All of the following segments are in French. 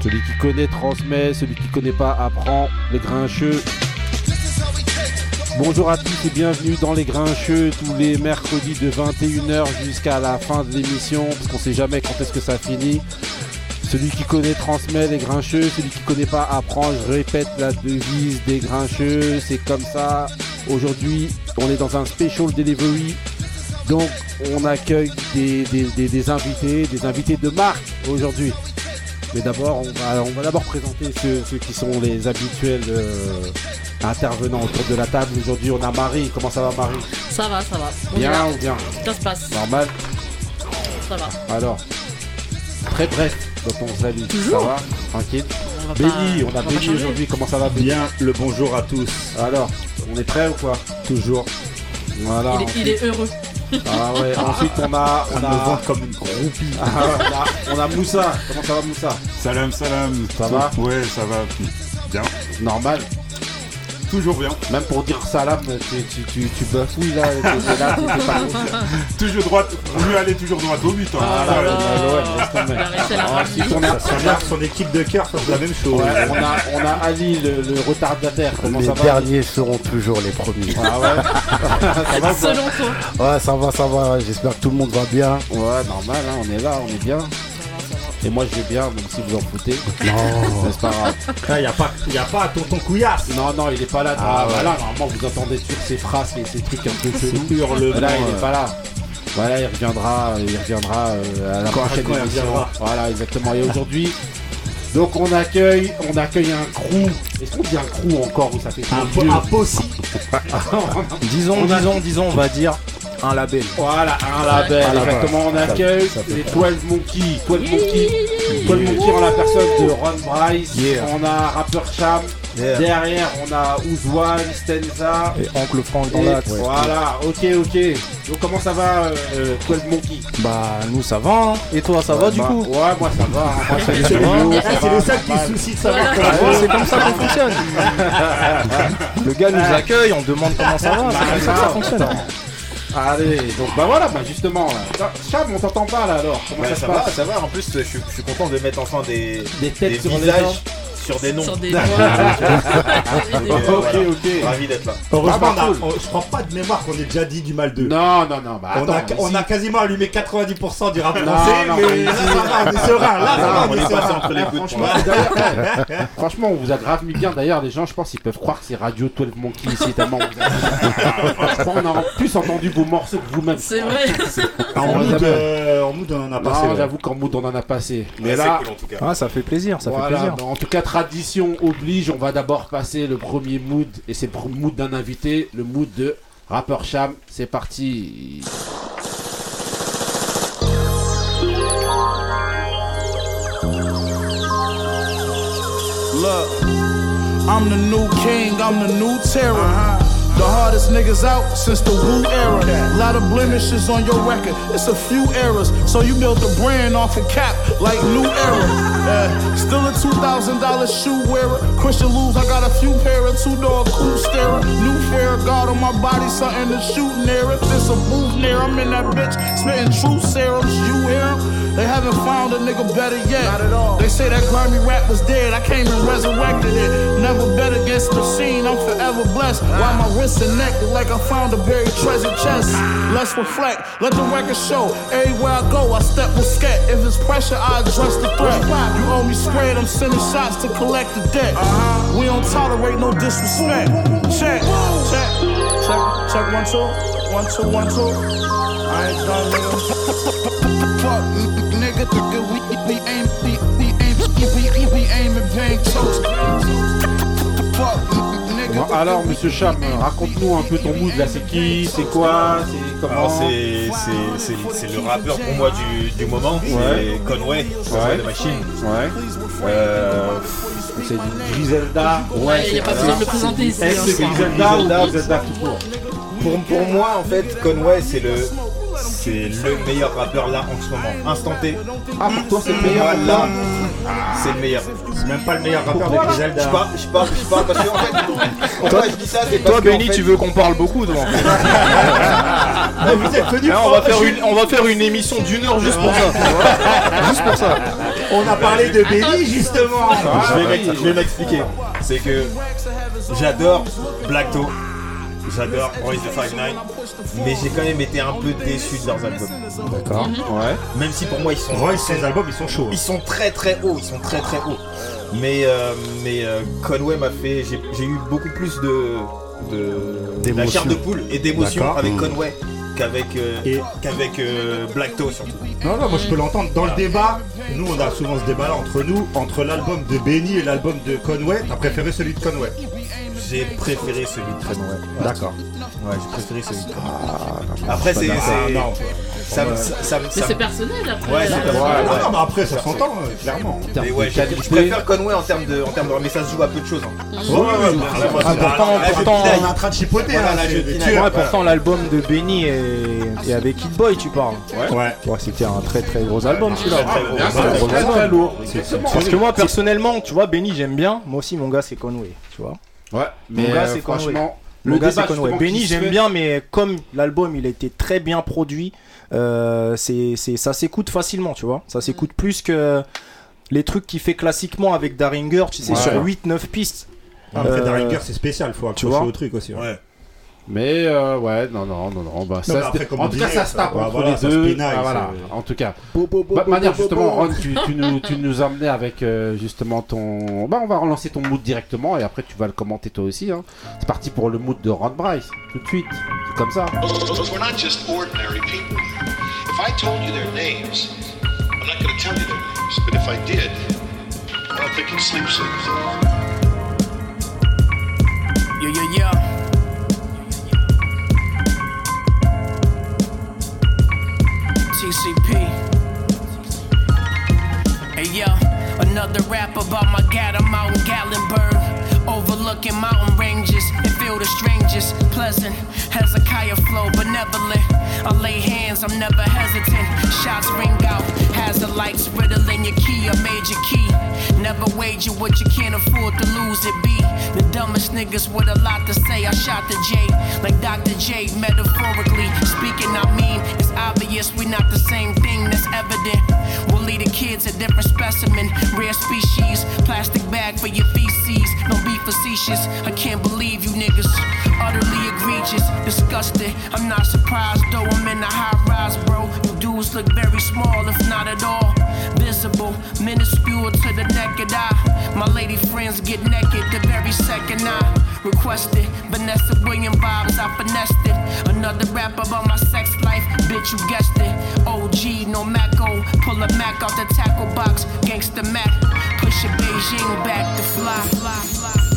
Celui qui connaît transmet, celui qui connaît pas apprend. Les grincheux. Bonjour à tous et bienvenue dans les grincheux tous les mercredis de 21h jusqu'à la fin de l'émission parce qu'on sait jamais quand est-ce que ça finit. Celui qui connaît transmet les grincheux, celui qui connaît pas apprend. Je répète la devise des grincheux, c'est comme ça. Aujourd'hui, on est dans un special delivery. Donc, on accueille des, invités, des invités de marque aujourd'hui. Mais d'abord, on va, on va d'abord présenter ceux, ceux qui sont les habituels euh, intervenants autour de la table. Aujourd'hui, on a Marie. Comment ça va, Marie? Ça va, ça va. On Bien ou bien? Ça se passe. Normal? Ça va. Alors, très bref dans ton salut. Toujours? Ça va? Tranquille On va Béni, pas- on a Béni aujourd'hui. Comment ça va, Béni? Bien le bonjour à tous. Alors, on est prêt ou quoi? Toujours. Voilà. Il est, il est heureux. Ah ouais, ensuite on a. On On me vend comme une groupie. Ah, on a, on a Moussa. Comment ça va, Moussa? Salam, salam. Ça va? Ouais, ça va. Bien. Normal. Toujours bien. Même pour dire salam, tu, tu, tu, tu bafouilles là. t'es là, t'es- pas. Toujours droite. Mieux aller toujours droite au but. hein. Ah, là, son équipe de cœur fasse la même chose. ouais, on a, on a Ali, le, le retardataire. Comment les ça va derniers seront toujours les premiers. Ah ouais Ça va quoi Selon toi. Ouais, ça va, ça va. J'espère que tout le monde va bien. Ouais, normal, hein, on est là, on est bien. Et moi je vais bien, même si vous en foutez. Non. C'est pas grave. Il n'y a, pas- y a pas tonton couillasse. Non, non, il est pas là. Ah, Ah, ouais. voilà, normalement vous entendez toujours ces phrases et ces trucs un peu chelous. là, il euh. est pas là. Voilà, il reviendra, il reviendra euh, à la Quand- prochaine émission. reviendra. Voilà, exactement. Et aujourd'hui, donc on accueille, on accueille un crew. Est-ce qu'on dit un crew encore ou ça fait Un, possi. Disons, On a- disons, disons, on va dire un label. Voilà, un label. Base. exactement, on accueille ça les 12 Monkeys. 12 Monkeys. 12 Monkeys en la personne de Ron Bryce. Yeah. On a Rapper Cham. Derrière, on a Ouzwan, Stenza. Et Oncle Frank dans la Voilà, ok, ok. Donc comment ça va, euh, 12 Monkey Bah, nous ça va. hein. Et toi, ça va du Bah, coup Ouais, moi ça va. hein. Moi, ça C'est va, le, Ah, seul qui soucie de savoir Voilà. comment Ouais, ça va. c'est comme ça qu'on fonctionne. Le gars nous accueille, on demande comment ça va. Bah, C'est comme ça que ça fonctionne. attends. Allez, donc bah voilà, bah justement là. Cham, on t'entend pas là alors. Comment Ouais, ça se ça va, passe ça va. En plus, je, suis- je suis content de mettre enfin des, Des têtes des sur les visages gens. Sur des noms. Sur des Ok, ok. Ravi d'être là. Heureusement, Ah, cool. je crois pas de mémoire qu'on ait déjà dit du mal d'eux. Non, non, non, bah on, attends. a, mais on si- a quasiment allumé 90% du rap français, non, mais mais là si- ça va, on est serein. Là ça va, on on est est passé serein. entre les gouttes. franchement, franchement, on vous a grave mis bien. D'ailleurs, les gens, je pense, ils peuvent croire que c'est Radio 12 Monkey ici, tellement a... Je crois qu'on a plus entendu vos morceaux que vous-même. C'est vrai. En mood, euh, en mood, on en a passé. J'avoue qu'en mood, on en a passé. Mais là, en. Ah, ça fait plaisir, ça fait plaisir. en tout cas, tradition oblige, on va d'abord passer le premier mood, et c'est le mood d'un invité, le mood de Rapper Cham. C'est parti. Look, I'm the new king, I'm the new terror. The hardest niggas out since the Wu era. Lot of blemishes on your record, it's a few errors. So you built a brand off a cap like New Era. Still a $2,000 shoe wearer. Christian Lou's, I got a few pair of two door coupe stare. New fair guard on my body, something to shoot near. If it's a booth near, I'm in that bitch spitting true serums. You hear 'em? They haven't found a nigga better yet. Not at all. They say that grimy rap was dead. I came and resurrected it. Never bet against the scene. I'm forever blessed. While my and neck like I found a buried treasure chest. Let's reflect. Let the record show. Everywhere I go, I step with scat. If it's pressure, I address the threat. You owe me spread. I'm sending shots to collect the debt. Uh-huh. We don't tolerate no disrespect. Check, check, check, check. One two, one two, one two. I ain't done, nigga. Fuck, nigga, nigga, we, we aim, we, we aim, we, we, we aim at paying toast. Fuck. Bon, alors, monsieur Cham, raconte-nous un peu ton mood là. C'est qui C'est quoi C'est comment c'est c'est- c'est c'est le rappeur pour moi du, du moment, Ouais. c'est Conway, Conway de Machine. Ouais. Euh, C'est Griselda. Ouais, il n'y a pas besoin de le présenter crois. Griselda ou Griselda. Griselda tout court pour, pour moi en fait Conway c'est le c'est le meilleur rappeur là en ce moment. Instant T. Ah, pour toi, c'est le meilleur Moi, là, c'est le meilleur. C'est même pas le meilleur rappeur de Je Griselda. parle, je parle, je parle parce qu'en fait, pourquoi je dis ça c'est parce Toi, que, en Benny, fait, tu veux qu'on parle beaucoup, toi en fait. Mais vous êtes venu on, va faire une, on va faire une émission d'une heure juste pour ça. juste pour ça. On a parlé de Benny justement. Je vais m'ex- je vais m'expliquer. C'est que j'adore Black Toe, j'adore Royce the Five Nine, mais j'ai quand même été un peu déçu de leurs albums. D'accord. Ouais. Même si pour moi ils sont Royce, ses albums, ils sont chauds. ils sont très très hauts, ils sont très très hauts. Mais euh, mais euh, Conway m'a fait, j'ai j'ai eu beaucoup plus de de de la chair de poule et d'émotion D'accord. avec Conway qu'avec euh, Et- qu'avec euh, Black Toe surtout. Non, non, moi je peux l'entendre. Dans le débat, nous on a souvent ce débat là entre nous, entre l'album de Benny et l'album de Conway. T'as préféré celui de Conway? J'ai préféré celui de Conway. D'accord. Ouais, j'ai préféré celui de Conway. Après c'est Ah, c'est- non. ça me- ça ça me- Mais ça c'est personnel après. Ouais, c'est personnel. Ouais, Ouais. non, mais après ça s'entend, euh, clairement. Mais ouais, je, je préfère Conway en termes de en termes de mais ça se joue à peu de choses. hein. Ouais, ouais, ouais, Ah, Ah, pourtant, là, je pourtant, pinaille. on est en train de chipoter Voilà, là, là, je pinaille. ouais, pourtant l'album de Benny et, et avec Kid Boy, tu parles. Ouais. Ouais, c'était un très très gros album celui-là. Très, très gros. Bien sûr, Très gros très album. très lourd. Parce que moi personnellement, tu vois, Benny j'aime bien. Moi aussi, mon gars, c'est Conway. Tu vois. Ouais, mais gars, euh, franchement, Le le gars, débat c'est Conway. Benny, j'aime fait- bien, mais comme l'album il a été très bien produit, euh, c'est, c'est, ça s'écoute facilement, tu vois. Ça s'écoute plus que les trucs qu'il fait classiquement avec Daringer, tu sais, Ouais. sur 8-9 pistes. Après, Euh, Daringer, c'est spécial, faut tu accrocher vois au truc aussi. ouais. Mais euh, ouais, non, non, non, non. Bah, ça, après, comme en on tout cas, ça se tape ouais, entre voilà, les deux. Ah, voilà, en tout cas. Bah, manière justement, Ron, tu, tu nous, tu nous amenais avec euh, justement ton. Bah, on va relancer ton mood directement et après tu vas le commenter toi aussi. Hein. C'est parti pour le mood de Ron Bryce, tout de suite. C'est comme ça. We're not just ordinary people. If I told you their names, I'm not going to tell you their names. But if I did, I don't think you'd sleep so good. Yeah, yeah, yeah. TCP. Hey, yo, another rap about my gat, I'm out in Gatlinburg. Overlooking mountain ranges and feel the strangest. Pleasant, Hezekiah flow, benevolent. I lay hands, I'm never hesitant. Shots ring out, has the lights riddling your key, a major key. Never wager what you can't afford to lose it be. The dumbest niggas with a lot to say. I shot the J like Dr. J, metaphorically speaking. I mean, it's obvious we not the same thing. That's evident. We'll lead the kids a different specimen, rare species. Plastic bag for your feces. Don't be facetious. I can't believe you niggas. Utterly egregious, disgusted. I'm not surprised though. I'm in a high rise, bro. You dudes look very small, if not at all visible, minuscule to the naked eye. My lady friends get naked the very second I requested. Vanessa William vibes, I finessed it. Another rap about my sex life, bitch, you guessed it. OG, no Maco, pull a Mac out the tackle box, gangsta Mac. Push a Beijing back to fly. fly, fly.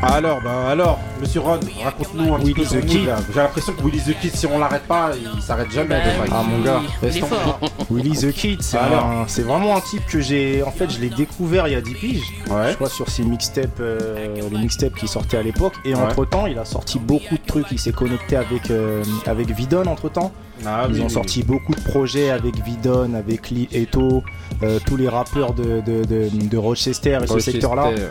Alors, bah alors, monsieur Ron, raconte-nous un petit peu the Kid. J'ai l'impression que Willy the Kid, si on l'arrête pas, il s'arrête jamais. Bah Ah, mon gars, laisse est tomber. fort. Willy the Kid, c'est, un- c'est vraiment un type que j'ai. En fait, je l'ai découvert il y a 10 piges. Ouais. Je crois sur ses mixtapes, euh, les mixtapes qui sortaient à l'époque. Et Ouais. entre temps, il a sorti beaucoup de trucs. Il s'est connecté avec, euh, avec Vidon entre temps. Ah, Ils oui, ont oui, sorti beaucoup de projets avec Vidon, avec Lee Eto, euh, tous les rappeurs de, de, de, de Rochester et ce secteur-là. euh,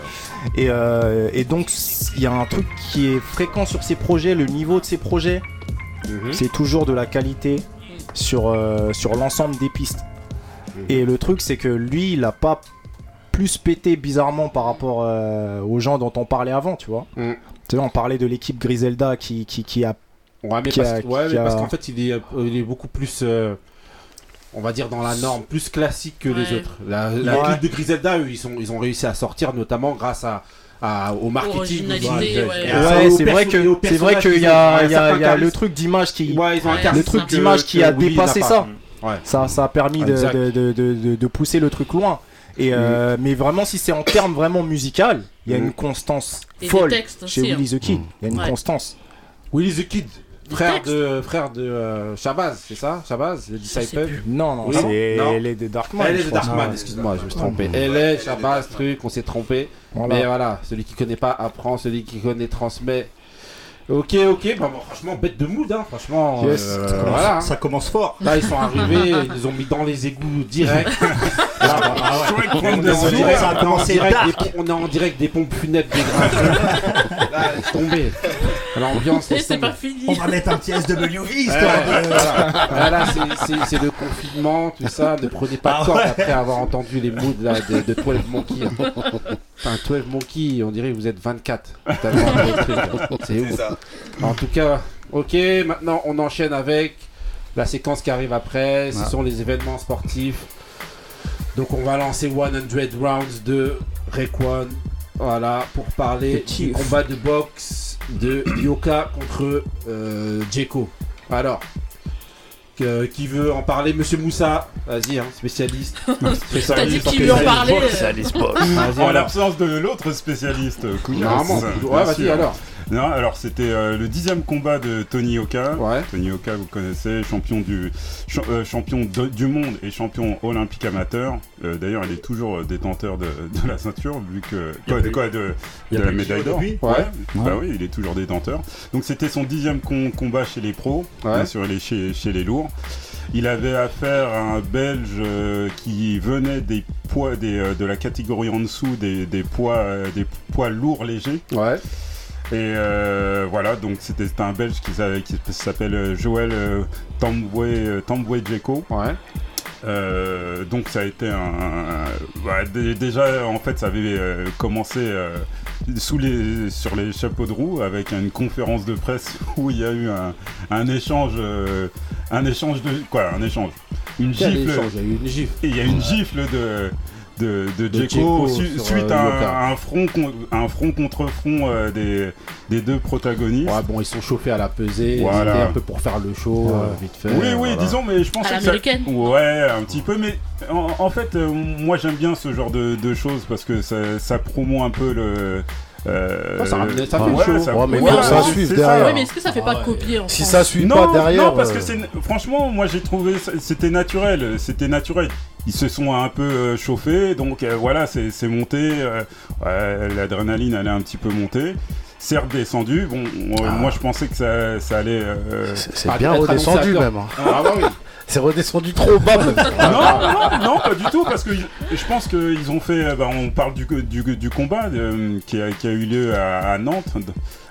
Et, euh, et donc, il y a un truc qui est fréquent sur ces projets, le niveau de ces projets, mhm. c'est toujours de la qualité sur, euh, sur l'ensemble des pistes. Mhm. Et le truc, c'est que lui, il a pas plus pété bizarrement par rapport aux gens dont on parlait avant, tu vois. Mhm. Tu sais, on parlait de l'équipe Griselda qui, qui, qui a. Ouais, mais parce, a- ouais, mais a- parce qu'en fait, il est, euh, il est beaucoup plus, euh, on va dire, dans la norme, plus classique que les autres. La, la clique de Griselda, eux, ils, sont, ils ont réussi à sortir, notamment grâce à, à- au marketing. Ouais, c'est vrai que c'est vrai qu'il y a, y a- certain il y a le truc d'image qui. Ouais, ils ont un Ouais, charisme Le truc que- d'image qui que a Willy dépassé ça. Ouais. Ça, ça a permis de, de, de, de- de- de pousser le truc loin. Et euh, Mais vraiment, si c'est en termes vraiment musical, il y a Mhm. une constance folle chez aussi, Willy the Kid. Mhm. Il y a une Ouais. constance. Willy the Kid, frère de, frère de euh, Shabazz, c'est ça? Shabazz, le disciple plus. Non, non, Oui. c'est Non? elle est de Darkman. Elle est de. Darkman, excuse-moi, je me suis trompé. Elle est Shabazz, truc, on s'est trompé. Voilà. Mais voilà, celui qui connaît pas apprend, celui qui connaît transmet. Ok, ok, bah, bon, franchement, bête de mood, hein, franchement. Yes. euh, Ça commence- voilà. hein. Ça commence fort. Là, ils sont arrivés, ils les ont mis dans les égouts direct. Bah, ouais. On est en direct, ça a commencé des pom- on est en direct des pompes funèbres des grincheux. Là, laisse tomber. L'ambiance c'est pas fini. On va mettre un petit SWV Ouais, histoire de. voilà. Voilà, c'est- c'est- c'est le confinement, tout ça. Ne prenez pas Ah de corps ouais. après avoir entendu les moods là, de, de 12 Monkey. hein. Enfin, 12 Monkey, on dirait que vous êtes 24. Tellement le truc, hein. C'est ouf. ça. En tout cas, ok, maintenant on enchaîne avec la séquence qui arrive après. Ce Ouais. sont les événements sportifs. Donc on va lancer 100 rounds de Rayquan. Voilà, pour parler du combat de boxe de Yoka contre euh, Jeko. Alors, qui veut en parler? Monsieur Moussa, vas-y, hein, spécialiste. T'as dit qu'il lui en parlait. En l'absence de l'autre spécialiste, Kounia. Normalement, Bien ouais, vas-y alors. Non, alors c'était euh, le dixième combat de Tony Oka. Ouais. Tony Oka, vous connaissez, champion du cha- euh, champion de- du monde et champion olympique amateur. Euh, D'ailleurs, il est toujours détenteur de, de la ceinture, vu que quoi, de, quoi, de, la médaille d'or. Ouais. Bah oui, il est toujours détenteur. Donc c'était son dixième com- combat chez les pros, Ouais. bien sûr, il est chez, chez les lourds. Il avait affaire à un Belge euh, qui venait des poids des, euh, de la catégorie en dessous des, des poids euh, des poids lourds légers. Ouais. Et euh, voilà, donc c'était un Belge qui, s'a- qui s'appelle euh, Joël euh, Tambwe euh, Tambwe Djeko. Ouais. Euh, donc ça a été un, un- bah, dé- déjà en fait ça avait euh, commencé euh, sous les sur les chapeaux de roue avec une conférence de presse où il y a eu un, un échange un échange de quoi un échange. Une gifle. il y a une gifle de de, de De Djeko Djeko su- sur, suite euh, à un, un front con- un front contre front euh, des, des deux protagonistes. Ouais, bon, ils sont chauffés à la pesée. Voilà. C'était un peu pour faire le show, euh, vite fait. Oui, oui, voilà. disons, mais je pense À que ça... Ouais, un petit peu, mais en, en fait, euh, moi j'aime bien ce genre de, de choses parce que ça, ça promeut un peu le. Euh, Ouais, ça ramène- ça fait ouais, chaud. ça- Ouais, mais que ça suive derrière. Mais est-ce que ça fait pas copier en Si ça suit Non, pas derrière. non, parce euh, que c'est franchement, moi j'ai trouvé ça- c'était naturel, c'était naturel. Ils se sont un peu euh, chauffés, donc euh, voilà, c'est c'est monté, euh, ouais, l'adrénaline elle est un petit peu montée. C'est redescendu. Bon, euh, moi je pensais que ça, ça allait. euh, c'est c'est Ah, bien redescendu même. hein. Ah, bah oui. C'est redescendu trop bas non, non, non, pas du tout, parce que je pense qu'ils ont fait. bah, on parle du, du, du combat euh, qui, a, qui a eu lieu à, à Nantes.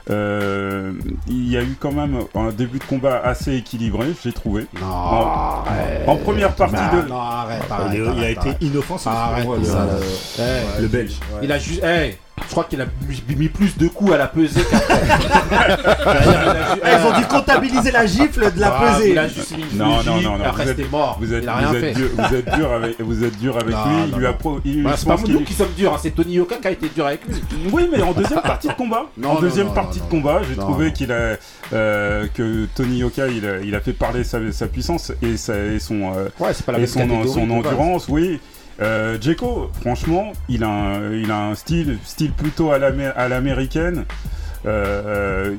Euh, il y a eu quand même un début de combat assez équilibré, j'ai trouvé. Non, En, arrête. en première partie de. non, arrête, Il, arrête, il a arrête, été arrête. inoffensif. Arrête, pour moi, ça, le- Belge. Il a juste. Je crois qu'il a mis- plus de coups à la pesée qu'après. Ah, ils ont dû comptabiliser la gifle de la Ah, pesée. Il a juste mis Non, non, non, non, Après, c'était mort. Vous êtes, il a rien vous êtes fait. dur, vous êtes dur avec, vous êtes dur avec Non, lui. non, il lui a pro, il, Bah, c'est pas nous qui sommes durs, hein, c'est Tony Yoka qui a été dur avec lui. Oui, mais en deuxième partie de combat. Non, en non, deuxième non, partie non, de combat, j'ai non. trouvé qu'il a euh, que Tony Yoka, il a, il a fait parler sa, sa puissance et, sa, et son euh, Ouais, c'est pas la et son, endurance, oui. Euh, franchement, il a un, il a un style, plutôt à l'américaine. Euh, euh,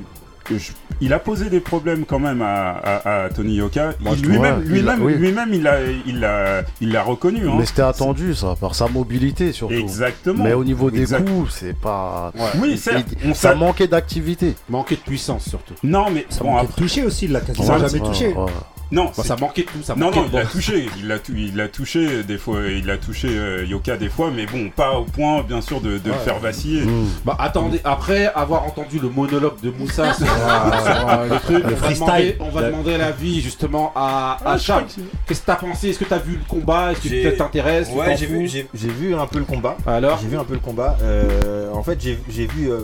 je- il a posé des problèmes quand même à, à- à Tony Yoka. Lui-même, ouais, lui-même, il a- oui. lui-même, il l'a, il l'a, il l'a reconnu. hein. Mais c'était attendu ça, par sa mobilité surtout. Exactement. Mais au niveau des Exact. coups, c'est pas. Oui, Il- certes, il- on ça manquait d'activité. Manquait de puissance surtout. Non, mais Ça bon, manquait après- de toucher aussi, il l'a quasiment Ça, jamais Ouais, touché. ouais. non, Bon, c'est- ça manquait de tout, ça Non, manquait non, de il l'a touché, il l'a il l'a touché des fois, il a touché euh, Yoka des fois, mais bon, pas au point, bien sûr, de, de le Ouais. faire vaciller. Mm. Bah attendez, après avoir entendu le monologue de Moussa sur, le truc, Le on, va freestyle. demander, on va Le- demander l'avis justement à, Ah, à Charles. Qu'est-ce que t'as pensé? Est-ce que t'as vu le combat? Est-ce que ça t'intéresse? Ouais, j'ai vu, j'ai- j'ai vu un peu le combat. Alors? J'ai vu un peu le combat. Euh, en fait, j'ai j'ai vu euh,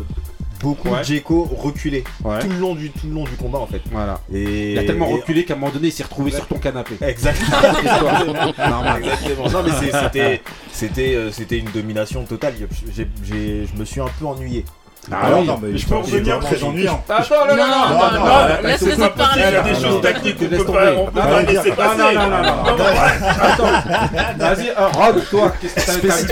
beaucoup Ouais. de Djeko reculer Ouais. tout le long du tout le long du combat en fait. Voilà. Et Il a tellement et- reculé qu'à un moment donné, il s'est retrouvé sur ton canapé. Exactement. Normal. Exactement. Non mais c'est- c'était c'était euh, c'était une domination totale. Je me suis un peu ennuyé. Ah oui. non, mais je peux revenir, très ennuyant. Attends, non, non, non, Non, laisse c'est les autres parler. Il y a des choses non, tactiques qu'on peut pas, on peut Non, pas non, laisser non, passer. non, non, non, non. Attends, vas-y, euh, Rod, toi,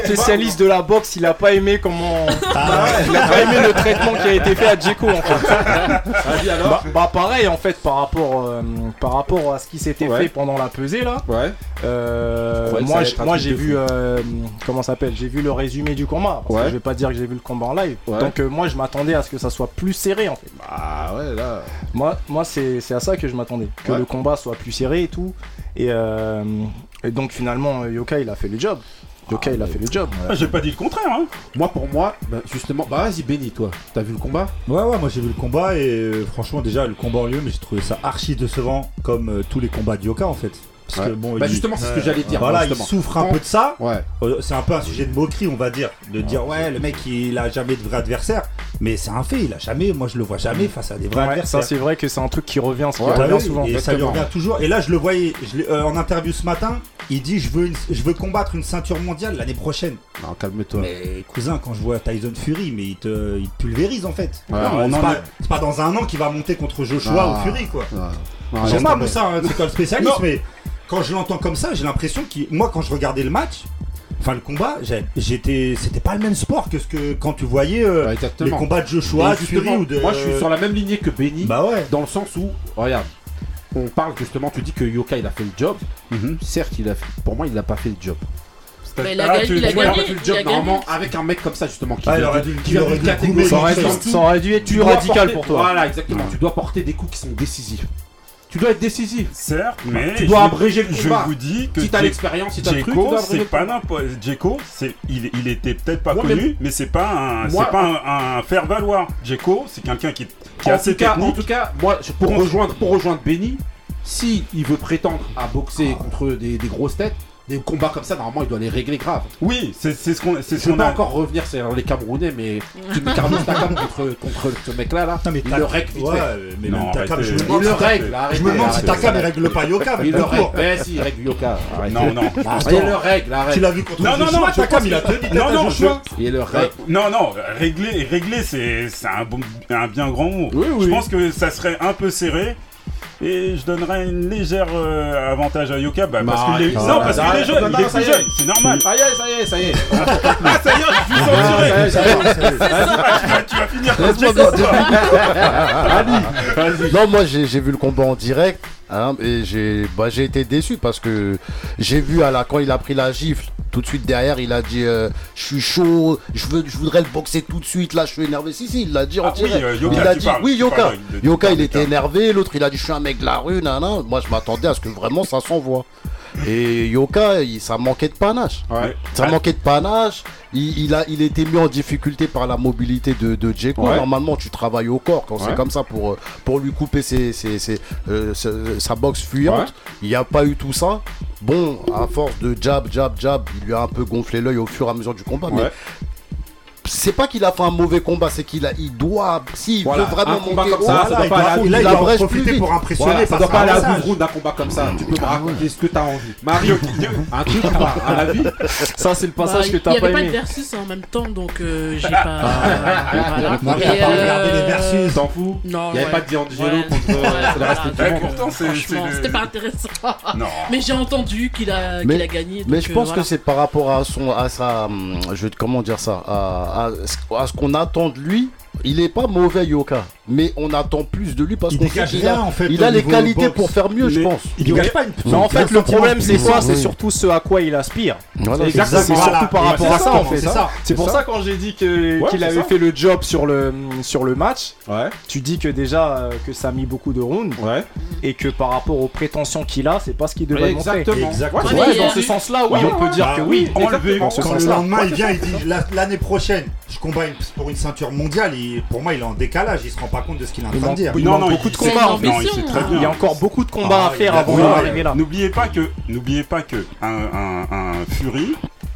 spécialiste de la boxe, il a pas aimé comment. il a pas aimé le traitement qui a été fait à Djeko en fait. Vas-y alors. Bah, bah, pareil en fait par rapport euh, par rapport à ce qui s'était fait pendant la pesée là. Ouais. Euh, moi moi j'ai vu euh, comment ça s'appelle j'ai vu le résumé du combat. Je vais pas dire que j'ai vu le combat en live. Ouais. Donc euh, moi moi, je m'attendais à ce que ça soit plus serré en fait. Bah ouais, là. Moi, moi c'est c'est à ça que je m'attendais. Que Ouais. le combat soit plus serré et tout. Et, euh, et donc finalement, Yoka, il a fait le job. Yoka, il a fait le job. Ah, J'ai pas dit le contraire, hein. Moi, pour moi, bah, justement, bah vas-y, Benny, toi, t'as vu le combat? Ouais, ouais, moi j'ai vu le combat et euh, franchement, déjà le combat en lieu, mais j'ai trouvé ça archi décevant comme euh, tous les combats de Yoka en fait. Parce Ouais. que bon, Bah, il- justement, c'est ce que j'allais dire. Voilà, il souffre un peu de ça. Ouais. Euh, C'est un peu un sujet de moquerie, on va dire, de dire ouais, le mec il a jamais de vrai adversaire, mais c'est un fait, il a jamais, moi je le vois jamais face à des vrais Ouais, adversaires. ça, c'est vrai que c'est un truc qui revient, ce qui Ouais, revient souvent. Et ça lui revient toujours. Et là, je le voyais euh, en interview ce matin. Il dit je veux, une- je veux combattre une ceinture mondiale l'année prochaine. Non, calme-toi. Mais cousin, quand je vois Tyson Fury, mais il te, il te pulvérise en fait. Ouais, c'est pas, est- c'est pas dans un an qu'il va monter contre Joshua Non. ou Fury quoi. Laisse pas. Moussa, hein, c'est toi le spécialiste, Non. mais quand je l'entends comme ça, j'ai l'impression qu'il. Moi, quand je regardais le match, enfin le combat, j'étais, c'était pas le même sport que ce que quand tu voyais euh, les combats de Joshua, Fury justement, ou de. Moi, je suis sur la même lignée que Benny. Bah ouais. Dans le sens où, regarde, on parle justement, tu dis que Yoka il a fait le job. Mhm. Certes, il a fait- pour moi, il n'a pas fait le job. Bah, il a Ah, gagné- il a gagné, le job normalement avec un mec comme ça justement qui Ah, il aurait dû- qui aurait dû Ça aurait, dû, sens ça aurait dû être plus radical porter- pour toi. Voilà, exactement. Tu dois porter des coups qui sont décisifs. Tu dois être décisif. Certes, mais Tu dois je- abréger le Je combat. vous dis que Si t'as l'expérience, si t'as le truc, c'est pas n'importe. Djeko, c'est il, il était peut-être pas Ouais, connu, mais, c'est pas un, Moi- c'est pas un, un faire valoir. Djeko, c'est quelqu'un qui, qui est assez en tout cas, moi, je- pour rejoindre, pour rejoindre Benny, si il veut prétendre à boxer contre des, des grosses têtes, des combats comme ça, normalement, il doit les régler grave. Oui, c'est ce qu'on, c'est Je ce qu'on pas a. encore revenir sur les Camerounais, mais tu mets Carlos Takam contre, contre ce mec-là, là, Non, mais il t'as- le règle vite Ouais, fait. mais Non, Takam, je me Il demande le si- règle, je me demande si Takam ne arrêtez. règle pas Yoka. Il le règle, mais si, il règle Yoka. Non, non. Il le règle, Tu arrête. l'as vu contre Non, non, non, Takam, il a tenu Non, non. Il le Euh, règle. non, non, régler, régler c'est c'est un, bon, un bien grand mot. Oui, oui. Je pense que ça serait un peu serré. Et je donnerais une légère euh, avantage à Yoka bah, parce qu'il est, arrête, non, parce qu'il est jeune, non, il est ça plus y est. jeune, c'est normal. Ça y est, ça y est, ça y est. Ah, ça y est, je suis censuré. Ça y est, ça y est. Ah, tu, vas, finir comme. Non, moi j'ai j'ai vu le combat en direct hein, et j'ai bah, j'ai été déçu parce que j'ai vu à la, quand il a pris la gifle, tout de suite derrière, il a dit euh, Je suis chaud, je, veux, je voudrais le boxer tout de suite, là je suis énervé. Si, si, il l'a dit en Ah oui, direct. euh, Yoka, il a dit parles, Oui, Yoka. parles Yoka, il était énervé, l'autre il a dit Je suis un mec de la rue, nan, Moi je m'attendais à ce que vraiment ça s'envoie. Et Yoka, il- ça manquait de panache. Ouais. Ça manquait de panache. Il, il a, il était mis en difficulté par la mobilité de, de. Ouais. Normalement, tu travailles au corps quand Ouais. c'est comme ça pour, euh, pour lui couper ses, ses- ses, euh, sa- boxe fuyante. Il n'y a pas eu tout ça. Bon, à force de jab, jab, jab, il lui a un peu gonflé l'œil au fur et à mesure du combat. Mais. C'est pas qu'il a fait un mauvais combat, c'est qu'il a, il doit, s'il Voilà, veut vraiment un combat monter comme ça, ça doit il pas doit- aller à il a- il il doit en profiter vite. pour impressionner. Voilà, ça doit pas aller à message. 12 rounds un combat comme ça. Tu peux me raconter ce que t'as envie. Mario, un truc pas Un avis Ça, c'est le Bah, passage que Il t'as n'y pas avait pas de aimé. versus en même temps, donc euh, j'ai pas. voilà. Moi, j'ai pas regardé les euh, versus. T'en fous Non, Il n'y avait pas de D'Angelo contre euh, le reste du monde. c'était pas intéressant. Non. Mais j'ai entendu qu'il a, Mais- qu'il a gagné. Mais je pense que c'est par rapport à son, à sa, hum, je comment dire ça, à, à ce- qu'on attend de lui. Il est pas mauvais Yoka, mais on attend plus de lui parce qu'on sait qu'il a, en fait, il a les qualités boxe. pour faire mieux, je pense. Il dégage pas une. Mais en fait, le problème, c'est quoi C'est surtout ce à quoi il aspire. Voilà, C'est surtout par rapport à ça, en fait. C'est ça. C'est pour ça quand j'ai dit Ouais, qu'il avait ça. fait le job sur le, sur le match, Ouais, tu dis que déjà euh, que ça a mis beaucoup de rounds ouais. et que par rapport aux prétentions qu'il a, c'est pas ce qu'il devrait montrer. Exactement. Exactement. Dans ce sens-là, oui, on peut dire que oui, Quand le lendemain il vient, il dit la- l'année prochaine, je combats pour une ceinture mondiale. Il- pour moi, il est en décalage. Il se rend pas compte de ce qu'il est en Il train de dire. il Non, manque non, beaucoup il- de combats. en une fait. Non, il sait très ambition. bien. Il y a encore beaucoup de combats Ah, à faire avant oui, d'en ouais. arriver là. N'oubliez pas que, n'oubliez pas que un, un- un Fury,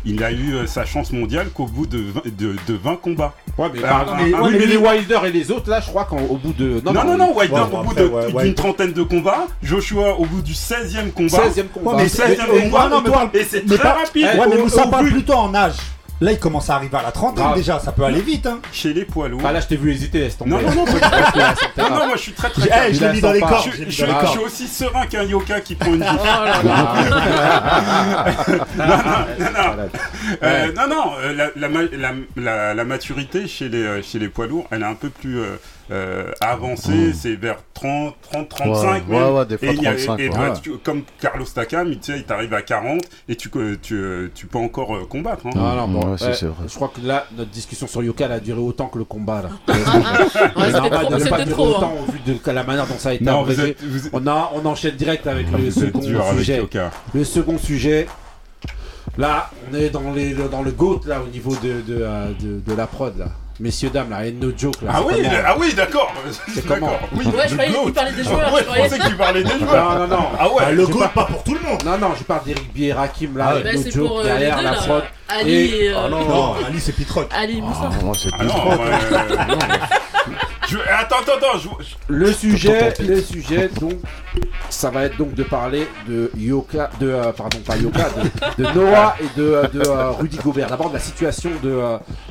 il a eu euh, sa chance mondiale qu'au bout de 20, de, de 20 combats. Ouais, mais, Bah, ah, mais- oui, oui, mais mais les Wilder et les autres, là, je crois qu'au bout de. Non, non, non, Wilder Ouais, au bout ouais, d'une ouais. trentaine de combats, Joshua au bout du 16e combat. 16ème combat. Ouais, Mais mais 16e mais- combat, non, mais pas- et c'est très pas- rapide. Ouais, mais Au- Moussa au parle plutôt en âge. Là, il commence à arriver à la trentaine déjà. Ça peut aller vite. Hein. Chez les poids lourds. Ah, là, je t'ai vu hésiter, laisse tomber. Non, non, non, Non, non, moi je suis très très J'ai- calme. hey, je l'ai mis a dans les. Je, suis aussi serein qu'un yoka qui prend une gifle. Ah, non, non, non, non. Euh, non, non, euh, la, la, la, la- maturité chez les, euh, chez les poids lourds, elle est un peu plus, euh, euh, avancé, c'est vers 30, 30, 35 Ouais, même. ouais, ouais, des fois et il y a- 35, et tu- comme Carlos Takam, il, t'arrive à 40 et tu, tu, tu, tu peux encore euh, combattre. hein. Non, non, bon, vrai. je crois que là, notre discussion sur Yoka elle a duré autant que le combat. Là. Ouais, normal trop, de ne pas durer trop. autant hein. au vu de la manière dont ça a été Non, vous abrégé. êtes, vous êtes- On, a, on enchaîne direct avec le vous êtes second avec sujet. Le second sujet, là, on est dans, les, dans le GOAT, là, au niveau de, de, euh, de, de la prod, là. Messieurs, dames, là, and no joke, là. Ah oui, comment ah oui, d'accord. C'est comment Oui, Ouais, je croyais parlait des joueurs, Ouais, je pensais parlait des joueurs. Non, non, non. Ah ouais. Ah, le je go parle- pas pour tout le monde. Non, non, je parle d'Eric Bier et Rakim, là, Ah, Bah, no joke, pour euh, les derrière deux, la prod. Ali Et- et. euh, Ah non, Non, Ali c'est Pitrock. Ali Moussa. Ah, moi, c'est Ah non. Je- Attends, attends, attends. je- Le sujet, le sujet, donc, ça va être donc de parler de Yoka, de, euh, pardon, pas Yoka, de, de Noah et de, euh, de euh, Rudy Gobert. D'abord de la situation de,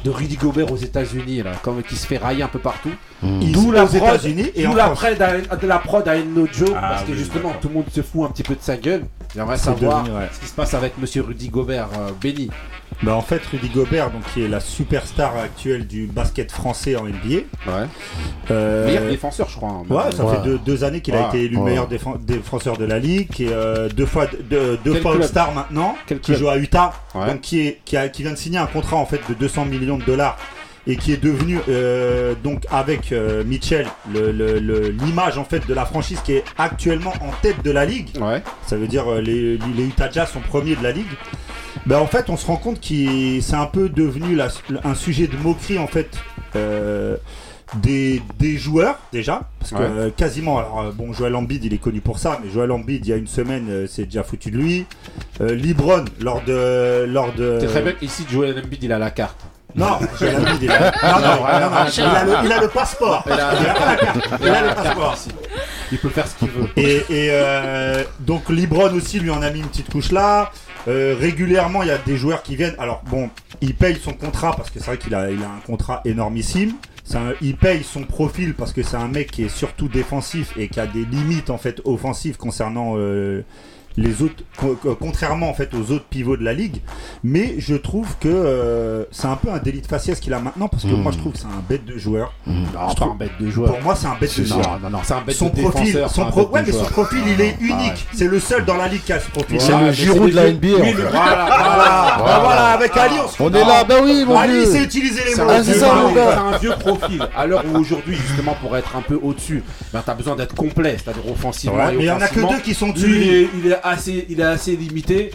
de Rudy Gobert aux États-Unis, là, comme qui se fait railler un peu partout. Ils D'où la aux prod, États-Unis et d'où en la prod à- de la prod à No Joe, Ah parce que oui, justement d'accord. tout le monde se fout un petit peu de sa gueule. J'aimerais C'est savoir devenu, ouais. ce qui se passe avec Monsieur Rudy Gobert, euh, Benny. Bah en fait Rudy Gobert donc qui est la superstar actuelle du basket français en NBA. Ouais. Euh, Meilleur défenseur, je crois. hein. Ouais, ça Ouais. fait deux, deux années qu'il Ouais. a été élu Ouais. meilleur défen- défenseur de la ligue, est euh, deux fois, deux, fois All-Star maintenant, Quel qui club joue à Utah, Ouais. donc qui, est, qui, a- qui vient de signer un contrat en fait de 200 millions de dollars et qui est devenu euh, donc avec euh, Mitchell le- le- le- l'image en fait de la franchise qui est actuellement en tête de la ligue. Ouais. Ça veut dire euh, les, les Utah Jazz sont premiers de la ligue. Ben, en fait, on se rend compte que c'est un peu devenu la- un sujet de moquerie en fait euh, des, des joueurs déjà, parce que Ouais. euh, quasiment. Alors euh, bon, Joel Embiid, il est connu pour ça, mais Joel Embiid, il y a une semaine, euh, c'est déjà foutu de lui. Euh, LeBron lors de lors de. C'est très bien ici Joel Embiid il a la carte. Non, a... non, non, non, non, non, il, a le, il a le passeport. Il a- Il a pas la carte. Il a le passeport. Il peut faire ce qu'il veut. Et, et, euh, donc Libron aussi lui en a mis une petite couche là. Euh, régulièrement il y a des joueurs qui viennent. Alors bon, il paye son contrat parce que c'est vrai qu'il a, il a un contrat énormissime. Un- il paye son profil parce que c'est un mec qui est surtout défensif et qui a des limites en fait offensives concernant euh, les autres, co- co- contrairement en fait aux autres pivots de la ligue. Mais je trouve que euh, c'est un peu un délit de faciès qu'il a maintenant parce que Mm. moi je trouve que c'est un bête de joueur. Non, Je pas un bête de joueur. Pour moi c'est un bête de joueur non, non, c'est un bête son de profil, son pro- ouais, mais son profil, il est Ah unique. ouais. C'est le seul dans la ligue qui a ce profil. C'est le mais Giroud de la NBA. Oui, le-. Voilà, Voilà, voilà. Bah voilà, avec Ali, on se On est là, bah oui, mon Ali, c'est utiliser les mots. Ah, c'est un vieux profil. À l'heure où aujourd'hui, justement, pour être un peu au-dessus, ben, t'as besoin d'être complet, c'est-à-dire offensivement. Mais il y en a que deux qui sont dessus. Assez, il est assez limité.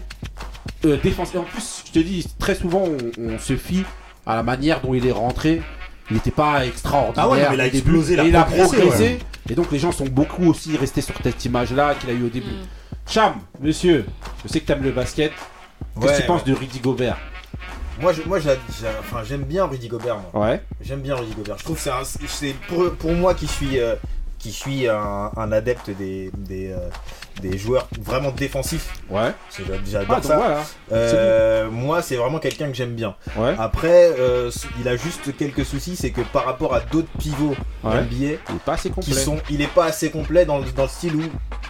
Euh, défense. Et en plus, je te dis, très souvent, on, on se fie à la manière dont il est rentré. Il n'était pas extraordinaire. Ah ouais, non, mais il a explosé, il a et il a progressé, ouais. Et donc, les gens sont beaucoup aussi restés sur cette image-là qu'il a eu au début. Mm. Cham, monsieur, je sais que t'aimes le basket. Qu'est-ce que Ouais, tu penses de Rudy Gobert? Moi, je- moi j'a- j'a- enfin, j'aime bien Rudy Gobert. Moi. Ouais. J'aime bien Rudy Gobert. Je trouve que c'est un- c'est pour, pour moi qui suis, euh, qui suis un, un adepte des, des, euh, des joueurs vraiment défensifs. Ouais. j'a- J'adore Ah, ça. voilà. Euh, moi, c'est vraiment quelqu'un que j'aime bien. Ouais. Après, euh, il a juste quelques soucis, c'est que par rapport à d'autres pivots Ouais. NBA, Il est pas assez complet. qui sont, il est pas assez complet dans le, dans le style où,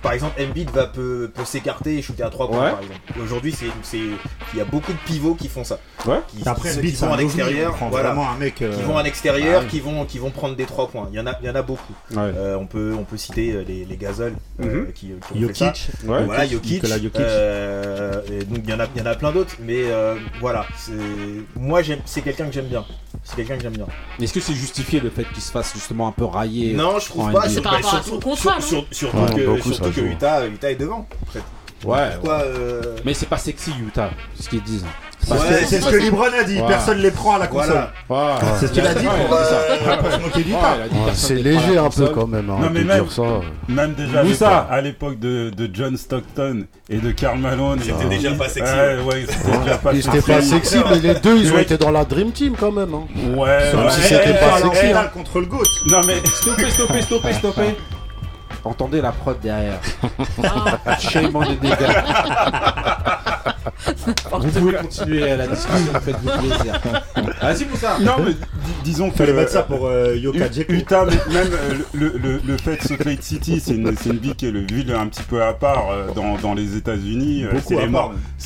par exemple, Embiid va peut, peut s'écarter et shooter à 3 points, Ouais. par exemple. Aujourd'hui, c'est, c'est, il y a beaucoup de pivots qui font ça. Ouais. Qui, Après, qui, c'est vont à l'extérieur, voilà, un mec. euh, qui vont à l'extérieur, ah oui. qui vont, qui vont prendre des 3 points. Il y en a, il y en a beaucoup. Ouais. Euh, on peut, on peut citer les, les Gazol euh, Mhm. qui, qui. Jokic. Ouais. Voilà, Jokic. Nicolas Jokic. euh, et donc il y en a, il y en a plein d'autres, mais euh, voilà. c'est- Moi, j'aime, c'est quelqu'un que j'aime bien. C'est quelqu'un que j'aime bien. Est-ce que c'est justifié le fait qu'il se fasse justement un peu railler Non, je trouve pas. Sur- Par rapport à surtout, son contrat, sur- non sur- surtout Ouais, que, surtout que. Utah, Utah est devant. en fait. Ouais. Pourquoi euh, Mais c'est pas sexy Utah, c'est ce qu'ils disent. C'est Ouais, c'est ce que Libron a dit. Ouais. Personne les prend à la console. Voilà. Ouais. C'est ce qu'il a dit pour euh, personne C'est léger un peu quand même, hein, Non, mais même- ça. Même déjà à Où l'époque- ça à l'époque de, de John Stockton et de Karl Malone. C'était euh, déjà pas sexy. Ouais, ouais, c'était pas Ils étaient sexy. pas sexy, mais les deux, ils ont été dans la Dream Team quand même. hein. Ouais, Même ouais. si c'était pas sexy, en finale hein. contre le GOAT. Non, mais Stoppez, stoppez, stoppez, stoppez. Entendez la prod derrière. Shame on the nigga. Vous pouvez continuer la discussion, faites-vous plaisir. Vas-y, Moussa. Non, mais dis- disons que. Fallait mettre ça pour euh, Yoka. Utah, mais même euh, le, le, le fait de Salt Lake City, c'est une, c'est une ville qui est le ville un petit peu à part euh, dans, dans les États-Unis. C'est à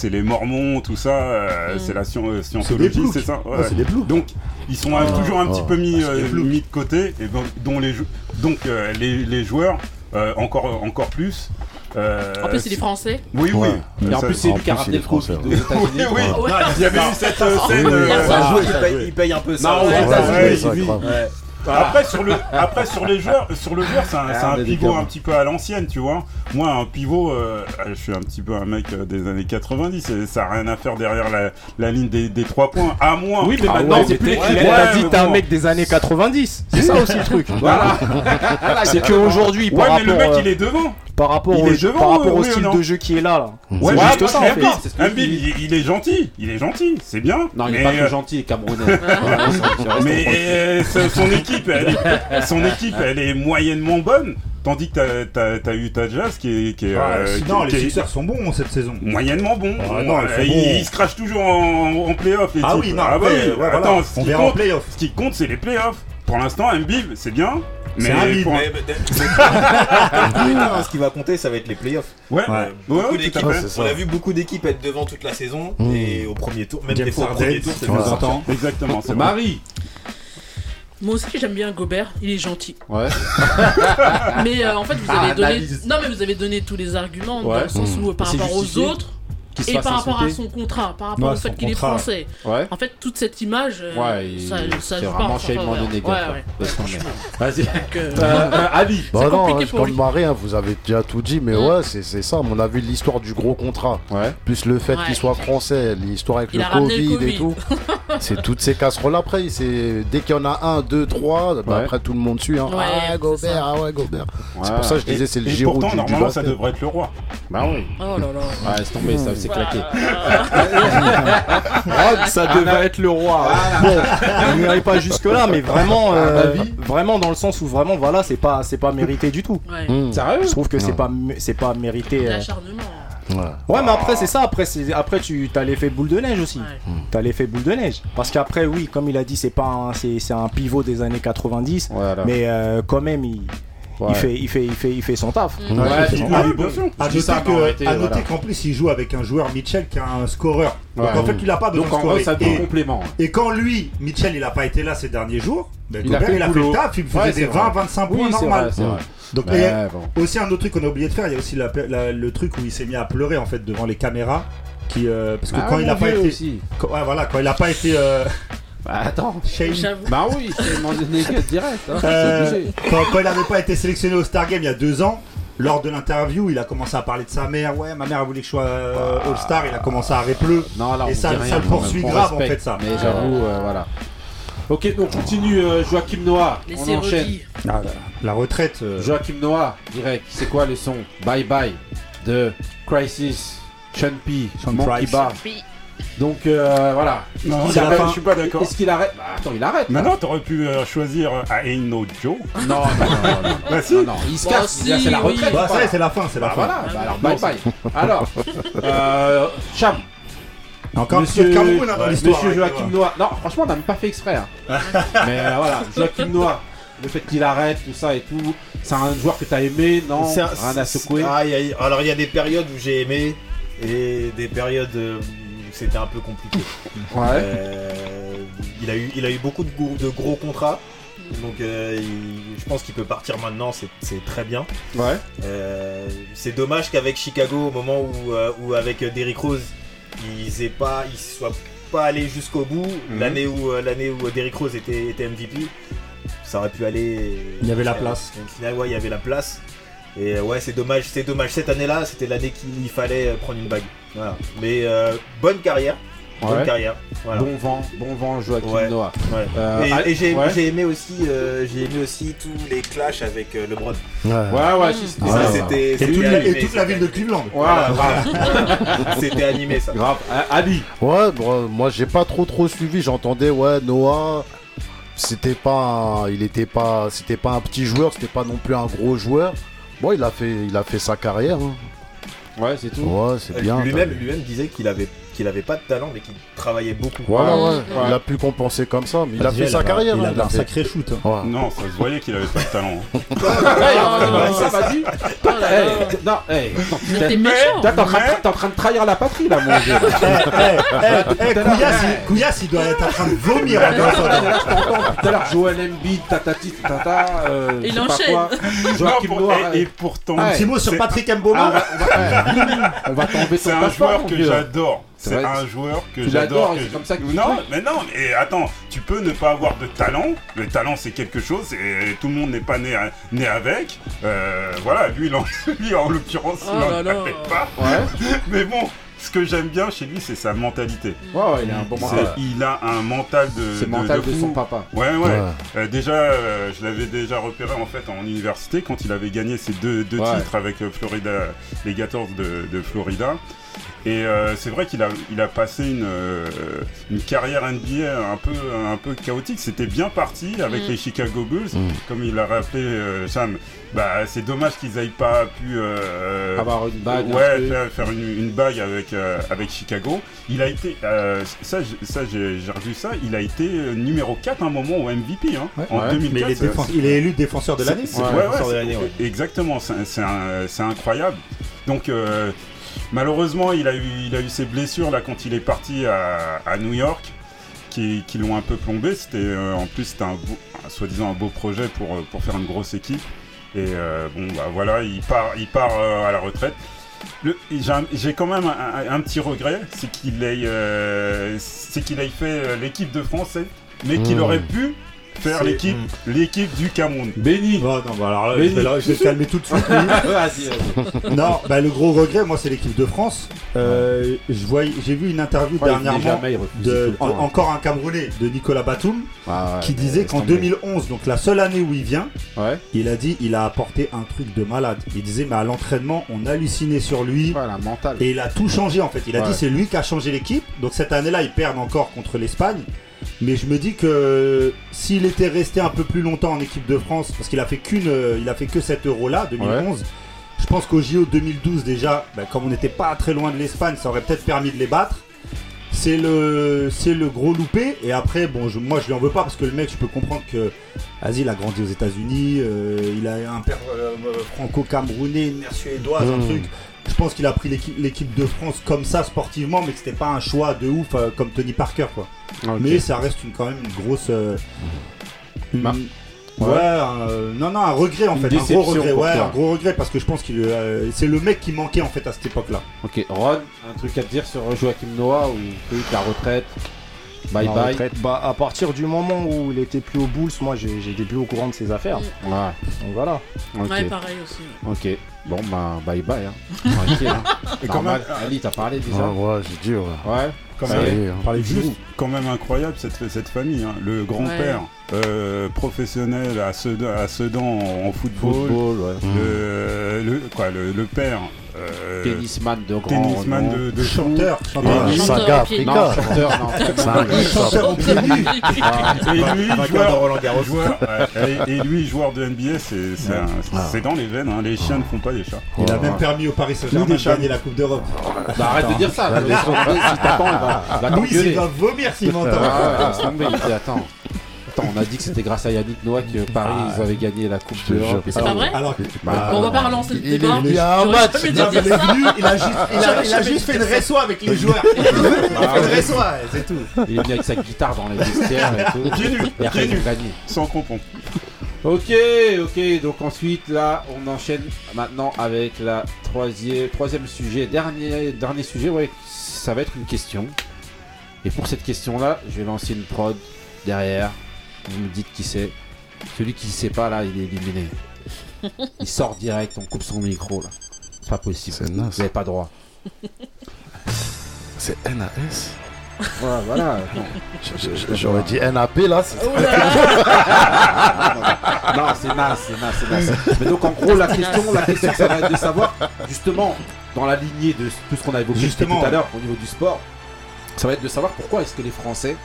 les, Mormons, tout ça. euh, C'est la scien- C'est des scientologie, c'est ça Ouais, Ouais. c'est des ploucs. Donc, ils sont euh, toujours un petit Oh. peu mis, Ah, euh, ploucs. mis de côté, et donc, dont les, donc euh, les, les joueurs, euh, encore, encore plus. Euh, En plus, c'est des Français. Oui, oui. Ouais. Et en plus, c'est est le coup français, ouais. Oui, oui. Ouais. Il y avait eu cette euh, scène. oui, euh, oui, Ça joue, ouais, il paye, il paye un peu ça. Non, ouais. ouais, Ouais, ouais, ouais. Ouais. Après sur le après sur les joueurs sur le joueur c'est un, Ah, pivot un petit peu à l'ancienne tu vois moi un pivot euh, je suis un petit peu un mec des années 90 et ça a rien à faire derrière la, la ligne des, des trois points à moins Oui, mais Ah maintenant, ouais, c'est plus il a dit t'es un mec des années 90. C'est ça aussi le truc. Voilà. C'est qu'aujourd'hui, ouais par mais le mec euh, il est devant par rapport il au, est devant, par rapport au oui ou style non de jeu qui est là. là. ouais, C'est mais juste ça, en un fait. Il, il est gentil il est gentil c'est bien Non, il mais, est pas plus euh, gentil, Camerounais. Mais euh, son équipe elle est, son équipe elle est moyennement bonne tandis que t'as- t'as t'as eu ta Jazz qui est qui est, Ah, euh, sinon, qui- les qui Sixers sont bons cette saison. moyennement bon. Ah non, ils bons. il se crache toujours en, en playoff. les Ah types. oui, non, ah après, oui, ouais, voilà. attends, ce on qui, verra en compte, playoff. ce qui compte, c'est les playoffs. Pour l'instant, Mbib, c'est bien. Mais C'est un bib, pour- Mais- mais- mais- mais- Ce qui va compter, ça va être les playoffs. Ouais, Ouais. ouais, Beaucoup ouais, tout d'équipes, à fait. c'est ça. on a vu beaucoup d'équipes être devant toute la saison Mmh. et au premier tour, même des fois au premier tour, c'est Exactement, c'est. Marie. Moi aussi, j'aime bien Gobert. Il est gentil. Ouais. Mais euh, en fait, vous Ah, avez donné. analyse. Non, mais vous avez donné tous les arguments Ouais. dans le sens où, euh, par rapport aux autres Qui se et fasse par rapport à son contrat, par rapport Ouais, au fait qu'il est français. Ouais. En fait, toute cette image, euh, Ouais, ça, ça c'est joue pas vraiment en sa on faveur. Vas-y. Euh, Euh, Ali. Bah C'est non, hein, lui. Marie, hein, vous avez déjà tout dit, mais ouais, c'est c'est ça, à mon avis, l'histoire du gros contrat. Ouais. Plus le fait Ouais. qu'il soit français, l'histoire avec le a COVID, et tout. c'est toutes ces casseroles après. c'est Dès qu'il y en a un, deux, trois, bah, après tout le monde suit. Hein. Ouais, ah, c'est Gobert, ça. ah ouais, Gobert. C'est pour ça que je disais, c'est le et Giroud pourtant, normalement, ça devrait être le roi. Bah oui. Oh là là. Ouais, laisse tomber, ça c'est claqué. Ah, ça devait être le roi. Bon, on n'irait pas jusque là, mais vraiment, euh, vraiment dans le sens où vraiment, voilà, c'est pas, c'est pas mérité du tout. Ouais. Mm. Sérieux Je trouve que c'est pas, c'est pas mérité. euh. L'acharnement. Ouais. Ouais, mais après c'est ça. Après, c'est, après tu as l'effet boule de neige aussi. Ouais. T'as l'effet boule de neige. Parce qu'après, oui, comme il a dit, c'est pas, un, c'est, c'est un pivot des années 90, Voilà. mais euh, quand même, il. Il fait, il fait, il fait, il fait son taf. Mm. Ouais, il son À dis noter voilà. qu'en plus il joue avec un joueur Mitchell qui est un scoreur. Donc Ouais. en fait il a pas besoin Donc de en gros, scorer. ça Et- complément. Et quand lui, Mitchell, il a pas été là ces derniers jours, ben, Il a fait il a le fait le taf, il faisait Ouais, des c'est vrai. 20-25 points Oui, normal. vrai, c'est vrai. Donc Ouais, et bon. aussi un autre truc qu'on a oublié de faire, il y a aussi la- la- le truc où il s'est mis à pleurer en fait devant les caméras. Qui, euh, parce que Ah, quand il a pas été, quand- ouais, voilà, quand il a pas été Bah attends. J'avoue. Bah oui, c'est mon nigga direct. Hein, Euh, quand, quand il n'avait pas été sélectionné au Star Game il y a deux ans, lors de l'interview, il a commencé à parler de sa mère. Ouais, ma mère a voulu que je sois euh, All-Star. Il a commencé à répleu. Non, là, on Et ça- dit ça le poursuit On grave, en fait, ça. Mais j'avoue, euh, voilà. Ok, donc continue euh, Joachim Noah. On Laissez enchaîne. Ah, la, la retraite. euh, Joachim Noah, direct. C'est quoi le son? Bye Bye de Crisis, Sean P, Sean Monkey Price. Bar. Donc euh, voilà. Non, Il arrête- je suis pas d'accord. Est-ce qu'il arrête Bah attends, il arrête. Mais non, t'aurais pu euh, choisir euh, I Ain't No Joe. Non, non, non, non, non. Bah si. Non, non, il se Bah, casse. si, Là, c'est la oui. retraite. Bah, ça c'est la fin, c'est la Bah fin. voilà, bah, alors Non, bye bye. Alors, euh, Cham, Encore Monsieur- peu de Cameroun hein, dans Ouais, l'histoire. Monsieur hein, Joachim Noah. Non, franchement, on n'a même pas fait exprès. hein. Mais euh, voilà, Joachim Noah. Le fait qu'il arrête, tout ça et tout. C'est un joueur que t'as aimé, non? C'est un- Rien à secouer. Ah, il y a- alors il y a des périodes où j'ai aimé et des périodes euh, c'était un peu compliqué. Ouais. Euh, il, a eu, il a eu beaucoup de gros, de gros contrats. Donc euh, il- je pense qu'il peut partir maintenant, c'est- très bien. Ouais. Euh, c'est dommage qu'avec Chicago, au moment où, euh, où avec Derrick Rose, ils aient pas, ils soient pas allés jusqu'au bout. Mhm. L'année où l'année où Derrick Rose était, était MVP, ça aurait pu aller. Il y avait la place. Au final, ouais, il y avait la place. Et ouais, c'est dommage, c'est dommage. Cette année-là, c'était l'année qu'il fallait prendre une bague. Voilà. Mais euh, bonne carrière, bonne Ouais. carrière. Voilà. Bon vent, bon vent, Joachim Ouais. Noah. Ouais. Euh, et et j'ai aimé aussi, euh, j'ai aimé aussi tous les clashs avec euh, LeBron. Ouais. Ouais, c'était Et c'était toute la, animé, et toute la c'était- ville de Cleveland. Voilà, Voilà, grave. C'était animé ça. grave. Ali. Ouais, bon, moi j'ai pas trop trop suivi. J'entendais, ouais, Noah, c'était pas, un- il était pas, c'était pas un petit joueur, c'était pas non plus un gros joueur. Bon, il a fait, il a fait sa carrière. hein. Ouais, c'est tout. Ouais, c'est bien. Lui-même, lui-même disait qu'il avait, qu'il avait pas de talent, mais qu'il travaillait beaucoup. Ouais, ouais, Ouais. Il a pu compenser comme ça, mais il a fait sa a- carrière. Il hein, a un fait- sacré shoot. hein. Non, ça se voyait qu'il avait pas de talent. hein. Ça, non, t'es- t'es méchant. T'es en, train de- trahir la patrie là, mon vieux. Eh, Couillasse, il- doit être en train de vomir tout à l'heure Joel Embiid, tatati, tata, euh, Il enchaîne. et, pourtant, Un petit mot sur c'est- Patrick Ah, on Mboma. va, on va- t'enlever c'est ton un passeport, joueur que j'adore. C'est un joueur que tu j'adore. c'est je- comme ça que tu Non, joues mais non, mais attends, tu peux ne pas avoir de talent. Le talent, c'est quelque chose et tout le monde n'est pas né, à- né avec. Euh, voilà, lui, il en, lui, en l'occurrence, Oh il en là là. avait pas. Ouais, Mais bon, ce que j'aime bien chez lui, c'est sa mentalité. ouais, ouais, il a un bon mental. Il a un mental de. C'est mental de son papa. Ouais, ouais. Ouais. Euh, déjà, euh, je l'avais déjà repéré en fait en université quand il avait gagné ses deux, deux Ouais. titres avec Florida, les Gators de, de Florida. Et euh, c'est vrai qu'il a, il a passé une, euh, une carrière NBA un peu, un peu chaotique. C'était bien parti avec Mm. les Chicago Bulls, Mm. comme il l'a rappelé euh, Sam. Bah, c'est dommage qu'ils aient pas pu euh, Avoir une bague. ouais, faire, faire une, une bague avec, euh, avec Chicago. Il a été, euh, ça, ça j'ai revu ça, il a été numéro 4 à un moment au MVP hein, Ouais. en Ouais. 2004. Mais il est, il est élu défenseur de l'année. Ouais. Exactement, c'est incroyable. Donc euh, malheureusement, il a, eu, il a eu ses blessures là quand il est parti à, à New York, qui, qui l'ont un peu plombé. C'était euh, en plus c'était un, soi-disant un beau projet pour, euh, pour faire une grosse équipe. Et euh, bon bah voilà, il part, il part euh, à la retraite. J'ai quand même un, un- un petit regret, c'est qu'il ait, c'est qu'il ait fait l'équipe de France, mais qu'il Mmh. aurait pu faire l'équipe, l'équipe du Cameroun. Béni. Oh, non, bah alors là, je vais, je calmer tout de suite. lui. Vas-y, vas-y. non, bah, le gros regret, moi, c'est l'équipe de France. Euh, je vois, j'ai vu une interview Ouais, dernièrement de en- hein. encore un Camerounais de Nicolas Batum Ah ouais, qui disait qu'en tomber. 2011, donc la seule année où il vient, Ouais, il a dit il a apporté un truc de malade. Il disait mais à l'entraînement, on hallucinait sur lui. voilà, mental. Et il a tout changé en fait. Il a Ouais. dit c'est lui qui a changé l'équipe. Donc cette année-là, ils perdent encore contre l'Espagne. Mais je me dis que s'il était resté un peu plus longtemps en équipe de France, parce qu'il a fait qu'une, euh, il a fait que cet euro-là, 2011. Je pense qu'au JO 2012 déjà, bah, comme on n'était pas très loin de l'Espagne, ça aurait peut-être permis de les battre. C'est le, c'est le gros loupé. Et après, bon, je- moi je lui en veux pas parce que le mec, je peux comprendre que, il a grandi aux États-Unis, euh, il a un père euh, franco-camerounais, une mère suédoise, un Mmh. truc. Je pense qu'il a pris l'équipe de France comme ça sportivement, mais que c'était pas un choix de ouf euh, comme Tony Parker quoi. Mais ça reste une, quand même une grosse. euh, une- Bah, ouais, non, non, un regret en Une fait. Un gros regret, ouais, toi. un gros regret parce que je pense qu'il euh, c'est le mec qui manquait en fait à cette époque-là. Ok, Ron, un truc à te dire sur Joachim Noah ou la retraite? Bye La bye. retraite, bah, à partir du moment où il était plus au Bulls, moi j'ai- j'étais plus au courant de ses affaires. Ouais, Donc voilà. Ouais, pareil aussi. Ok, bon bah bye bye. Hein. Tranquille. Hein. Et quand Normal. même- Ali, t'as parlé déjà Ouais, ouais, j'ai dit, ouais. Ouais. Quand Ça même. y est, hein. Quand même incroyable cette, cette famille. hein. Le grand-père euh, professionnel à Sedan, à Sedan en, en football. Football, ouais. Le, le- quoi, le, le père. euh, Tennisman de grand tennisman de, de Chanteur, Et chanteur. Saga. Non, Africa. chanteur, non. C'est un chanteur au pied nu. Ah, Et lui, joueur, Roland Garros. joueur, et, et lui, joueur de NBA, c'est c'est un- Ah. c'est dans les veines. hein. Les chiens ne font pas les chats. Il a même permis au Paris Saint-Germain de gagner la Coupe d'Europe. bah, arrête de dire ça. si t'attends, il va, vomir s'il m'entend. Ah dit attends. Attends, on a dit que c'était grâce à Yannick Noah que Paris ils avaient gagné la Coupe et C'est pas vrai Alors, Bah, On va pas relancer le Il est débat. venu à un J'aurais match. mais dire il il a juste, il a, il a juste fait une réseau avec les joueurs. Il est venu, il a fait une réseau, ouais, c'est tout. Il est venu avec sa guitare dans les vestiaires et tout. Pieds nus, Et après, gagné. Sans comprendre. Ok, ok, donc ensuite là on enchaîne maintenant avec la troisième, troisième sujet, dernier, dernier sujet, ouais, ça va être une question. Et pour cette question là, je vais lancer une prod derrière, vous me dites qui c'est. Celui qui ne sait pas là, il est éliminé. Il sort direct, on coupe son micro là. C'est pas possible. C'est Vous n'avez pas droit. C'est NAS. Voilà, voilà. J'aurais dit NAP là. c'est-. Non, c'est naze, c'est naze, c'est naze. Mais donc en gros la question, la question ça va être de savoir justement dans la lignée de tout ce qu'on a évoqué Justement, tout à l'heure au niveau du sport, ça va être de savoir pourquoi est-ce que les Français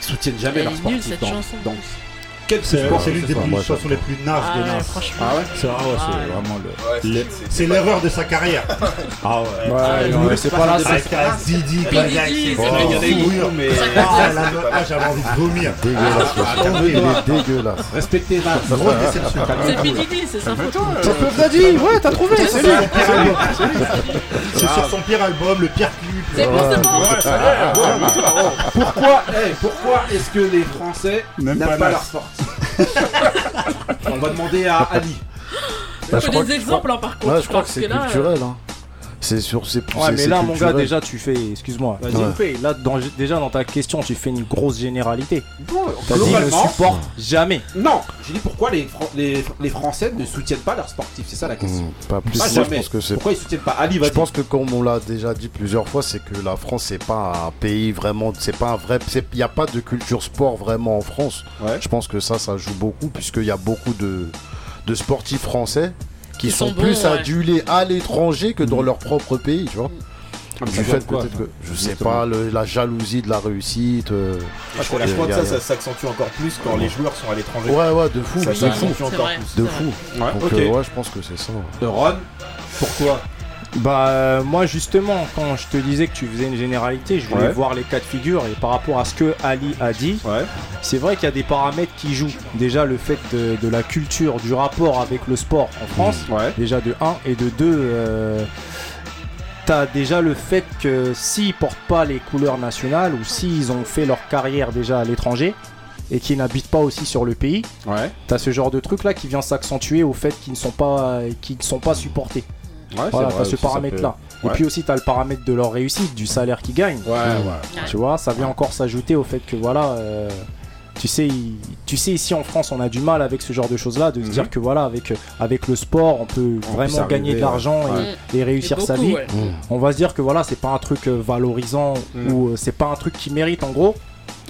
soutiennent jamais leurs sportifs cette dans, chanson. dans- Quel C'est sport c'est l'une des plus- chansons les plus nazes Ah de Nas. franchement. Ah ouais C'est ah ouais, c'est Ah ouais. vraiment le. Ouais, c'est- C'est l'erreur de sa carrière. Ah ouais. Ouais, voulez c'est pas pas là. c'est- Didi, c'est c'est mais. Ah, la- ah, j'avais envie de vomir. Dégueulasse. Ah, Il est dégueulasse. Respectez Nas. Grosse déception. C'est P. Diddy, c'est sa ouais, t'as trouvé, c'est lui. C'est sur son pire album, le pire clip. C'est bon, c'est bon. Pourquoi, eh, pourquoi est-ce que les Français N'aiment pas pas leur sportif On va demander à Ali. Bah, je crois des que- exemples, hein, par contre. Ouais, je crois que parce c'est là, culturel. Hein. C'est sur c'est Ouais, mais là, mon gars, déjà, tu fais, excuse-moi, Vas-y. fais- là, dans- déjà dans ta question, tu fais une grosse généralité. T'as dit ne Globalement, supporte jamais. non. J'ai dit pourquoi les, Fran- les, les Français ne soutiennent pas leurs sportifs. C'est ça la question. Hmm, Pas plus. Pas Moi, je jamais. pense que c'est Pourquoi ils soutiennent pas Ali, Je vas-y. pense que comme on l'a déjà dit plusieurs fois, c'est que la France c'est pas un pays vraiment, c'est pas un vrai, il n'y a pas de culture sport vraiment en France. Ouais. Je pense que ça, ça joue beaucoup puisqu'il y a beaucoup de, de sportifs français qui sont, sont bons, plus ouais. adulés à l'étranger que dans leur propre pays, tu vois. Ah, Du fait peut-être que, je sais pas, le- la jalousie de la réussite. euh, Je crois, Il y je a- crois que a- ça, ça s'accentue encore plus quand les joueurs sont à l'étranger. Ouais, ouais, de fou, Ça de fou, encore plus. de fou. Ouais, Donc euh, ouais, je pense que c'est ça. De Ron, pourquoi Bah, euh, moi, justement, quand je te disais que tu faisais une généralité, je voulais Ouais. voir les cas de figure et par rapport à ce que Ali a dit, Ouais. c'est vrai qu'il y a des paramètres qui jouent. Déjà, le fait de, de la culture, du rapport avec le sport en France, Ouais. déjà de 1 et de 2 t'as déjà le fait que s'ils portent pas les couleurs nationales ou s'ils ont fait leur carrière déjà à l'étranger et qu'ils n'habitent pas aussi sur le pays, Ouais. t'as ce genre de truc là qui vient s'accentuer au fait qu'ils ne sont pas qu'ils ne sont pas supportés. Ouais, Voilà, t'as ce aussi, ça paramètre là. peut- Et puis aussi t'as le paramètre de leur réussite, du salaire qu'ils gagnent. Ouais, ouais. Tu vois, ça vient encore s'ajouter au fait que voilà, euh, tu sais, tu sais ici en France, on a du mal avec ce genre de choses-là, de se Mhm. dire que voilà, avec euh, avec le sport, on peut On vraiment gagner de l'argent ouais. et, et réussir sa vie. ouais. On va se dire que voilà, c'est pas un truc euh, valorisant Mhm. ou euh, c'est pas un truc qui mérite en gros.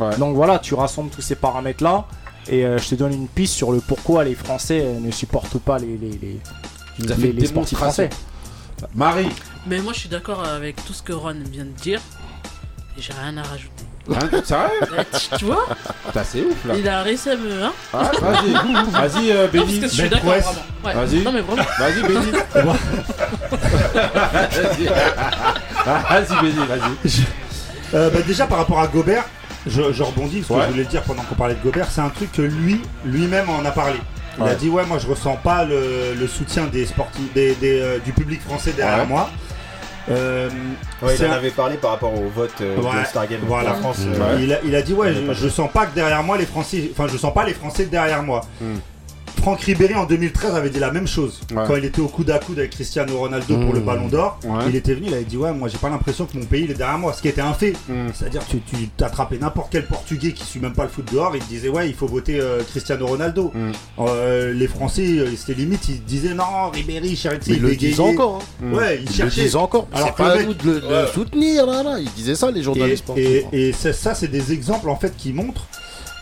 Ouais. Donc voilà, tu rassembles tous ces paramètres là. Et euh, je te donne une piste sur le pourquoi les Français ne supportent pas les, les, les, Tu nous as fait les- les sportifs français. Marie, Mais moi, je suis d'accord avec tout ce que Ron vient de dire. Et j'ai rien à rajouter. hein, sérieux Ouais, tu- tu vois T'as c'est ouf là. Il a réussi à me. Hein Ah, vas-y, vas-y, euh, non, parce Benny. que je suis d'accord, vraiment. Ouais. Vas-y. Non, mais vraiment. Vas-y, Benny. Vas-y, vas-y, Benny, vas-y. Euh, bah, déjà par rapport à Gobert, je, je rebondis parce que je voulais le dire pendant qu'on parlait de Gobert, c'est un truc que lui, lui-même en a parlé. Il a Ouais. dit ouais moi je ressens pas le, le soutien des sportifs, des, des, euh, du public français derrière Ouais. moi. Euh, Ouais, il en un- avait parlé par rapport au vote euh, Ouais, de Star Game. voilà. La France. Ouais. euh, il, a, il a dit ouais je, je sens pas que derrière moi les Français, enfin je sens pas les Français derrière moi. Hmm. Franck Ribéry en 2013 avait dit la même chose Ouais. quand il était au coude à coude avec Cristiano Ronaldo pour le Ballon d'Or. Ouais. Il était venu, il avait dit ouais moi j'ai pas l'impression que mon pays il est derrière moi, ce qui était un fait. Hmm. C'est-à-dire tu, tu t'attrapais n'importe quel Portugais qui suit même pas le foot dehors, il te disait ouais il faut voter euh, Cristiano Ronaldo. Mm. Euh, les Français euh, c'était limite ils disaient non Ribéry, Mais ils le disent encore. hein. Ouais ils Ils le disent encore. Alors C'est pas à nous de le, de le Ouais. soutenir là, là. Ils disaient ça les journalistes et, hein. et c'est- ça c'est des exemples en fait qui montrent.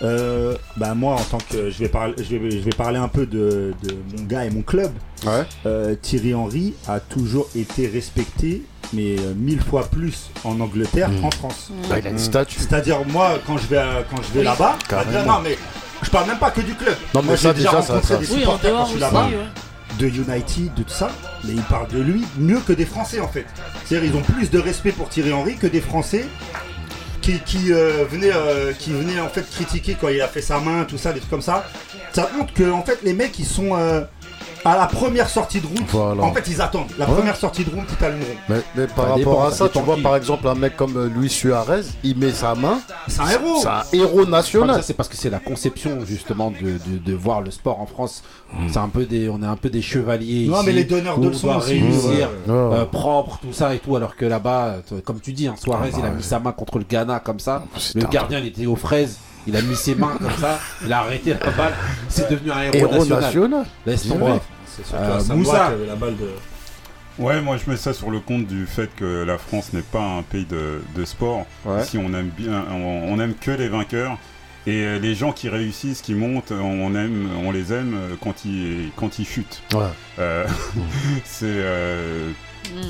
Euh, bah moi en tant que je vais parler je vais, je vais parler un peu de, de mon gars et mon club. Ouais. Euh, Thierry Henry a toujours été respecté mais euh, mille fois plus en Angleterre Mm. qu'en France. Bah, il a une statue. C'est-à-dire moi quand je vais à- quand je vais là-bas, Carrément. non mais je parle même pas que du club. Non, mais moi ça, j'ai déjà déjà, ça- rencontré ça- des Oui, en supporters quand je suis aussi. là-bas ouais. de United, de tout ça, mais ils parlent de lui mieux que des Français en fait. C'est-à-dire ils ont plus de respect pour Thierry Henry que des Français euh, euh, qui venaient en fait critiquer quand il a fait sa main, tout ça, des trucs comme ça. Ça montre que fait les mecs ils sont euh, à la première sortie de route. Voilà. En fait ils attendent. La Ouais. première sortie de route ils t'allumeront. Mais, mais par Ça rapport dépend, à ça ça, tu vois qui. par exemple un mec comme euh, Luis Suarez, il met sa main, C'est un héros. c'est un héros Ah, national. ça, c'est parce que c'est la conception justement de, de, de voir le sport en France. C'est un peu des, on est un peu des chevaliers. Non ici, mais les donneurs de on leçons aussi. réussir, ouais. Euh, propre, tout ça et tout, alors que là-bas, t- comme tu dis, hein, Suarez, Ah, il a bah, mis ouais. sa main contre le Ghana comme ça. C'est Le un gardien, il était aux fraises. Il a mis ses mains comme ça. Il a arrêté la balle. C'est devenu un héros, héros national. national. Laisse tomber. C'est surtout Euh, à Samoa Moussa. qui avait la balle de. Ouais, moi je mets ça sur le compte du fait que la France n'est pas un pays de, de sport. Ouais. Ici, on aime bien, on, on aime que les vainqueurs. Et euh, les gens qui réussissent, qui montent, on aime, on les aime euh, quand ils quand ils chutent. Ouais. Euh, c'est euh, Hmm.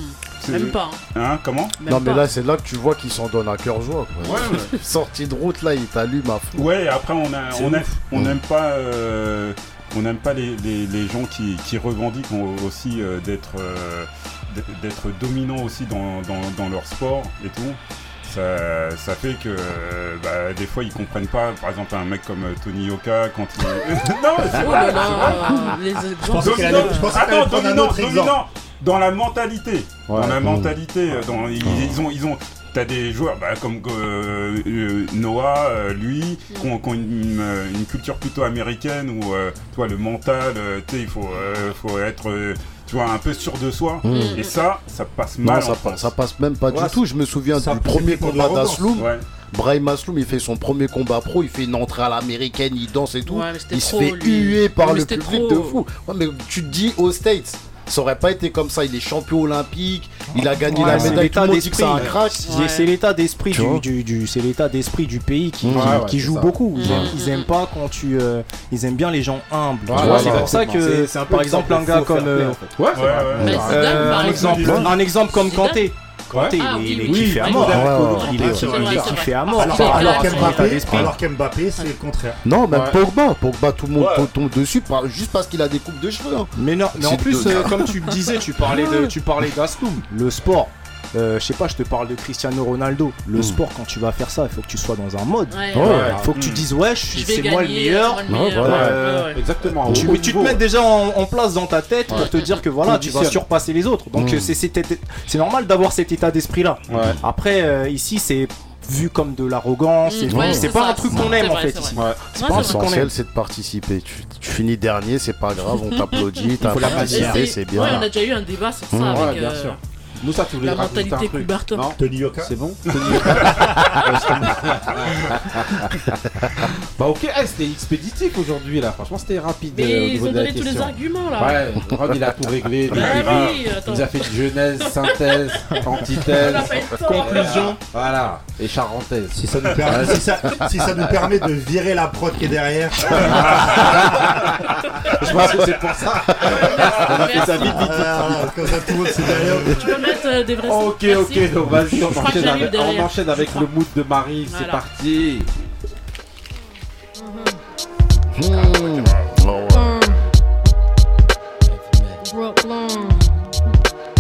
c'est- Même pas. hein. Hein, comment Même non, mais pas. là, c'est là que tu vois qu'il s'en donne à cœur joie. quoi. Ouais, ouais. Sortie de route, là, il t'allume à fond. Ouais, après on a, on aime, on Mm. n'aime pas, euh, on n'aime pas les, les, les gens qui, qui revendiquent au- aussi euh, d'être, euh, d'être- d'être dominants aussi dans, dans, dans leur sport et tout. Ça, ça fait que euh, bah, des fois ils comprennent pas. Par exemple, un mec comme Tony Yoka quand il. non, c'est Oh vrai, Dominant. Attends, dominant, dans la mentalité. Ouais. Dans la mentalité, dans, ils, ils ont, ils ont. T'as des joueurs bah, comme euh, euh, Noah, euh, lui, qui ont, qui ont une, une culture plutôt américaine où, euh, tu vois, le mental, euh, tu sais, il faut, euh, faut être, euh, tu vois, un peu sûr de soi. Mm. Et ça, ça passe Non, mal. ça, en passe, France. ça passe même pas Ouais, du tout. Je me souviens du premier combat d'Asloum. Ouais. Brahim Asloum, il fait son premier combat pro, il fait une entrée à l'américaine, il danse et tout. Ouais, il se fait lui. huer par Mais le c'était public trop. de fou. Ouais, mais tu te dis aux States, ça aurait pas été comme ça. Il est champion olympique, il a gagné Ouais, la médaille. Tout le monde dit que c'est un crack. C'est- Ouais. C'est l'état d'esprit du, du, du- c'est l'état d'esprit du pays qui, Ouais, qui- ouais, qui c'est joue ça. beaucoup. Ils, Mm. aiment, ils aiment pas quand tu, euh, ils aiment bien les gens humbles. c'est pour ça que, c'est- c'est un peu par exemple, un gars comme, euh, en fait. Ouais, un exemple. un exemple comme. Kanté. Ah, il, est- oui, il est oui. kiffé à mort. Il est, kiffé à mort. Alors, qu'Mbappé, c'est le contraire. Non, même. Pogba. Pogba, tout le monde tombe dessus juste parce qu'il a des coupes de cheveux. hein. Mais non, mais en plus, euh, comme tu le disais, tu parlais de, tu parlais d'Asloum, le sport. Euh, je sais pas, je te parle de Cristiano Ronaldo. Le Mm. sport, quand tu vas faire ça, il faut que tu sois dans un mode. Ouais, Ouais. ouais. Il faut que tu dises ouais, je- Je vais c'est moi le meilleur. moi le Ouais, meilleur. voilà. Ouais, ouais. Exactement. Tu, tu te mets déjà en, en place dans ta tête Ouais. pour te dire que voilà, tu vas surpasser les autres. Donc Mm. euh, c'est- normal d'avoir cet état d'esprit-là. Ouais. Après, euh, ici, c'est vu comme de l'arrogance. Ouais, c'est c'est pas ça, un truc qu'on aime en fait c'est ici. vrai. Ouais. C'est Ouais, pas. L'essentiel, c'est de participer. Tu, tu finis dernier, c'est pas grave, on t'applaudit, t'as participé, c'est bien. Ouais, on a déjà eu un débat sur ça Mmh. avec Ouais, bien sûr. Nous, ça, tu voulais la raconter mentalité un truc. Coubertin. Non Tony Yoka. C'est bon Bah ok, eh, c'était expéditif aujourd'hui là, franchement c'était rapide. euh, au Mais ils niveau ont de la donné tous les question. arguments là. Ouais, il a tout réglé, Bah il nous a fait genèse, synthèse, On antithèse, n'a pas eu le temps. conclusion, voilà, et charentaise. Si ça, nous permet, si, ça, si ça nous permet de virer la prod qui est derrière. Je pense que c'est pour ça. On a fait ça vite vite. Voilà, comme ça, tout le monde sait derrière. Tu peux euh, des vrais Ok, Merci. ok, donc vas-y, on Je crois que enchaîne j'arrive avec, derrière. on enchaîne avec Je le mood de Marie, c'est Voilà. parti. Hmm. Oh. Brooklyn.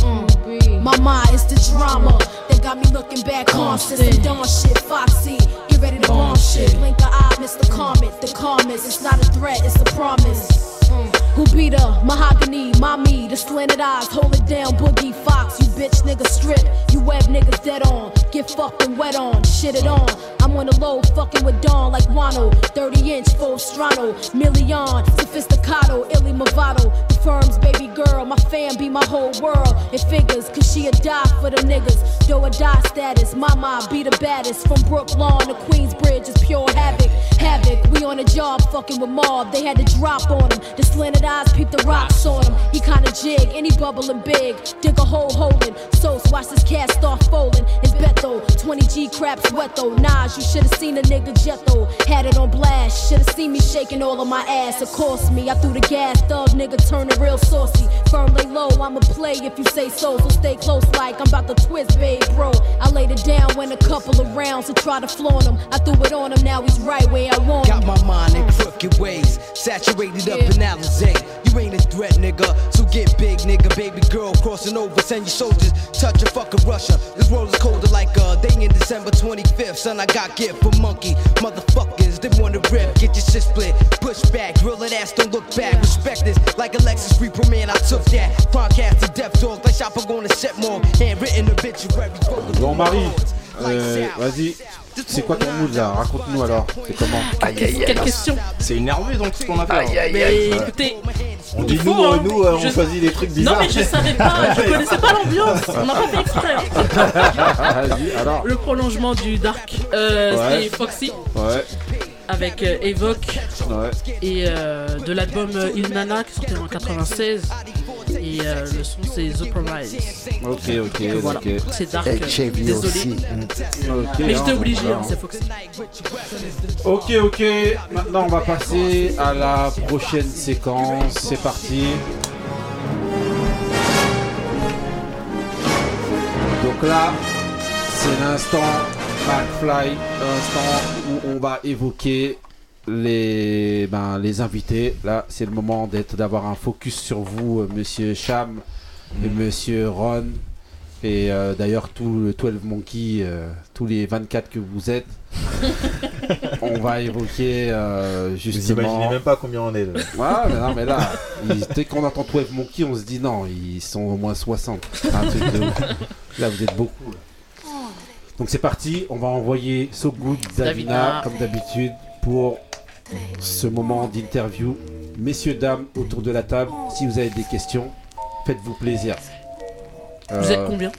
Mm. Mind is the drama that got me looking back on system dawn shit. Foxy, get ready to bomb shit. Blink the eye, Mr. Comet, the calmest. It's not a threat, it's a promise. Who be the Mahogany, mommy, the slanted eyes, hold it down, boogie fox. You bitch nigga strip, you web niggas dead on. Get fucking wet on, shit it on. I'm on the low, fucking with Dawn like Wano. 30 inch, full strano, million, sophisticato, illy movado. The firm's baby girl, my fam be my whole world. It figures, cause she a die for the niggas. Do a die status, mama be the baddest. From Brooklyn to Queensbridge is pure havoc. Havoc, we on a job fucking with mob. They had to drop on him. The slanted eyes peep the rocks on him. He kinda jig, any bubbling big. Dig a hole holding. So watch this cat start folding. It's Beto, 20 G craps wet though. Nas, you should've seen a nigga jet though. Had it on blast. Should've seen me shaking all of my ass. Of course me, I threw the gas. Thug nigga turning real saucy. Firm lay low, I'ma play if you say so. So stay close like I'm about to twist, babe, bro. I laid it down when a couple of rounds to try to flaunt him. I threw it on him, now he's right where I want him. Got my mind in crooked ways, saturated up in Alizé. Eh? You ain't a threat, nigga. So get big, nigga. Baby girl crossing over, send your soldiers. Touch a fucking Russia. This world is colder like uh, a day in December 25th. Son, I got gift for monkey. Motherfuckers, they wanna rip, get your shit split. Push back, grill that ass, don't look back. Respect this, like Alexis Reaper, man, I took that. Podcast to death dog, like shopper going to set more. Handwritten obituary. Bon Marie, euh, vas-y, c'est quoi ton mood là? Raconte-nous alors, c'est comment? Quelle question C'est énervé donc ce qu'on a fait. Mais écoutez, On dit faut, nous, euh, hein. nous euh, on Je- choisit des trucs Non bizarres. mais je savais pas, je connaissais pas l'ambiance, on n'a pas fait exprès. hein. Vas-y, alors. Le prolongement du Dark, euh, Ouais. c'était Foxy Ouais, avec euh, Evoque ouais. et euh, de l'album euh, Il Nana qui sortait en 96. Et euh, le son, c'est The Promise. Ok, ok, Voilà. ok. C'est dark. Et euh, Chevy Désolé. aussi. Ok, Mais j'étais obligé, voilà. hein, c'est Foxy. Ok, ok. Maintenant, on va passer à la prochaine séquence. C'est parti. Donc là, c'est l'instant McFly, l'instant où on va évoquer les, ben, les invités. Là, c'est le moment d'être, d'avoir un focus sur vous, euh, Monsieur Cham et Monsieur Ron. Et euh, d'ailleurs, tout le 12 Monkey, euh, tous les 24 que vous êtes, on va évoquer euh, Vous justement. imaginez même pas combien on est. Là. Ouais, mais non, mais là, ils- dès qu'on entend 12 Monkey, on se dit non, ils sont au moins 60. C'est un truc de. Là, vous êtes beaucoup. là. Donc c'est parti, on va envoyer So Good Davina, Davina. comme d'habitude, pour ce moment d'interview. Messieurs, dames, autour de la table, si vous avez des questions, faites-vous plaisir. Vous Euh, êtes combien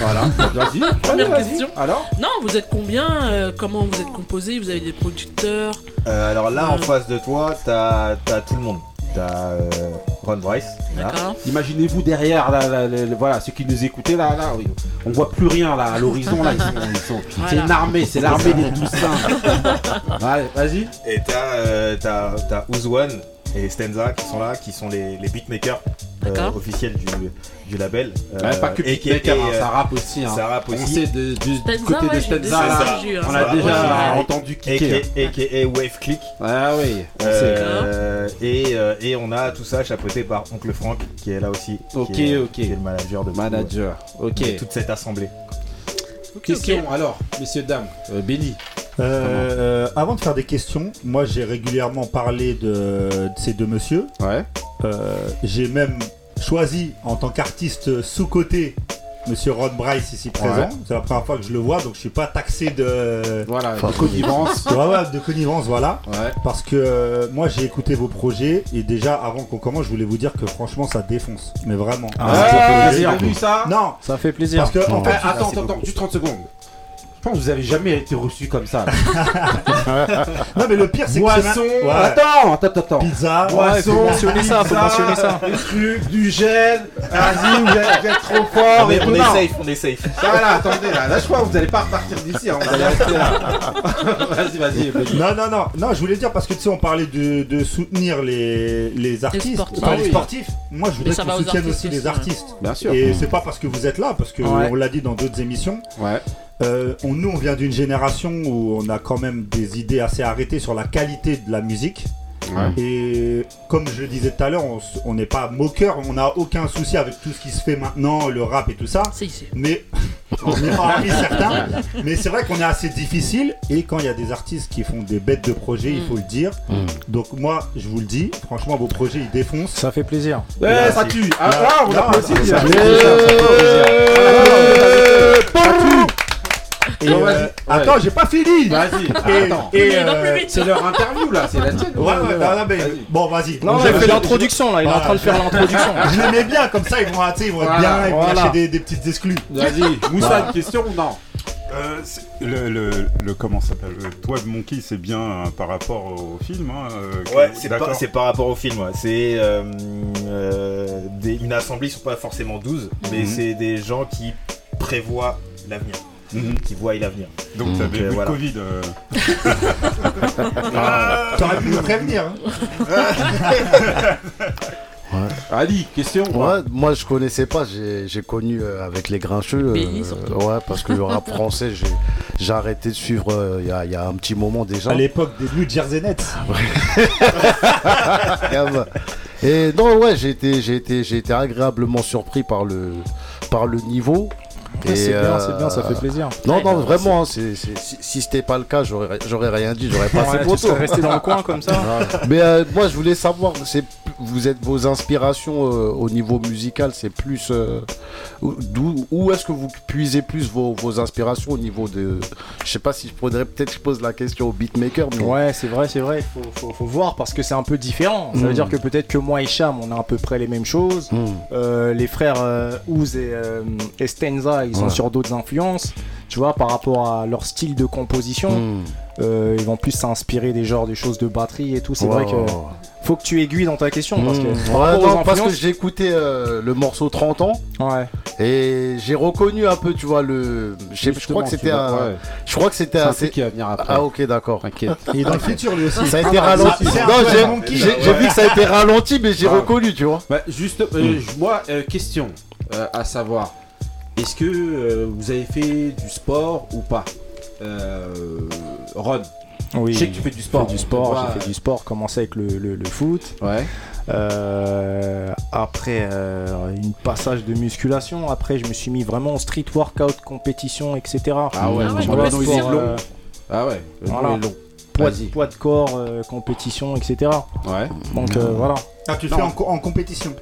Voilà, vas-y. Première vas-y. question. Alors Non, vous êtes combien euh, Comment vous êtes composé Vous avez des producteurs? Euh, alors là, en Euh. face de toi, t'as as tout le monde. T'as euh, Ron. D'accord Imaginez-vous derrière, là, là, là, là, voilà, ceux qui nous écoutaient là, là, oui. on voit plus rien là, à l'horizon là, ils sont, ils sont- c'est une armée, c'est l'armée des Toussaint. Ouais, vas-y. Et t'as euh, t'as- t'as Ouzwan et Stenza qui sont là, qui sont les, les beatmakers euh, officiels du, du label. Euh, Ouais, pas que et qui- et, hein, euh, ça rappe aussi. Hein. ça rappe On aussi. sait de- du Stenza, côté ouais, de Stenza hein, on ça a déjà entendu kicker. aka, aka Wave Click. Ah oui, on sait. Euh, et, euh, et on a tout ça chapeauté par Oncle Frank qui est là aussi. Ok, qui est, ok. Qui est le manager de, tout- Manager, ok. de toute cette assemblée. Question alors, messieurs, dames, euh, Benny. Euh, avant de faire des questions, moi j'ai régulièrement parlé de, de ces deux messieurs. Ouais. Euh, j'ai même choisi en tant qu'artiste sous-côté Monsieur Ron Bryce ici présent. Ouais. C'est la première fois que je le vois, donc je suis pas taxé de, Voilà, de connivence. Ouais, ouais, de connivence, voilà. Ouais. Parce que euh, moi j'ai écouté vos projets et déjà avant qu'on commence, je voulais vous dire que franchement ça défonce. Mais vraiment. Ah, Ça fait plaisir. ça Non, Ça fait plaisir. parce que en fait, attends, attends, attends, juste 30 secondes. Je pense que vous avez jamais été reçu comme ça. non mais le pire c'est que Boisson, ouais. attends, attends, attends. pizza, Boisson, faut mentionner ça, faut pizza, mentionner ça. Des trucs, du gel. Vas-y, vous êtes, trop fort. on est, et on est safe, on est safe. Voilà, attendez, là, là, je crois que vous allez pas repartir d'ici, hein, vous allez rester là. vas-y, vas-y, vas-y. Non, non, non, non, je voulais dire parce que tu sais, on parlait de, de soutenir les, les artistes, sportifs. enfin, Ah les oui. sportifs. Moi, je voudrais Mais qu'on soutienne aussi les ouais. artistes. Bien sûr. Et c'est pas parce que vous êtes là, parce que Ouais. on l'a dit dans d'autres émissions. Ouais. Euh, on, nous, on vient d'une génération où on a quand même des idées assez arrêtées sur la qualité de la musique. Ouais. Et comme je le disais tout à l'heure, on n'est pas moqueur, on n'a aucun souci avec tout ce qui se fait maintenant, le rap et tout ça. C'est ici. Mais on est hormis certains. Mais c'est vrai qu'on est assez difficile. Et quand il y a des artistes qui font des bêtes de projets, il faut le dire. Donc moi, je vous le dis, franchement, vos projets, ils défoncent. Ça fait plaisir. Ouais, ça tue. Ah, là, on Non, applaudit. ça fait Ça tue. Et, euh. Attends, j'ai pas fini. Vas-y, Et- va euh. C'est leur interview là, c'est la tienne. Ouais, ouais, non, non, mais- bon, vas-y. Non, J'ai- fait l'introduction là, il est en train de faire l'introduction. Je l'aimais bien, comme ça, ils vont, ils vont être Voilà, bien, ils vont voilà. lâcher des, des petites exclus. Vas-y, Moussa, une question ou non Euh, le, le, le- comment ça s'appelle le Twelve Monkey, c'est bien euh, par rapport au film. Hein, euh, Ouais, c'est c'est par rapport au film. ouais. C'est euh, euh, des- une assemblée, ils sont pas forcément 12, mais Mhm. c'est des gens qui prévoient l'avenir, Mhm. qui voient l'avenir. Donc Mhm. t'avais voilà. le Covid. euh, T'aurais pu me prévenir. hein. Ali, question Ouais, moi je connaissais pas, j'ai j'ai connu euh, avec les grincheux. euh, ouais, parce que le rap français, j'ai arrêté de suivre euh, il y, a, il y a un petit moment déjà. À l'époque des New Jersey Nets. Ah. Et non, ouais, j'ai été, j'ai été, j'ai été agréablement surpris par le, par le niveau. C'est bien, euh, c'est bien, ça fait plaisir. Non, Ouais, non, vraiment, hein, c'est, c'est- si, si c'était pas le cas, j'aurais, j'aurais rien dit, j'aurais passé Ouais, pour tu serais resté dans le coin comme ça. Mais euh, moi, je voulais savoir, c'est, vous êtes vos inspirations euh, au niveau musical, c'est plus, euh, où- d'où, où est-ce que vous puisez plus vos, vos inspirations au niveau de, je sais pas si je pourrais peut-être je pose la question au beatmaker, mais Ouais, c'est vrai, c'est vrai, il faut, faut- faut voir parce que c'est un peu différent. Ça veut Mm. dire que peut-être que moi et Cham, on a à peu près les mêmes choses. Hmm. Euh, les frères Ouz et, et Stenza, ils sont Ouais. sur d'autres influences, tu vois, par rapport à leur style de composition. Hmm. Euh, ils vont plus s'inspirer des genres des choses de batterie et tout. C'est vrai que. Faut que tu aiguilles dans ta question parce que Mmh. par Ouais, rapport aux non, parce que j'ai écouté euh, le morceau 30 ans Ouais. et j'ai reconnu un peu, tu vois, le. Je, crois que c'était un. ouais. Je crois que c'était qui va venir après. Ah, ok, d'accord. T'inquiète. Il est dans le futur lui aussi. Ça a été Ah, ralenti. c'est un Non, j'ai- vu que ça a été ralenti, mais j'ai Ah. reconnu, tu vois. Bah, juste, euh, je- moi, euh, question euh, à savoir est-ce que euh, vous avez fait du sport ou pas? Euh, Ron Oui. Je sais que tu fais du sport. J'ai fait du sport, j'ai fait du sport, commencé avec le, le- le foot. Ouais. Euh, après euh, une passage de musculation, après je me suis mis vraiment au street workout, compétition, etc. Ah ouais, Ah ouais, Tu donc vois, le sport, euh, long. Ah ouais, le Voilà. long. poids, poids de corps, euh, compétition, etc. Ouais. Donc euh, voilà. Ah, tu le fais en, co- en compétition.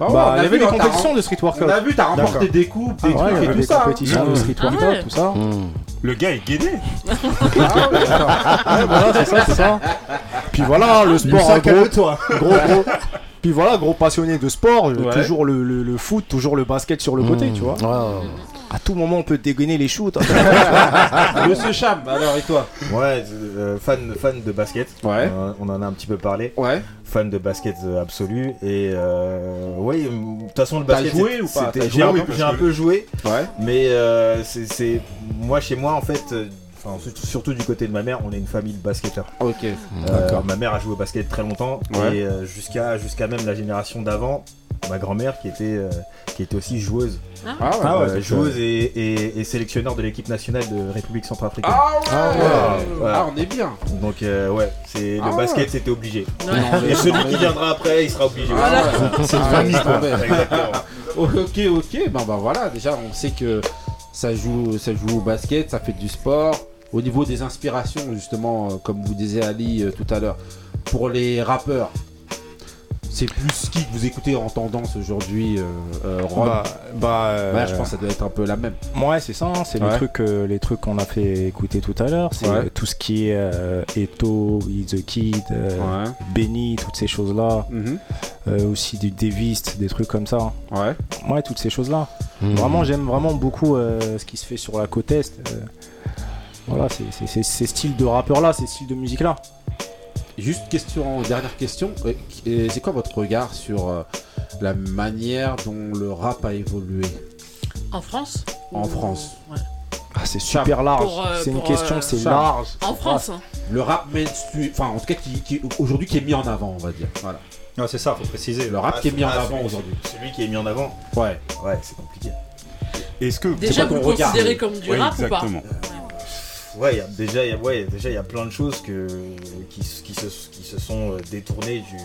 Ah ouais, Bah, on a il y avait vu, des t'as compétitions de street workout. On a vu, t'as remporté des coupes, des Ah ouais, il y trucs avait et tout des ça. compétitions de street Ah workout, ouais. tout ça. Mmh. Le gars est guédé. Ah ouais, voilà, c'est ça, c'est ça. Puis voilà, le sport, gros, calme-toi. gros, gros. Puis voilà, gros passionné de sport, Ouais. toujours le, le- le foot, toujours le basket sur le côté, tu vois. À tout moment, on peut dégainer les shoots. Monsieur Cham, alors et toi Ouais, euh, fan, fan de basket. Ouais. Euh, on en a un petit peu parlé. Ouais. Fan de basket euh, absolu. Et euh, ouais, de toute façon, le T'as basket. joué c'est- ou pas c'était- T'as J'ai joué un, peu- un joué, Ouais. mais euh, c'est- c'est. Moi, chez moi, en fait. Enfin, surtout- du côté de ma mère, on est une famille de basketteurs. Ok. Euh, ma mère a joué au basket très longtemps Ouais. et jusqu'à jusqu'à même la génération d'avant, ma grand-mère qui était euh, qui était aussi joueuse, Ah ouais. Euh, joueuse et, et, et sélectionneur de l'équipe nationale de République centrafricaine. Ah ouais. Ah ouais. Ah, on est bien. Donc euh, ouais, c'est Ah le basket c'était obligé. Ouais. Et celui qui viendra après, il sera obligé. Voilà. C'est une famille. Ok, ok. Ben, ben voilà, déjà, on sait que ça joue, ça joue au basket, ça fait du sport. Au niveau des inspirations, justement, comme vous disiez Ali euh, tout à l'heure, pour les rappeurs, c'est plus qui que vous écoutez en tendance aujourd'hui, euh, euh, bah, bah, euh, Ouais, je pense que ça doit être un peu la même. Ouais, c'est ça, hein, c'est Ouais. les trucs, euh, les trucs qu'on a fait écouter tout à l'heure. C'est Ouais. euh, tout ce qui est euh, Eto, Eat the Kid, euh, Ouais. Benny, toutes ces choses-là. Mhm. Euh, aussi du Davis, des trucs comme ça. hein. Ouais. Ouais, toutes ces choses-là. Mmh. Vraiment, j'aime vraiment beaucoup euh, ce qui se fait sur la côte Est. euh. voilà, c'est- ces styles de rappeurs-là, ces styles de musique-là. Juste question, dernière question. Euh, et C'est quoi votre regard sur euh, la manière dont le rap a évolué? En France? En Ou- France Ouais. Ah, c'est super large. Euh, c'est une question, euh, c'est large. En France hein. Le rap mainstream, enfin en tout cas qui, qui- aujourd'hui qui est mis en avant, on va dire. Voilà. Non, c'est ça, faut préciser. Le rap Ah, qui est mis en ah, avant aujourd'hui. Celui qui est mis en avant, Ouais. ouais, c'est compliqué. Est-ce que Déjà, vous le considérez comme du Ouais, rap ou pas. Ouais, il y a- déjà, il y a, ouais, déjà, il y a plein de choses que, qui, se, qui se sont euh, détournées du,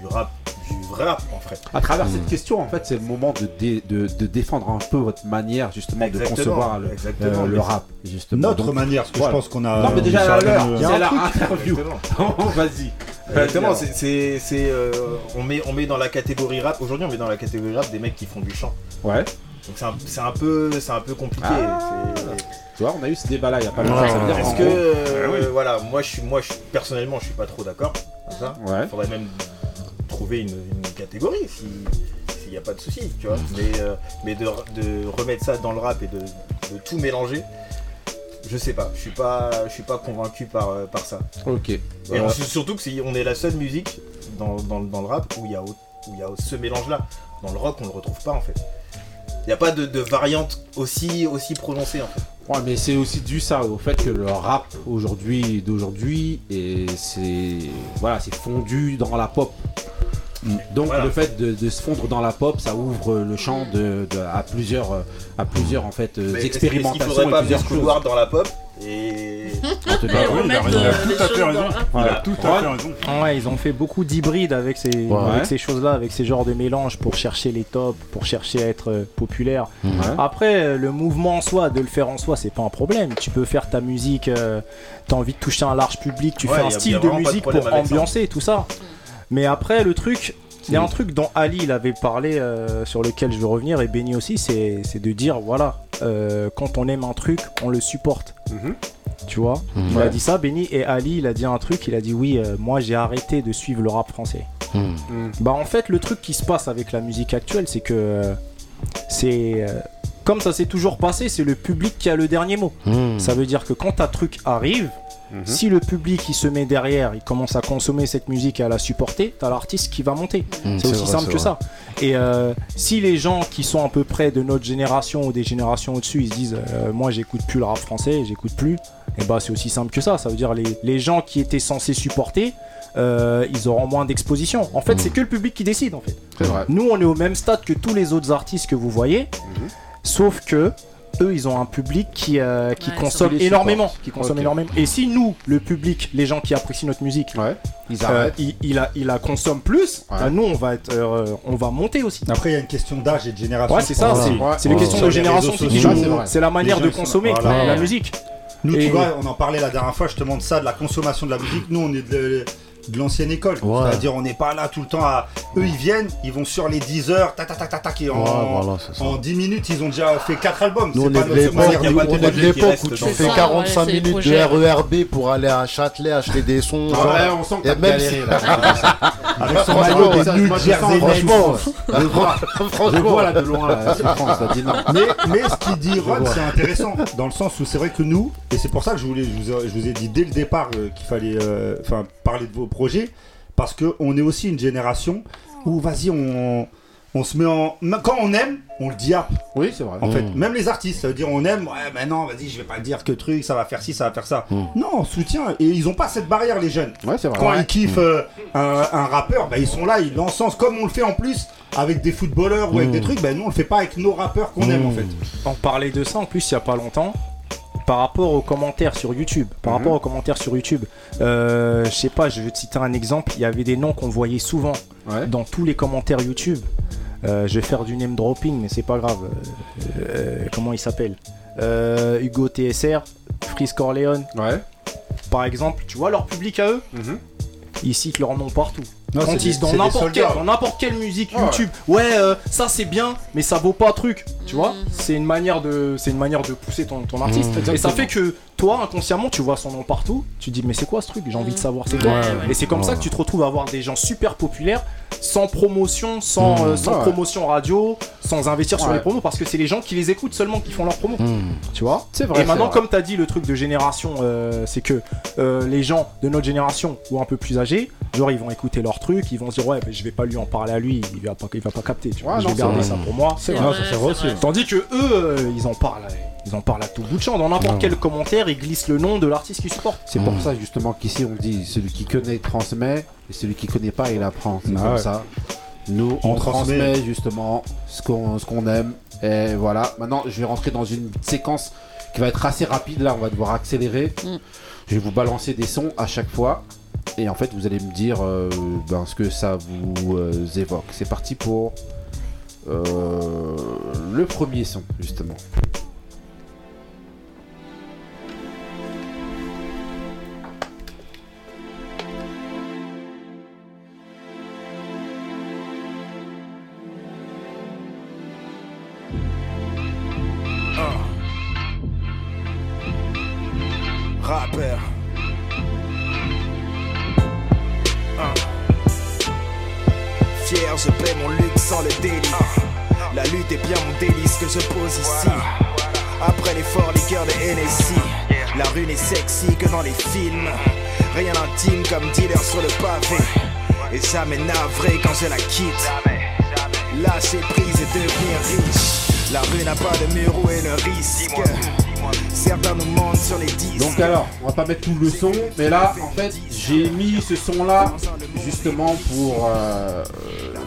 du rap, du vrai rap en fait. À travers cette question, en fait, c'est le moment de, dé- de, de défendre un peu votre manière justement de concevoir le, euh, le rap. Justement. Notre Donc, manière, parce que voilà. je pense qu'on a. Non mais déjà à l'heure, la interview. Exactement. Vas-y. Exactement, c'est, c'est, c'est, euh, on, met, on met dans la catégorie rap, aujourd'hui on met dans la catégorie rap des mecs qui font du chant. Ouais. Donc c'est un, c'est un, peu, c'est un peu compliqué. Ah. Tu vois, on a eu ce débat-là il y a pas longtemps. Ouais, ça veut dire Est-ce que, euh, Ah oui. voilà, moi, je suis, moi je, personnellement je suis pas trop d'accord. ça. Ouais. Il faudrait même trouver une, une catégorie si s'il n'y a pas de souci, tu vois. Mais, euh, mais de, de remettre ça dans le rap et de, de tout mélanger, je sais pas. Je suis pas, je suis pas convaincu par, euh, par ça. Ok. Et on- surtout que c'est- on est la seule musique dans, dans- dans le rap où il y a, au- où il y a ce mélange-là. Dans le rock, on le retrouve pas en fait. Il n'y a pas de, variante aussi, aussi prononcée en fait. Ouais, mais c'est aussi dû ça au fait que le rap aujourd'hui d'aujourd'hui et c'est voilà, c'est fondu dans la pop. Donc Voilà. le fait de, de se fondre dans la pop, ça ouvre le champ de, de- à plusieurs à plusieurs en fait Mais expérimentations qu'il faudrait et pas plusieurs choses. dans la pop et En tout cas, Et oui, oui, il a, remettre, il a euh, tout à fait raison. Il a tout à fait raison. Ouais, ils ont fait beaucoup d'hybrides avec ces, Ouais. avec ces choses-là, avec ces genres de mélanges pour chercher les tops, pour chercher à être euh, populaire. Ouais. Après, euh, le mouvement en soi, de le faire en soi, c'est pas un problème. Tu peux faire ta musique, euh, t'as envie de toucher un large public, tu Ouais, fais un style de musique pour avec ça. ambiancer tout ça. Mais après, le truc, il y a un truc dont Ali il avait parlé, euh, sur lequel je veux revenir, et Benny aussi, c'est c'est de dire voilà, euh, quand on aime un truc, on le supporte. Mhm. Tu vois? Mhm. Il a dit ça, Benny, et Ali, il a dit un truc, il a dit oui, euh, moi j'ai arrêté de suivre le rap français. Mmh. Bah en fait le truc qui se passe avec la musique actuelle c'est que c'est comme ça s'est toujours passé c'est le public qui a le dernier mot. Mmh. Ça veut dire que quand un truc arrive Mhm. Si le public il se met derrière, il commence à consommer cette musique et à la supporter, t'as l'artiste qui va monter. Mhm, c'est c'est aussi vrai, simple que vrai. ça. Et euh, si les gens qui sont à peu près de notre génération ou des générations au-dessus, ils se disent euh, moi j'écoute plus le rap français, j'écoute plus, et bah c'est aussi simple que ça. Ça veut dire les, les gens qui étaient censés supporter, euh, ils auront moins d'exposition. En fait, Mhm. c'est que le public qui décide en fait. C'est vrai. Nous, on est au même stade que tous les autres artistes que vous voyez, sauf que eux, ils ont un public qui, euh, qui Ouais, consomme énormément, qui consomme énormément. Et si nous, le public, les gens qui apprécient notre musique, Ouais. Ils euh, arrêtent. il, il la, il la consomme plus, Ouais. bah, nous, on va être, euh, on va monter aussi. Après, il y a une question d'âge et de génération. Ouais, c'est ça, c'est questions Sur de génération qui c'est la manière de ils consommer voilà. la musique. Nous, Et- tu vois, on en parlait la dernière fois justement de ça, de la consommation de la musique. Nous, on est de, de l'ancienne école. Ouais. C'est-à-dire, on n'est pas là tout le temps à. Eux, ils viennent, ils vont sur les 10 heures, tac, tac, tac, tac, tac, et en, Ouais, voilà, c'est ça. en 10 minutes, ils ont déjà fait 4 albums. Nous, C'est on pas est de l'époque où tu dans fais ça, 45 ouais, c'est les minutes de. RERB pour aller à Châtelet acheter des sons. genre. Ouais, on sent que Et t'as galéré là. Avec son maillot des New je Jersey. Franchement, Je vois, là de loin. Mais, ce qu'il dit Ron, c'est intéressant dans le sens où c'est vrai que nous, et c'est pour ça que je, voulais, je, vous ai, dit dès le départ euh, qu'il fallait euh, enfin, parler de vos parce qu'on est aussi une génération où, vas-y, on, on se met en. Quand on aime, on le diape. Oui, c'est vrai. En fait, Mm. même les artistes, ça veut dire on aime, ouais, mais non, vas-y, je vais pas dire que truc, ça va faire ci, ça va faire ça. Mm. Non, on soutient. Et ils ont pas cette barrière, les jeunes. Ouais, c'est vrai. Quand Ouais. ils kiffent euh, un, un rappeur, bah, ils sont là, ils l'encensent comme on le fait en plus avec des footballeurs ou avec des trucs. Bah, nous, on le fait pas avec nos rappeurs qu'on aime en fait. On parlait de ça en plus il y a pas longtemps. Par rapport aux commentaires sur YouTube, par Mhm. rapport aux commentaires sur YouTube, euh, je sais pas, je vais te citer un exemple. Il y avait des noms qu'on voyait souvent Ouais. dans tous les commentaires YouTube. Euh, je vais faire du name dropping, mais c'est pas grave. Euh, comment il s'appelle? Euh, Hugo TSR, Freeze Corleone, Ouais. par exemple. Tu vois leur public à eux? Mhm. Ils citent leur nom partout. Non, Quand ils dans n'importe quelle, dans n'importe quelle musique Ah ouais. YouTube, ouais, euh, ça c'est bien, mais ça vaut pas truc, tu vois. Mhm. C'est une manière de, c'est une manière de pousser ton, ton artiste. Mhm. Et ça fait que toi, inconsciemment, tu vois son nom partout. Tu dis mais c'est quoi ce truc? J'ai envie de savoir c'est quoi. Ouais, ouais. Et c'est comme ça que tu te retrouves à avoir des gens super populaires, sans promotion, sans, euh, sans Ouais. promotion radio, sans investir sur les promos, parce que c'est les gens qui les écoutent seulement qui font leur promo. Hmm. Tu vois? C'est vrai. et maintenant, vrai. comme tu as dit, le truc de génération, euh, c'est que euh, les gens de notre génération ou un peu plus âgés, genre ils vont écouter leur truc, ils vont se dire ouais, mais je vais pas lui en parler à lui, il va pas, il va pas capter. Tu vois, Ouais, je non, vais c'est garder vrai. ça pour moi. C'est vrai, ça, aussi. Tandis que eux, euh, ils en parlent, à- ils en parlent à tout bout de champ. Dans n'importe Ouais. quel commentaire, ils glissent le nom de l'artiste qu'ils supportent. C'est pour Mm. ça justement qu'ici on dit celui qui connaît transmet et celui qui connaît pas il apprend. C'est Ah comme ouais. ça. Nous On on, transmet. transmet. justement ce qu'on ce qu'on aime et voilà. Maintenant je vais rentrer dans une séquence qui va être assez rapide là. On va devoir accélérer. Mm. Je vais vous balancer des sons à chaque fois et en fait vous allez me dire euh, ben, ce que ça vous euh, évoque. C'est parti pour euh, le premier son justement. Je la quitte. Lâcher prise et devenir riche. La rue n'a pas de mur où elle ne risque? Certains nous mentent sur les disques. Donc alors, on va pas mettre tout le son, mais là, en fait, j'ai mis ce son-là justement pour euh,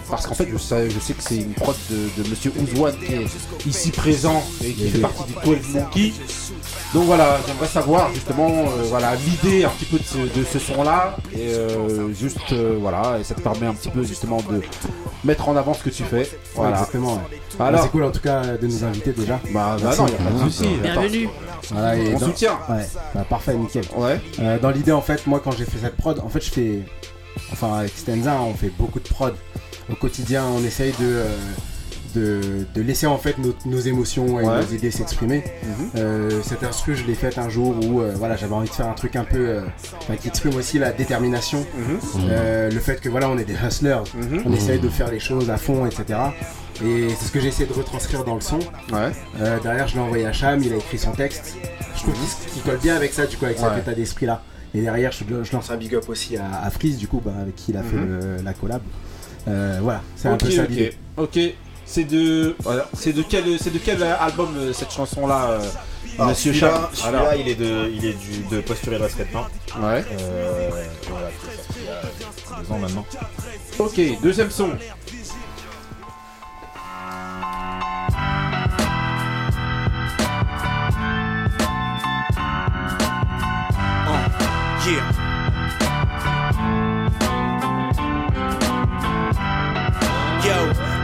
parce qu'en fait, je sais, je sais que c'est une prod de, de Monsieur Ouzouane qui est ici présent et qui fait partie du 12 Monkey. Donc voilà, j'aimerais savoir justement, euh, voilà, l'idée un petit peu de ce, de ce son-là et euh, juste euh, voilà, et ça te permet un petit peu justement de mettre en avant ce que tu fais. Voilà. Exactement. ouais. Bah, Alors, c'est cool en tout cas de nous inviter déjà. bah, bah Merci. non, y a pas de souci. Bienvenue. Voilà, et On dans- soutient. Ouais, bah, parfait, nickel. Ouais. Euh, dans l'idée, en fait, moi, quand j'ai fait cette prod, en fait, je fais. Enfin, avec Stenza, on fait beaucoup de prod. Au quotidien, on essaye de. De, de laisser en fait nos, nos émotions et Ouais. nos idées s'exprimer. Mhm. Euh, cette instru, je l'ai faite un jour où euh, voilà, j'avais envie de faire un truc un peu euh, enfin, qui exprime aussi la détermination, Mhm. Le fait que voilà, on est des hustlers, Mhm. on essaye de faire les choses à fond, etc. Et c'est ce que j'ai essayé de retranscrire dans le son. Ouais. Euh, derrière, je l'ai envoyé à Cham, il a écrit son texte. Je trouve qu'il qu'il colle bien avec ça, du coup, avec Ouais. cet état d'esprit là. Et derrière, je, je lance un big up aussi à, à Freeze, du coup, bah, avec qui il a fait Mhm. le- la collab. Euh, voilà, c'est un peu ça ok. C'est de, voilà. c'est de quel, c'est de quel album euh, cette chanson là, Alors, Monsieur celui-là, Chap celui-là, il est de, il est du, de Posture et de Respect maintenant. Ouais. Euh, voilà, qui est sorti il y a deux ans maintenant. Ok, deuxième son. Yeah.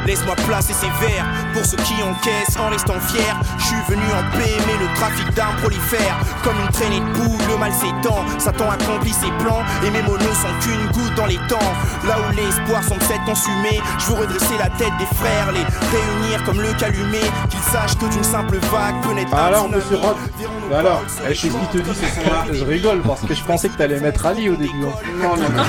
Laisse-moi placer ces vers pour ceux qui encaissent en restant fiers. Je suis venu en paix, mais le trafic d'armes prolifère. Comme une traînée de boue, le mal s'étend. Satan accomplit ses plans et mes ne sont qu'une goutte dans les temps. Là où l'espoir semble s'être consumé, je veux redresser la tête des frères, les réunir comme le calumet. Qu'ils sachent que d'une simple vague peut naître Alors, monsieur Rod, alors, eh, qu'est-ce qu'il te dit ce son-là Je rigole parce que je pensais que t'allais mettre Ali au début. hein. Non, non, non,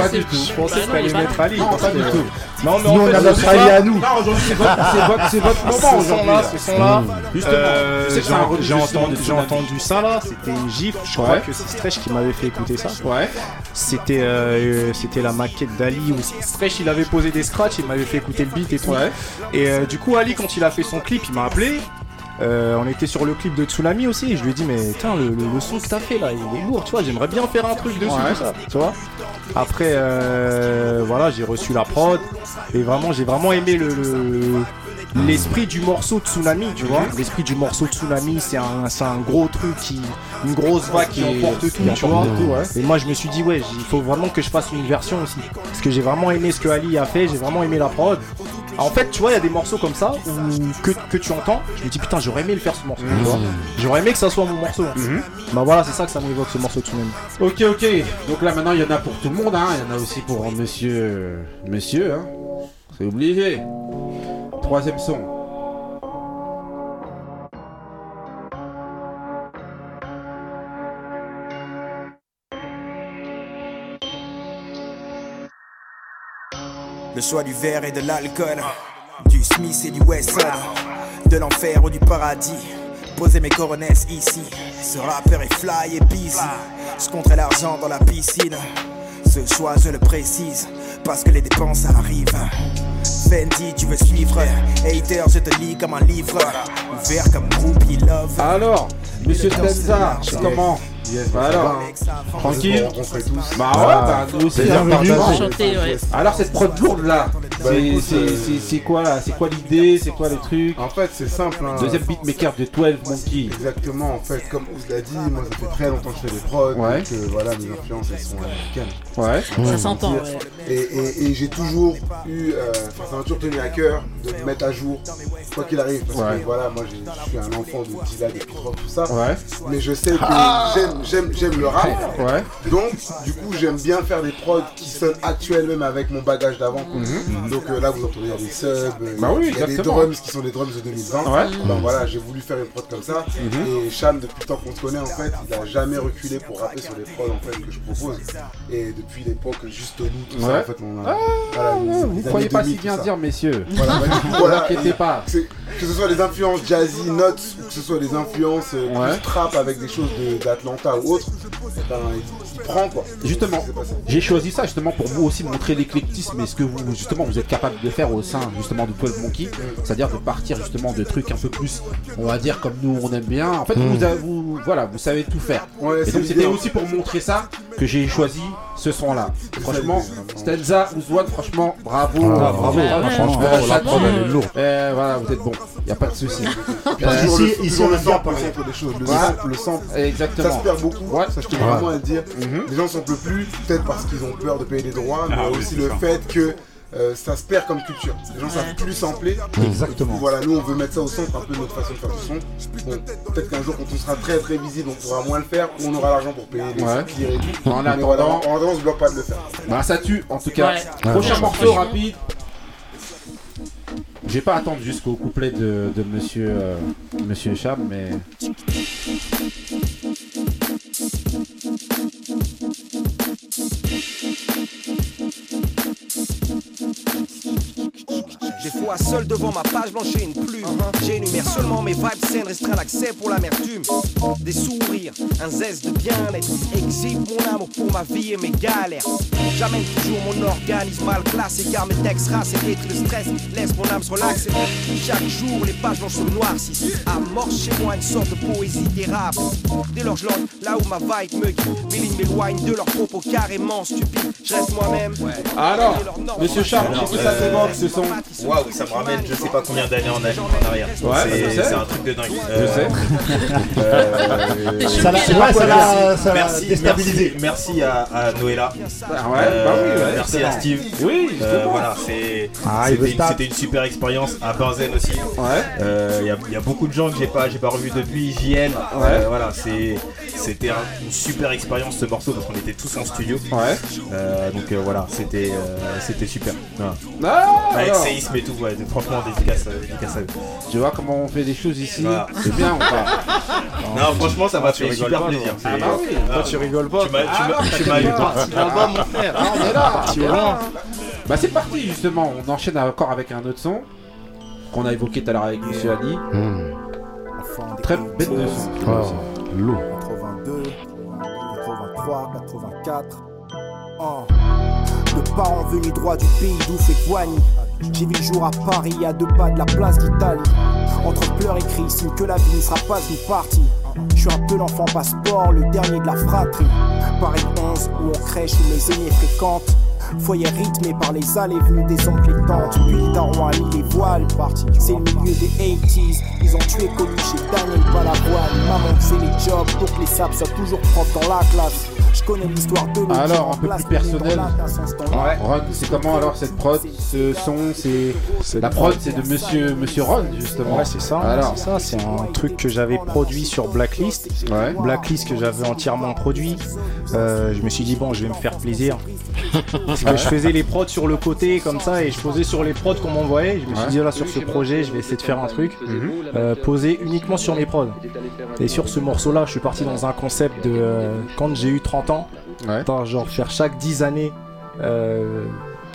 pas du tout. Je pensais que t'allais non, mettre Ali. Pas du tout. Non, mais on a notre Ali à nous. Aujourd'hui, c'est votre- c'est c'est votre moment Ce là. ce son-là, Mmh. Justement, euh, c'est j'ai entendu, j'ai ça là, c'était une gifle, je crois que c'est Stretch qui m'avait fait écouter ça. Ouais. C'était euh, c'était la maquette d'Ali où Stretch il avait posé des scratchs, il m'avait fait écouter le beat et tout. Ouais. Et euh, du coup Ali quand il a fait son clip, il m'a appelé. Euh, on était sur le clip de Tsunami aussi et je lui ai dit mais putain le, le- le son que t'as fait là il est lourd tu vois j'aimerais bien faire un truc dessus Ouais. ça tu vois après euh, voilà j'ai reçu la prod et vraiment j'ai vraiment aimé le, le- l'esprit du morceau Tsunami tu vois l'esprit du morceau Tsunami c'est un, c'est un gros truc qui une grosse vague qui emporte tout tu vois tout, ouais. et moi je me suis dit ouais il faut vraiment que je fasse une version aussi parce que j'ai vraiment aimé ce que Ali a fait j'ai vraiment aimé la prod en fait tu vois il y a des morceaux comme ça où, que, que tu entends je me dis putain j'aurais aimé le faire ce morceau tu vois. j'aurais aimé que ça soit mon morceau bah voilà c'est ça que ça m'évoque ce morceau de Tsunami Ok, ok. Donc là, maintenant, il y en a pour tout le monde. Hein. Il y en a aussi pour monsieur. Monsieur, hein. C'est obligé. Troisième son. Le choix du verre et de l'alcool, du Smith et du Wesson, de l'enfer ou du paradis. Poser mes coronesses ici, ce rappeur est fly et busy. Je compterai l'argent dans la piscine. Ce choix, je le précise, parce que les dépenses arrivent. Fendi, tu veux suivre. Hater, je te lis comme un livre. Ouvert comme groupie love. Alors, monsieur Stenza, c'est comment Yes, Bah alors, tranquille On tous. Bah ouais, bah nous aussi, ouais. Alors cette prod lourde là, Bah, c'est euh, c'est- quoi là C'est quoi l'idée C'est quoi le truc En fait, c'est simple. hein. Deuxième beatmaker de 12 Monkey. Exactement, en fait, comme Ouz l'a dit, moi ça fait très longtemps que je fais des prods, Ouais. donc euh, voilà, mes influences elles sont américaines. Ouais. Ça s'entend, ouais. Et, et- et j'ai toujours eu, euh, enfin, ça m'a toujours tenu à cœur de me mettre à jour, quoi qu'il arrive, parce Ouais. que voilà, moi je suis un enfant de Dilla, de hip-hop, tout ça, Ouais. mais je sais que Ah j'aime- j'aime j'aime le rap, Ouais. donc du coup j'aime bien faire des prods qui sonnent actuels même avec mon bagage d'avant. Mhm. Donc euh, là vous entendez il y a des subs, euh, Bah oui, il y a des drums qui sont des drums de 2020. Ouais. Donc voilà, j'ai voulu faire une prod comme ça. Mhm. Et Cham, depuis le temps qu'on se connaît, en fait, il a jamais reculé pour rapper sur les prods en fait, que je propose. Et depuis l'époque, juste nous, tout ça, en fait, on a. Ah, voilà, vous années croyez pas 2000, si bien dire, messieurs. Voilà, bah, coup, Ne voilà, vous inquiétez pas. c'est- Que ce soit les influences jazzy, notes, ou que ce soit les influences euh, Ouais. plus trap avec des choses de- d'Atlanta ou autre, eh ben, il prend quoi. Justement, j'ai choisi ça justement pour vous aussi montrer l'éclectisme et ce que vous justement vous êtes capable de faire au sein justement de 12 Monkey, c'est-à-dire de partir justement de trucs un peu plus, on va dire comme nous on aime bien. En fait, vous, avez- vous- voilà, vous savez tout faire. Ouais, Et donc c'était aussi pour montrer ça que j'ai choisi ce son-là. ça Franchement, Stenza, Ouzouane, franchement, bravo. Ah, bravo, Ouais, franchement, Euh, la prod elle est lourde. Euh, voilà, vous êtes bon, y a pas de souci. Euh, ici- le, ici, on le sample, le sample des choses. Le Ouais. sample, le sample. Exactement. Ça se perd beaucoup, Ouais. ça je tenais vraiment à le dire. Les gens s'en peuvent plus, peut-être parce qu'ils ont peur de payer des droits, mais Ah aussi le ça. fait que euh, ça se perd comme culture. Les gens savent plus sampler. Exactement. Coup, Voilà, nous on veut mettre ça au centre un peu de notre façon de faire du son. Bon, peut-être qu'un jour quand on sera très très visible, on pourra moins le faire, ou on aura l'argent pour payer les Ouais. et tout. En Mais attendant- voilà, en attendant, on se bloque pas de le faire. Bah ça tue en tout cas. Ouais. Prochain Ouais. morceau rapide. Je vais pas attendre jusqu'au couplet de, de monsieur, euh, monsieur mais. M'assois seul devant ma page blanche et une plume. J'énumère seulement mes vibes saines, restreint l'accès pour l'amertume. Des sourires, un zeste de bien-être. Exhibe mon amour pour ma vie et mes galères. J'amène toujours mon organisme mal classé car mes textes rassent et le stress. Laisse mon âme se relaxer. Chaque jour, les pages blanches se noircissent. Amorce chez moi une sorte de poésie thérapie. Dès lors, je là où ma vibe me guide. Mes lignes m'éloignent de leurs propos carrément stupides. Je reste moi-même. Alors, monsieur Charles, que ça t'évoque ce son Waouh, ça me ramène je sais pas combien d'années en, en arrière. Ouais, C'est- sais. c'est un truc de dingue. Je sais. Euh, je sais ça l'a- l'a Merci, déstabilisé. Merci, merci à, à Noëlla. Ah ouais, Euh, bah oui, ouais, merci à Steve. Oui, Euh, voilà, Ah, c'était une, super expérience à Benzen aussi. Ouais. Euh, Il y, a- il y a beaucoup de gens que j'ai pas, j'ai pas revu depuis JL. Euh, voilà, c'est, c'était un- une super expérience ce morceau parce qu'on était tous en studio. Ouais. Euh, donc euh, voilà, c'était, euh, c'était super. Ah, Avec séisme et tout, ouais, franchement dédicace, euh, dédicace à eux. Tu vois comment on fait les choses ici Voilà. C'est bien ou pas Non, franchement, ça m'a tu fait rigoles super pas, plaisir. Ah bah oui, Ah, toi, tu rigoles pas. Tu m'as, tu Ah, eu. parti là-bas, mon frère. Ah, on est là. Bah c'est parti justement, on enchaîne encore avec un autre son qu'on a évoqué tout à l'heure avec Monsieur Ali. Très bête de son. Ah, lourd. 82, 83, 84. Oh. Le parent venu droit du pays d'où Guani. J'ai vu le jour à Paris, à deux pas de la place d'Italie. Entre pleurs et cris, signe que la vie ne sera pas une partie. Je suis un peu l'enfant passeport, le dernier de la fratrie. Paris 11, où on crèche, où mes aînés fréquentent. Foyer rythmé par les allées venues des oncles et tantes. Puis daron a mis les voiles. C'est le milieu des 80s. Ils ont tué Coluche et Daniel Balavoine. Maman faisait les jobs pour que les sables soient toujours propres dans la classe. Je connais l'histoire de Alors, un peu plus personnel. Ron, c'est comment alors cette prod Ce son, c'est. La prod, c'est de monsieur, monsieur Ron, justement. Ouais, c'est ça. Alors, c'est ça. C'est un truc que j'avais produit sur Blacklist. Blacklist que j'avais entièrement produit. Euh, je me suis dit bon, je vais me faire plaisir. Parce que je faisais les prods sur le côté comme ça et je posais sur les prods qu'on m'envoyait. Je me suis Ouais. dit là sur ce projet, je vais essayer de faire un truc Mhm. euh, posé uniquement sur mes prods. Et sur ce morceau-là, je suis parti dans un concept de euh, quand j'ai eu 30 ans, Attends, genre faire chaque 10 années. euh,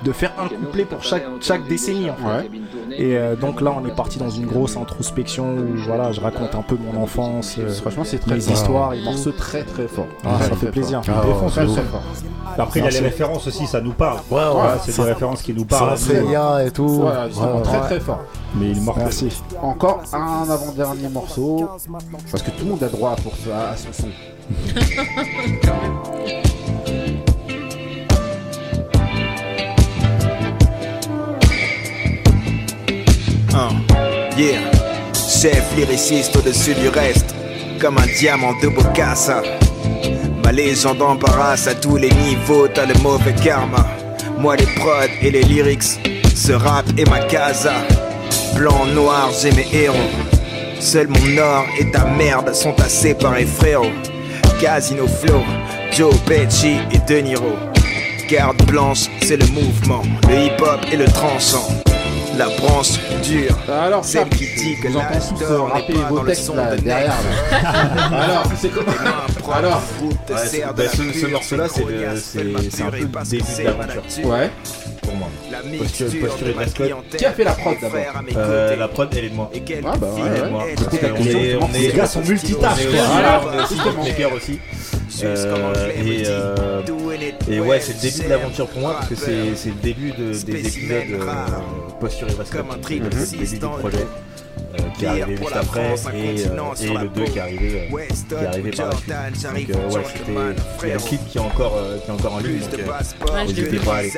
de faire un couplet pour chaque, chaque décennie en fait. Et euh, donc là on est parti dans une grosse introspection où voilà je raconte un peu mon enfance, euh, Franchement, c'est très mes fort. histoires et Un tout. morceau très très fort. Ah, ça fait plaisir. défonce très, très fort. Après, il y a les références aussi, ça nous parle. Ouais, ouais. C'est des références qui nous parlent. ça fait bien et tout. Voilà, très très fort. Mais il. Merci. Encore un avant-dernier morceau. Parce que tout le monde a droit pour ça, à ce son. Hein. Yeah, chef lyriciste au-dessus du reste, comme un diamant de Bocassa. Ma légende embarrasse à tous les niveaux, t'as le mauvais karma. Moi les prods et les lyrics, ce rap est ma casa. Blanc, noir, j'ai mes héros. Seul mon or et ta merde sont à séparer frérot. Casino Flow, Joe Pesci et De Niro. Garde blanche, c'est le mouvement, le hip-hop et le tranchant. La branche dure, Alors, celle qui dit que vous entendez l'âge tous euh, n'est rapper pas vos textes là, derrière. là. Alors, c'est comment Alors, Ouais, bah, ce, morceau-là, c'est un peu le début de l'aventure. Ouais. Pour moi. La Posture, posture et dress code. Qui a fait la prod d'abord Euh, la prod, elle est de moi. Ah bah ouais, est de on est, Les gars sont multitâches, Voilà. on est aussi. Euh, et, euh, et ouais, c'est le début de l'aventure pour moi parce que c'est le début de- des épisodes euh, posture et. Comme un début du projet. Euh, qui est arrivé juste la après et, euh, et le 2 peau. qui est arrivé, euh, qui est arrivé par la suite. Donc euh, ouais, c'était il y a le clip qui est encore euh, qui est encore en ligne. Donc, euh, pas aller.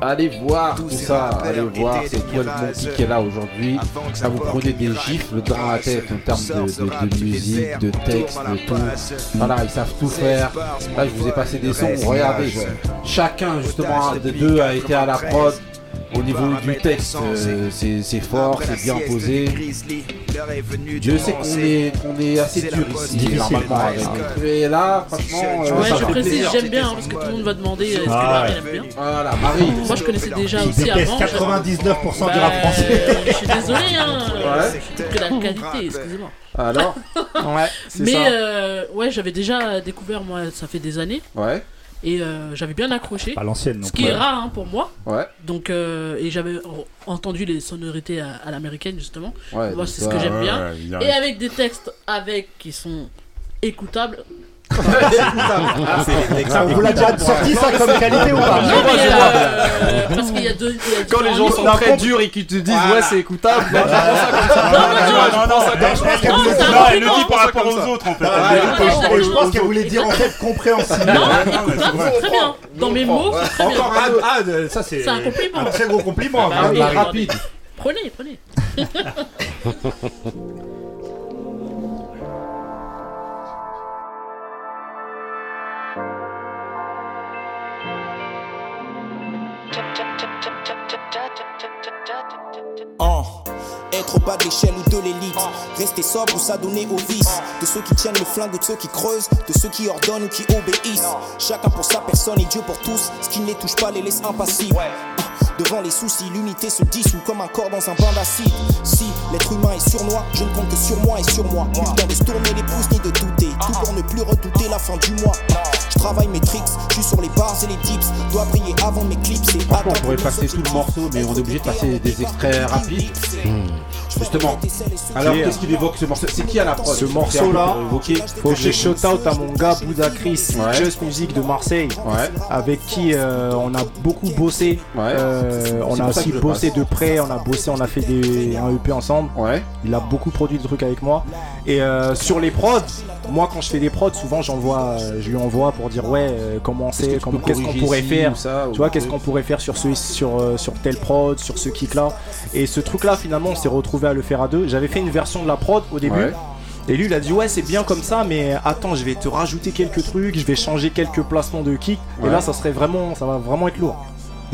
allez voir tout ça, allez voir, c'est toi le qui est là aujourd'hui. Ça vous prenez des gifles dans la tête en termes de, musique, de texte, de tout. Voilà, ils savent tout faire. Là, je vous ai passé des sons. Regardez, je- chacun justement de deux a été à la prod. Au niveau du texte, euh, c'est fort, c'est bien posé. Dieu sait qu'on est, assez dur ici, normalement. avec- Et là, franchement, euh, Ouais, je précise, j'aime bien hein, parce que tout le monde va demander euh, est-ce que Ah Marie aime bien. Voilà, Marie. Moi je connaissais déjà Il aussi avant. 99% du Bah, rap français. Je suis désolé, hein. Ouais. Que la qualité, excusez-moi. Alors Ouais, c'est Mais euh, ouais, j'avais déjà découvert, moi, ça fait des années. Ouais. Et euh, j'avais bien accroché. Pas l'ancienne, non Ce qui est rare hein, pour moi. Ouais. Donc, euh, et j'avais entendu les sonorités à, à l'américaine, justement. Ouais, Moi, c'est ce que j'aime ouais, bien. et avec des textes avec qui sont écoutables. Ça, on vous l'a déjà sorti ça comme qualité ou pas Non, Je vois, mais, je vois. euh, parce qu'il y a deux. il y a Quand les gens différents sont niveaux. très durs et qu'ils te disent Voilà. ouais c'est écoutable, moi, je prends ça comme ça. Non, non, non, non, je pense qu'elle voulait dire- Non, elle le dit par rapport aux autres en fait. Ah, Elle le dit par rapport je pense qu'elle voulait dire en fait compréhensible. Non, écoutable, c'est très bien. Dans mes mots, c'est très bien. Encore un. Ah, ça c'est C'est un compliment. un très gros compliment. Bah Ah, bah, attendez. rapide. Prenez, prenez. Oh. Être au bas de l'échelle ou de l'élite, rester sobre ou s'adonner au vice. De ceux qui tiennent le flingue ou de ceux qui creusent, de ceux qui ordonnent ou qui obéissent. Chacun pour sa personne et Dieu pour tous. Ce qui ne les touche pas les laisse impassibles. Devant les soucis, l'unité se dissout comme un corps dans un bain d'acide. Si l'être humain est sournois, je ne compte que sur moi et sur moi. Plus le temps de se tourner les pouces ni de douter. Tout pour ne plus redouter la fin du mois. Je travaille mes tricks, je suis sur les bars et les dips. Dois briller avant mes clips. Franchement, on pourrait passer tout le morceau, mais on est obligé de passer des extraits rapides. Justement. Alors, qu'est-ce qu'il évoque ce morceau? C'est qui à la prod Ce C'est un morceau peu là, pour évoquer. faut que je shout out à mon gars Bouddha Chris, Ouais. Just Music de Marseille, Ouais. avec qui euh, on a beaucoup bossé. Euh, on a aussi bossé de près, on a bossé, on a fait des, un EP ensemble. Il a beaucoup produit de trucs avec moi. Et euh, sur les prods, moi quand je fais des prods, souvent j'envoie, je lui envoie pour dire ouais comment c'est, qu'est-ce qu'on pourrait faire, ça, tu vois qu'est-ce qu'on pourrait faire sur ce, sur sur tel prod, sur ce kick là. Et ce truc là finalement on s'est retrouvé à le faire à deux. J'avais fait une version de la prod au début. Ouais. Et lui il a dit ouais c'est bien comme ça mais attends je vais te rajouter quelques trucs, je vais changer quelques placements de kick et là ça serait vraiment ça va vraiment être lourd.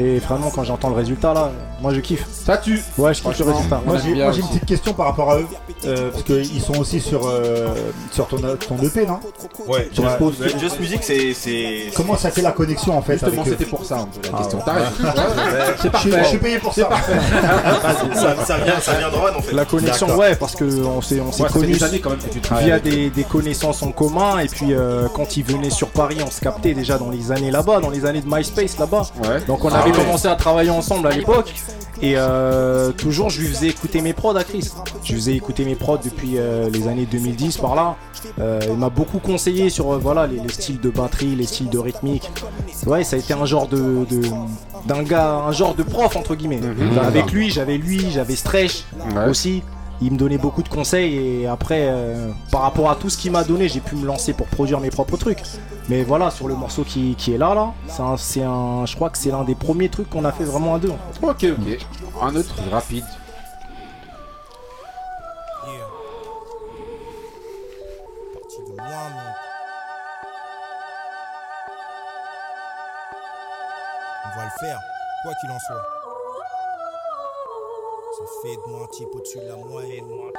Et vraiment quand j'entends le résultat là, moi je kiffe. Ça tue. Ouais je kiffe le résultat. Moi j'ai une petite question par rapport à eux, euh, parce qu'ils sont aussi sur, euh, sur ton, ton EP, non? Ouais, Sur Just- la pause. Just Music, c'est- c'est. Comment ça fait la connexion en fait Justement, c'était pour ça un peu la Ah, question. C'est Je suis- parfait. je suis payé pour ça. parfait. Ça- ça vient- ça vient de Ron, en fait. La connexion, ouais, parce que on s'est connus des années quand même que tu travailles via des, des connaissances en commun et puis euh, quand ils venaient sur Paris, on se captait déjà dans les années là-bas, dans les années de MySpace là-bas. Ouais. Donc on Ah avait commencé à travailler ensemble à l'époque et euh, toujours je lui faisais écouter mes prods à Chris. Je lui faisais écouter mes prods depuis euh, les années 2010 par là. Euh, il m'a beaucoup conseillé sur voilà les, les styles de batterie, les styles de rythmique. Ouais, ça a été un genre de d'un gars, un genre de prof entre guillemets. Mhm. Avec lui, j'avais lui, j'avais Stretch Ouais. aussi. Il me donnait beaucoup de conseils et après, euh, par rapport à tout ce qu'il m'a donné, j'ai pu me lancer pour produire mes propres trucs. Mais voilà, sur le morceau qui, qui est là, là, c'est un, c'est un- je crois que c'est l'un des premiers trucs qu'on a fait vraiment à deux. en fait. Ok, ok. Un autre rapide. On va le faire, quoi qu'il en soit. Ça fait de moi un type au-dessus de la moyenne. Voir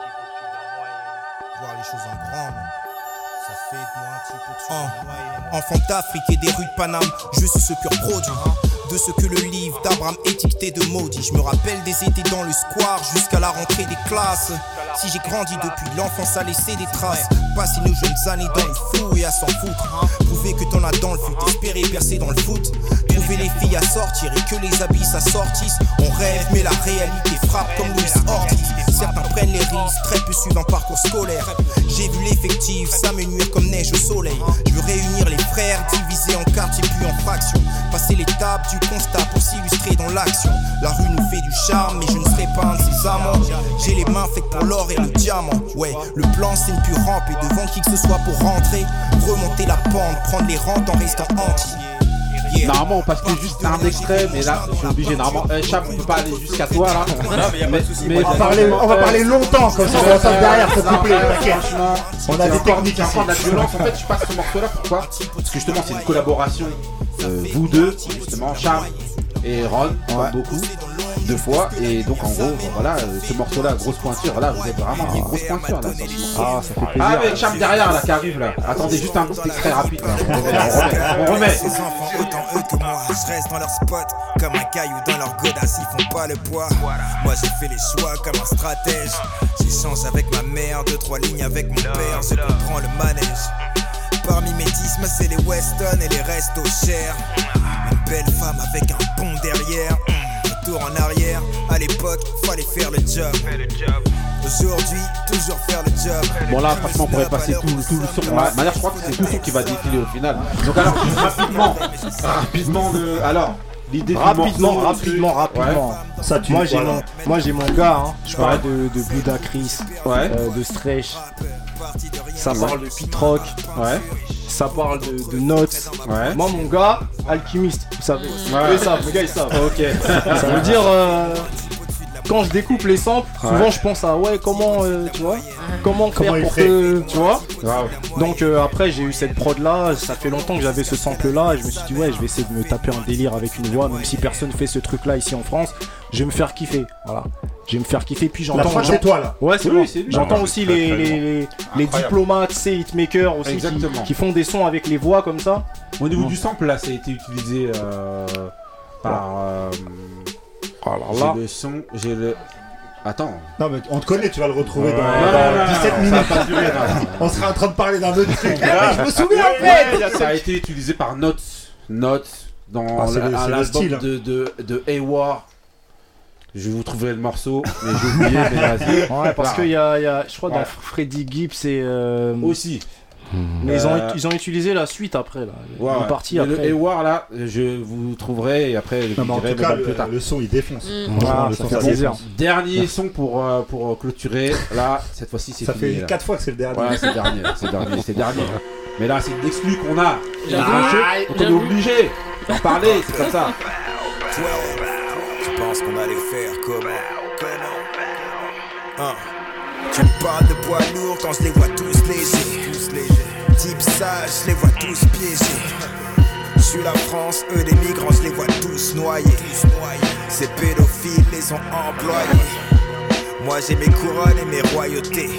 les choses en grand. Ça fait de moi un type au-dessus de la moyenne. Enfant d'Afrique et des rues de Paname, je suis ce pur produit. De ce que le livre d'Abraham étiqueté de maudit. Je me rappelle des étés dans le square jusqu'à la rentrée des classes. Si j'ai grandi depuis l'enfance à laisser des traces. Passer nos jeunes années dans le flou et à s'en foutre. Prouver que t'en as dans le foot, espérer percer dans le foot. Trouver les filles à sortir et que les habits s'assortissent. On rêve, mais la réalité frappe comme Louis Ortiz. Certains prennent les risques, très peu suivent un parcours scolaire. J'ai vu l'effectif, ça me nuire comme neige au soleil. Je veux réunir les frères, diviser en quartiers puis en fractions. Passer l'étape du constat pour s'illustrer dans l'action. La rue nous fait du charme, mais je ne serai pas un de ses amants. J'ai les mains faites pour l'or et le diamant. Ouais, le plan c'est une pure rampe et devant qui que ce soit pour rentrer. Remonter la pente, prendre les rentes en restant entier. Normalement, on passe que juste un extrait, mais là, je suis obligé. Normalement, euh, Chap, on peut pas aller jusqu'à toi là. Non, mais y a pas de souci. mais On va parler, on va parler longtemps comme ça, on va passer derrière ce couplet. t'inquiète. On a des techniques ici. encore de la violence. En fait, je passe ce morceau là. Pourquoi? Parce que justement, c'est une collaboration. euh, vous deux, justement, Chap et Ron, comme beaucoup, deux fois. Et donc, en gros, voilà, ce morceau là, grosse pointure. Là, vous êtes vraiment des grosses pointures là. sur ce morceau. Ah, ça fait plaisir. Ah, avec Chap derrière là qui arrive là. Attendez juste un petit extrait rapide. là. On remet, on remet. On remet. Ces enfants, autant eux que moi, je reste dans leur spot. Comme un caillou dans leur godasse, ils font pas le poids. Moi j'ai fait les choix comme un stratège. J'échange avec ma mère, deux, trois lignes avec mon père, je comprends le manège. par mimétisme, c'est les Weston et les restos chers. Une belle femme avec un bon derrière. Retour en arrière, à l'époque, fallait faire le job. Aujourd'hui, toujours faire le job. Bon là franchement on pourrait passer tout, tout le son. Ma- Manière je crois que c'est tout le son qui va défiler au final. Donc alors rapidement, rapidement de. Alors l'idée Rapidement, rapidement, rapidement. Ouais. Ça tue, moi j'ai voilà. mon, moi j'ai mon gars. hein. Je Ouais. parlais de, de Buddha Chris, Ouais. euh, de Stretch. Ça parle de Pit Rock. Ouais. Ça parle de, de Notes. Ouais. Moi mon gars, alchimiste, vous savez. Ouais. Ils savent, les gars ils savent. Ok. Ça veut dire euh, quand je découpe les samples, souvent je pense à ouais comment euh, tu vois comment faire Comment pour fait que tu vois. Donc euh, après j'ai eu cette prod là, ça fait longtemps que j'avais ce sample là et je me suis dit ouais je vais essayer de me taper un délire avec une voix même si personne fait ce truc là ici en France, je vais me faire kiffer. Voilà. Je vais me faire kiffer puis j'entends c'est toi là. Ouais, c'est Oui, bon. c'est lui. J'entends aussi les, les, les, diplomates, sais, hitmakers aussi qui, qui font des sons avec les voix comme ça. Au niveau du sample là, ça a été utilisé euh, par. Alors j'ai le son, j'ai le. Attends. Non, mais on te connaît, tu vas le retrouver Ouais. dans, Non, dans non, non, 17 non, minutes. ça va pas durer, non. On sera en train de parler d'un autre truc. Ah, je me souviens en Ouais, fait ça a été utilisé par Notes. Notes dans Ah, c'est la- le- à c'est le l'album style. de, de, de Hayward. Je vous trouverai le morceau, mais j'ai oublié, mais vas-y. ouais, parce Voilà. qu'il y a, il y a- je crois, Ouais. dans Freddy Gibbs et. euh, Aussi. Mais ils, ont, Euh, ils ont utilisé la suite après là. Ouais, partis Mais après. Le Hayward là, je vous trouverai et après je Non, vous mais en dirai tout mais cas, bon, plus tard. le, le son il défonce. Mm. Ah, le ça son, fait ça plaisir. défonce. Dernier son pour, euh, pour clôturer. Là, cette fois-ci c'est Ça fini, fait là. 4 fois que c'est le dernier. Ouais, c'est le dernier, c'est le dernier, c'est le dernier. Mais là, c'est l'exclu qu'on a. Ah, donc on est obligé d'en parler, c'est comme ça. Je pense qu'on allait faire comment? Hein? Tu me parles de poids lourds quand je les vois tous légers. Je les vois tous piégés. Je suis la France, eux des migrants, je les vois tous noyés. Ces pédophiles les ont employés. Moi j'ai mes couronnes et mes royautés.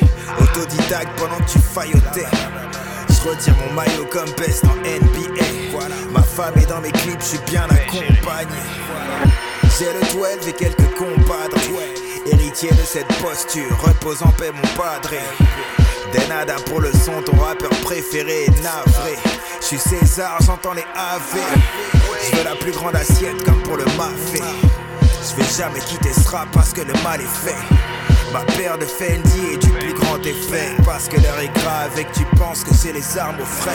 Autodidacte pendant que tu faillotais. Je retire mon maillot comme best en NBA. Ma femme est dans mes clips, je suis bien accompagné. J'ai le 12 et quelques compadres. Héritier de cette posture, repose en paix mon padre. Denada pour le son, ton rappeur préféré est navré. Je suis César, j'entends les AV. Je veux la plus grande assiette comme pour le mafé. Je vais jamais quitter ce rap parce que le mal est fait. Ma paire de Fendi est du plus grand effet. Parce que l'heure est grave et que tu penses que c'est les armes aux frais.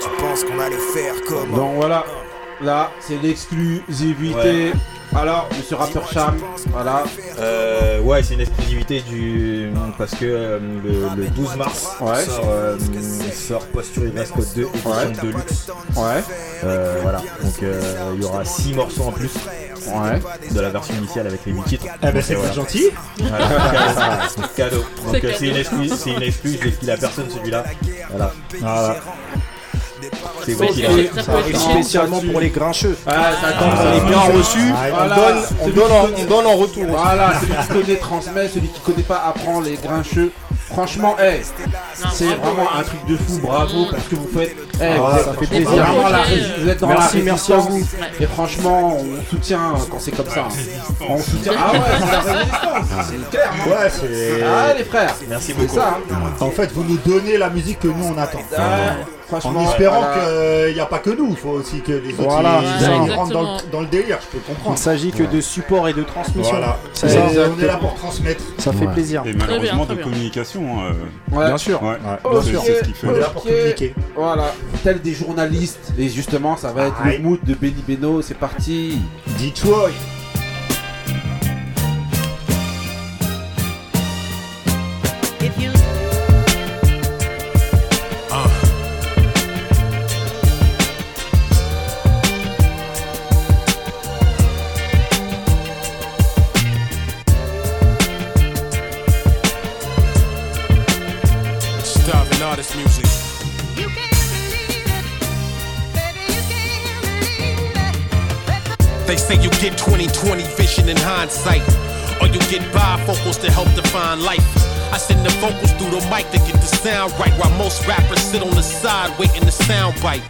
Tu penses qu'on allait faire comment? Donc voilà, là, c'est l'exclusivité. Alors, monsieur rappeur Cham, voilà. Euh, ouais, c'est une exclusivité du. Parce que euh, le, le 12 mars Ouais. sort, euh, sort Posture Code 2 édition Ouais. de luxe. Ouais. Euh, voilà, donc euh, il y aura 6 morceaux en plus Ouais. de la version initiale avec les 8 titres. Eh ben c'est pas voilà. gentil. Voilà, cadeau. Donc C'est une excuse, c'est une excuse, file à personne celui-là. Voilà. Voilà. C'est vous être spécialement pour les grincheux. Ah, ça Quand tombe, on est bien reçu, Ah, on donne, on donne, en, retour. Voilà, celui qui connaît transmet, celui qui connaît pas apprend les grincheux. Franchement, hey, c'est vraiment un truc de fou, bravo pour ce que vous faites. Hey, vous êtes- ça fait vous plaisir. vraiment la ré- vous êtes dans Merci, la merci à vous. Et franchement, on soutient quand c'est comme ça. On soutient. Ah ouais, c'est c'est clair. hein. Ouais, c'est. Ah les frères, Merci beaucoup. ça. hein. En fait, vous nous donnez la musique que nous on attend. Ah, En espérant voilà. qu'il n'y a pas que nous, il faut aussi que les autres Voilà, ils- rentrent dans dans le délire, je peux Il comprendre. s'agit que de support et de transmission. Voilà, on est là pour transmettre. Ça fait Ouais. plaisir. Et malheureusement très de bien. communication. euh, Ouais. Bien sûr. C'est- ce qui fait. On est là pour communiquer. Voilà, tel des journalistes. Et justement, ça va être le mood de Benny Beno. C'est parti. Detroit. Say you get 20/20 vision in hindsight, or you get bifocals to help define life. I send the vocals through the mic to get the sound right, while most rappers sit on the side waiting to sound bite.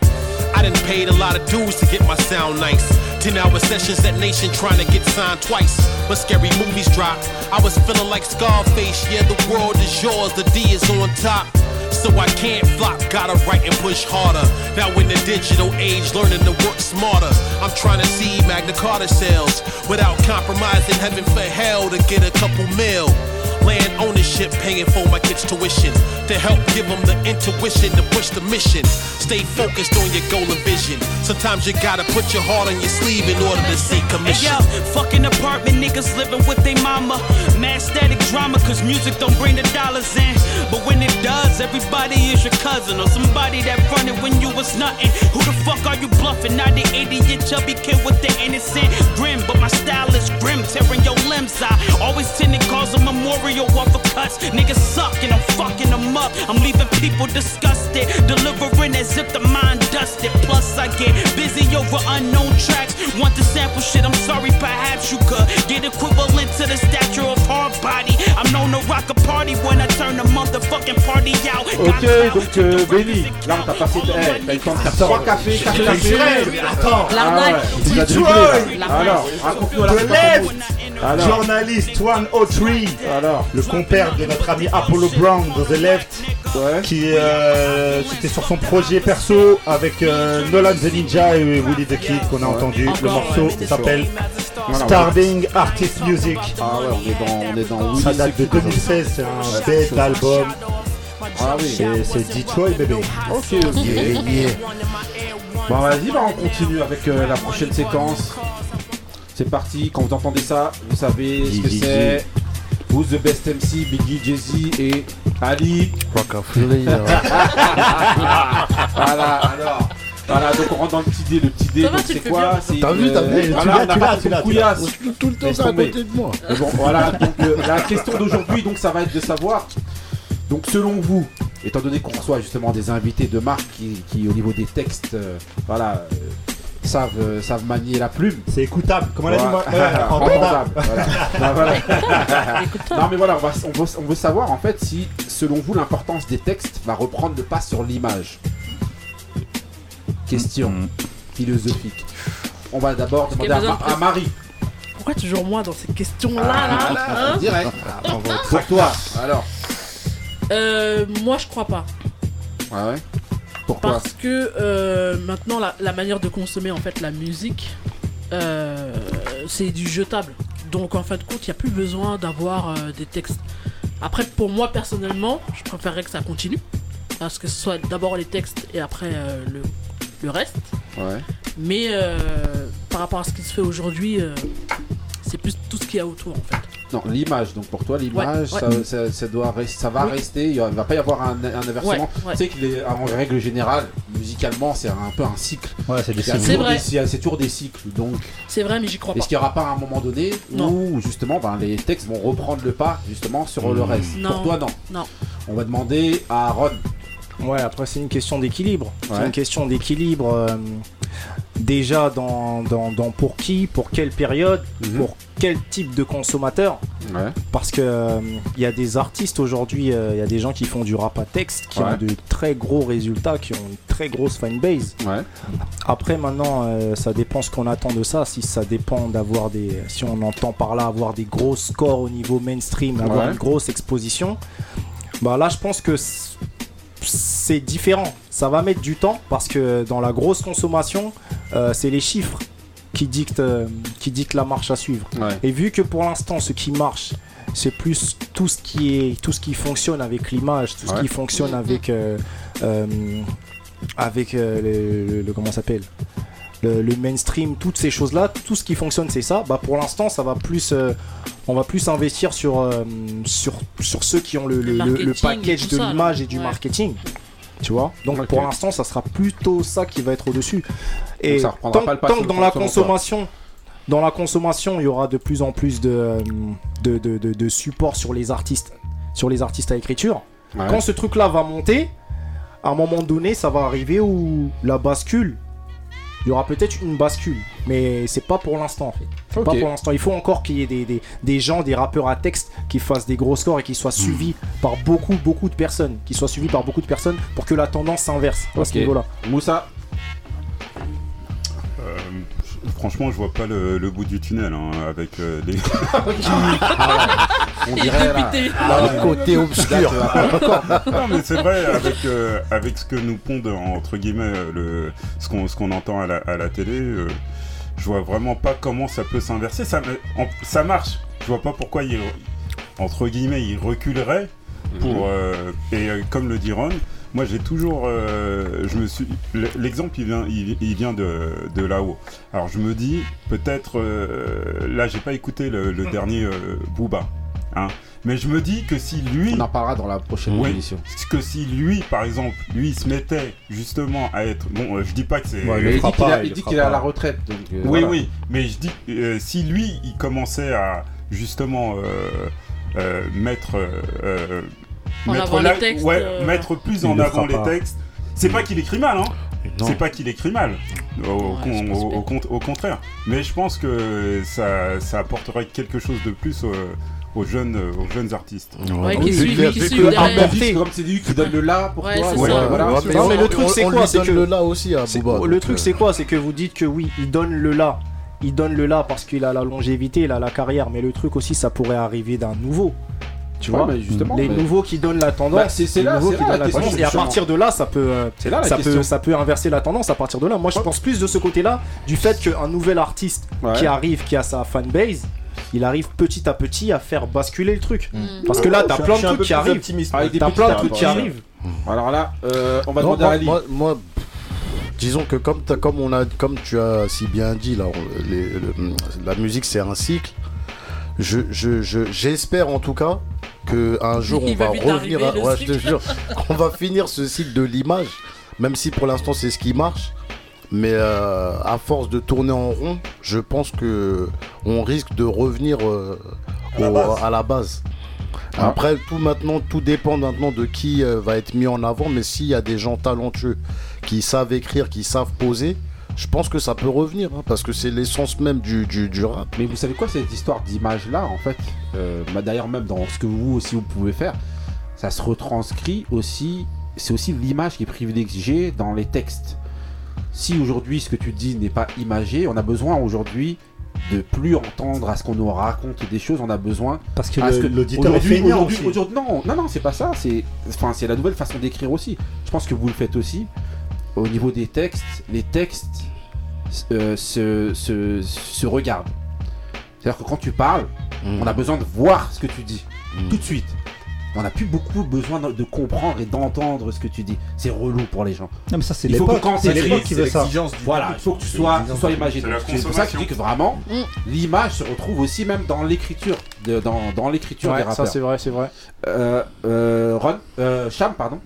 I done paid a lot of dues to get my sound nice. 10 hour sessions at Nation trying to get signed twice. But scary movies drop, I was feeling like Scarface. Yeah, the world is yours, the D is on top. So I can't flop. Gotta write and push harder. Now in the digital age, learning to work smarter. I'm trying to see Magna Carta sales without compromising heaven for hell to get a couple mil. Land ownership, paying for my kids' tuition to help give them the intuition to push the mission. Stay focused on your goal and vision. Sometimes you gotta put your heart on your sleeve in order to see Hey commission. yo, fucking apartment niggas living with their mama. Mad static drama, cause music don't bring the dollars in. But when it does, everybody is your cousin or somebody that fronted when you was nothing. Who the fuck are you bluffing? Not the idiot chubby kid with the innocent grin, but my style is grim, tearing your limbs out. Always tend to cause a memorial off of cuts. Niggas suck and I'm fucking them up. I'm leaving people disgusted, delivering as if the mind dusted. Plus, I get busy over unknown tracks. Want to sample shit? I'm sorry, perhaps you could get equivalent to the stature of hard body. I'm known to rock a party when I turn the motherfucking party out. Ok, donc euh, Benny, là on t'a passé. Eh, t'as eu le temps de faire 3 cafés, 4 cafés. attends. Ah ouais, tu l'as Detroit. là. Alors, raconte-nous la The fin Left. Journaliste 103. Alors. Le compère de notre ami Apollo Brown de The Left. Qui euh, c'était sur son projet perso avec euh, Nolan the Ninja et Willy the Kid qu'on a entendu. Le morceau s'appelle Starving Artist Music. Ah ouais, on est dans, on est dans Ça date de the Kid, 2016, c'est un Ouais, bête d'album. Ah oui. C'est- C'est Detroit bébé. Ok, ok. Bon, vas-y, bah, on continue avec euh, la prochaine séquence. C'est parti, quand vous entendez ça, vous savez ce que c'est. Who's the best MC, Biggie, Jay-Z et Ali. voilà, alors. Voilà, donc on rentre dans le petit dé. Le petit dé, Ça donc c'est quoi? T'as vu, t'as euh, vu, voilà, on a pas couillasse. l'as. Tout le temps, c'est à côté de moi. Mais Bon, voilà, donc euh, la question d'aujourd'hui, donc ça va être de savoir. Donc selon vous, étant donné qu'on reçoit justement des invités de marque qui, qui, au niveau des textes, euh, voilà, euh, savent, euh, savent manier la plume. C'est écoutable, comme on l'a dit, moi, ouais, entendable. Voilà. Voilà. non mais voilà, on, va, on, veut, on veut savoir en fait si, selon vous, l'importance des textes va reprendre le pas sur l'image. Question philosophique. On va d'abord demander à, besoin de Ma- à Marie. Pourquoi toujours moi dans ces questions-là Ah, là, là, hein direct. Pour toi, alors. Euh, Moi je crois pas. Ouais, ouais? Pourquoi Parce que euh, maintenant la, la manière de consommer en fait la musique, euh, c'est du jetable. Donc en fin de compte, il n'y a plus besoin d'avoir euh, des textes. Après, pour moi personnellement, je préférerais que ça continue. Parce que ce soit d'abord les textes et après le, le reste. Ouais. Mais par rapport à ce qui se fait aujourd'hui, c'est plus tout ce qu'il y a autour en fait. Non, l'image. Donc pour toi, l'image, Ouais, ça, ouais. ça- ça doit rester, ça va Oui. rester. Il ne va pas y avoir un, un inversement. Ouais, ouais. Tu sais qu'il est en règle générale, musicalement, c'est un peu un cycle. Ouais, c'est des cycles. C'est vrai. C'est toujours des cycles. Donc, C'est vrai, mais j'y crois pas. est-ce qu'il n'y aura pas un moment donné Non. où justement, ben, les textes vont reprendre le pas justement sur le Mmh. reste? Non. Pour toi, non. Non. On va demander à Ron. Ouais, après c'est une question d'équilibre. Ouais. C'est une question d'équilibre. euh, déjà dans, dans, dans pour qui, pour quelle période, Mhm. pour quel type de consommateur. Ouais. Parce que euh, il y a des artistes aujourd'hui, euh, il y a des gens qui font du rap à texte, qui Ouais. ont de très gros résultats, qui ont une très grosse fanbase. Après maintenant, euh, ça dépend ce qu'on attend de ça. Si ça dépend d'avoir des, si on entend par là avoir des gros scores au niveau mainstream, avoir une grosse exposition, bah là je pense que c'est différent. Ça va mettre du temps parce que dans la grosse consommation, euh, c'est les chiffres qui dictent, euh, qui dictent la marche à suivre. Ouais. Et vu que pour l'instant, ce qui marche, c'est plus tout ce qui est, tout ce qui fonctionne avec l'image, tout ce Ouais. qui fonctionne avec, euh, avec le, le- le- comment ça s'appelle, le, le mainstream, toutes ces choses-là, tout ce qui fonctionne, c'est ça. Bah pour l'instant, ça va plus, euh, on va plus investir sur, euh, sur, sur ceux qui ont le, le- package de l'image et du Ouais. marketing. Tu vois Donc pour l'instant, ça sera plutôt ça qui va être au-dessus. Et Donc ça reprendra tant, pas le pas tant sur que dans la consommation, dans la consommation, il y aura de plus en plus de, de, de, de- de support sur les artistes, sur les artistes à écriture. Ouais. Quand ce truc-là va monter, à un moment donné, ça va arriver où la bascule. Il y aura peut-être une bascule, mais c'est pas pour l'instant en fait. C'est. Pas pour l'instant. Il faut encore qu'il y ait des, des, des gens, des rappeurs à texte qui fassent des gros scores et qui soient Hmm. suivis par beaucoup, beaucoup de personnes. Qui soient suivis par beaucoup de personnes pour que la tendance s'inverse à ce niveau-là. Moussa. Euh, franchement, je vois pas le, le bout du tunnel hein, avec euh, les. on dirait là. Ah, Le côté obscur. non mais c'est vrai avec euh, avec ce que nous pondent entre guillemets le ce qu'on ce qu'on entend à la, à la télé euh, je vois vraiment pas comment ça peut s'inverser ça me- en- ça marche je vois pas pourquoi il entre guillemets il reculerait pour euh, et comme le dit Ron moi j'ai toujours euh, je me suis l'exemple il vient il, il vient de, de là-haut alors je me dis peut-être euh, là j'ai pas écouté le, le dernier euh, Booba hein mais je me dis que si lui On en parlera dans la prochaine oui, émission. que si lui, par exemple, lui il se mettait justement à être. Bon, euh, je dis pas que c'est. Ouais, il dit qu'il a- il dit qu'il est à la retraite. Donc, euh, oui, voilà. oui, mais je dis si lui il commençait à justement euh, mettre. Euh, En mettre avant la- les textes, ouais, euh, mettre plus Il en avant les pas. textes. C'est pas qu'il écrit mal, hein. Non. C'est pas qu'il écrit mal. Au, con- au- au con- au contraire. Mais je pense que ça, ça apporterait quelque chose de plus euh, aux jeunes, euh, aux jeunes artistes. Ouais, qui suivent- Vu qui suivent derrière. C'est comme c'est lui qui donne le là pour Ouais, toi. c'est c'est- ça. voilà. Ouais, Non, mais le truc, c'est quoi? C'est que- le là aussi à C'est- Booba. le donc, truc euh, c'est quoi? C'est que vous dites que oui, il donne le là. Il donne le là parce qu'il a la longévité, il a la carrière. Mais le truc aussi, ça pourrait arriver d'un nouveau. Tu Ouais, vois mais justement, Les mais- nouveaux qui donnent la tendance. Bah, c'est- là- nouveaux c'est qui là la donnent la question, tendance. Et à partir de là, ça peut, euh, C'est là la ça question. peut, ça peut inverser la tendance à partir de là. Moi, je pense plus de ce côté-là, du fait qu'un nouvel artiste Ouais. qui arrive, qui a sa fanbase, il arrive petit à petit à faire basculer le truc. Mm. Parce que là, t'as plein de trucs qui arrivent. T'as plein de trucs qui arrivent. Alors là, euh, on va Non, demander à moi, Ali. moi, moi, disons que comme, t'as- comme, on a, comme tu as si bien dit, là, on- les- le- la musique c'est un cycle. Je, je, je- j'espère en tout cas que un jour Il on va revenir. arriver, à- le ouais, je te cycle. jure, qu'on va finir ce cycle de l'image, même si pour l'instant c'est ce qui marche. Mais euh, à force de tourner en rond, je pense que on risque de revenir euh, À la au- base. à la base. Ah. Après, tout maintenant, tout dépend maintenant de qui euh, va être mis en avant. Mais s'il y a des gens talentueux qui savent écrire, qui savent poser, je pense que ça peut revenir. hein, parce que c'est l'essence même du, du, du rap. Mais vous savez quoi, cette histoire d'image là, en fait, euh, bah, d'ailleurs même dans ce que vous aussi vous pouvez faire, ça se retranscrit aussi, c'est aussi l'image qui est privilégiée dans les textes. Si aujourd'hui ce que tu dis n'est pas imagé, on a besoin aujourd'hui de plus entendre à ce qu'on nous raconte des choses, on a besoin Parce que à ce le- l'auditeur est aujourd'hui- aujourd'hui- non, non, non, c'est pas ça. C'est, enfin, c'est la nouvelle façon d'écrire aussi. Je pense que vous le faites aussi. Au niveau des textes, les textes euh, se, se, se regardent. C'est-à-dire que quand tu parles, Mm. on a besoin de voir ce que tu dis tout de suite. On n'a plus beaucoup besoin de, de comprendre et d'entendre ce que tu dis. C'est relou pour les gens. Non, mais ça, c'est il faut que l'époque. quand C'est l'époque qui veut ça. l'exigence du Voilà, il faut que tu C'est sois, tu sois imagé. C'est pour ça que je dis que vraiment, l'image se retrouve aussi même dans l'écriture, de- dans, dans l'écriture Ouais, des ça rappeurs. c'est vrai, c'est vrai. Euh, euh, Ron, euh, Cham, pardon.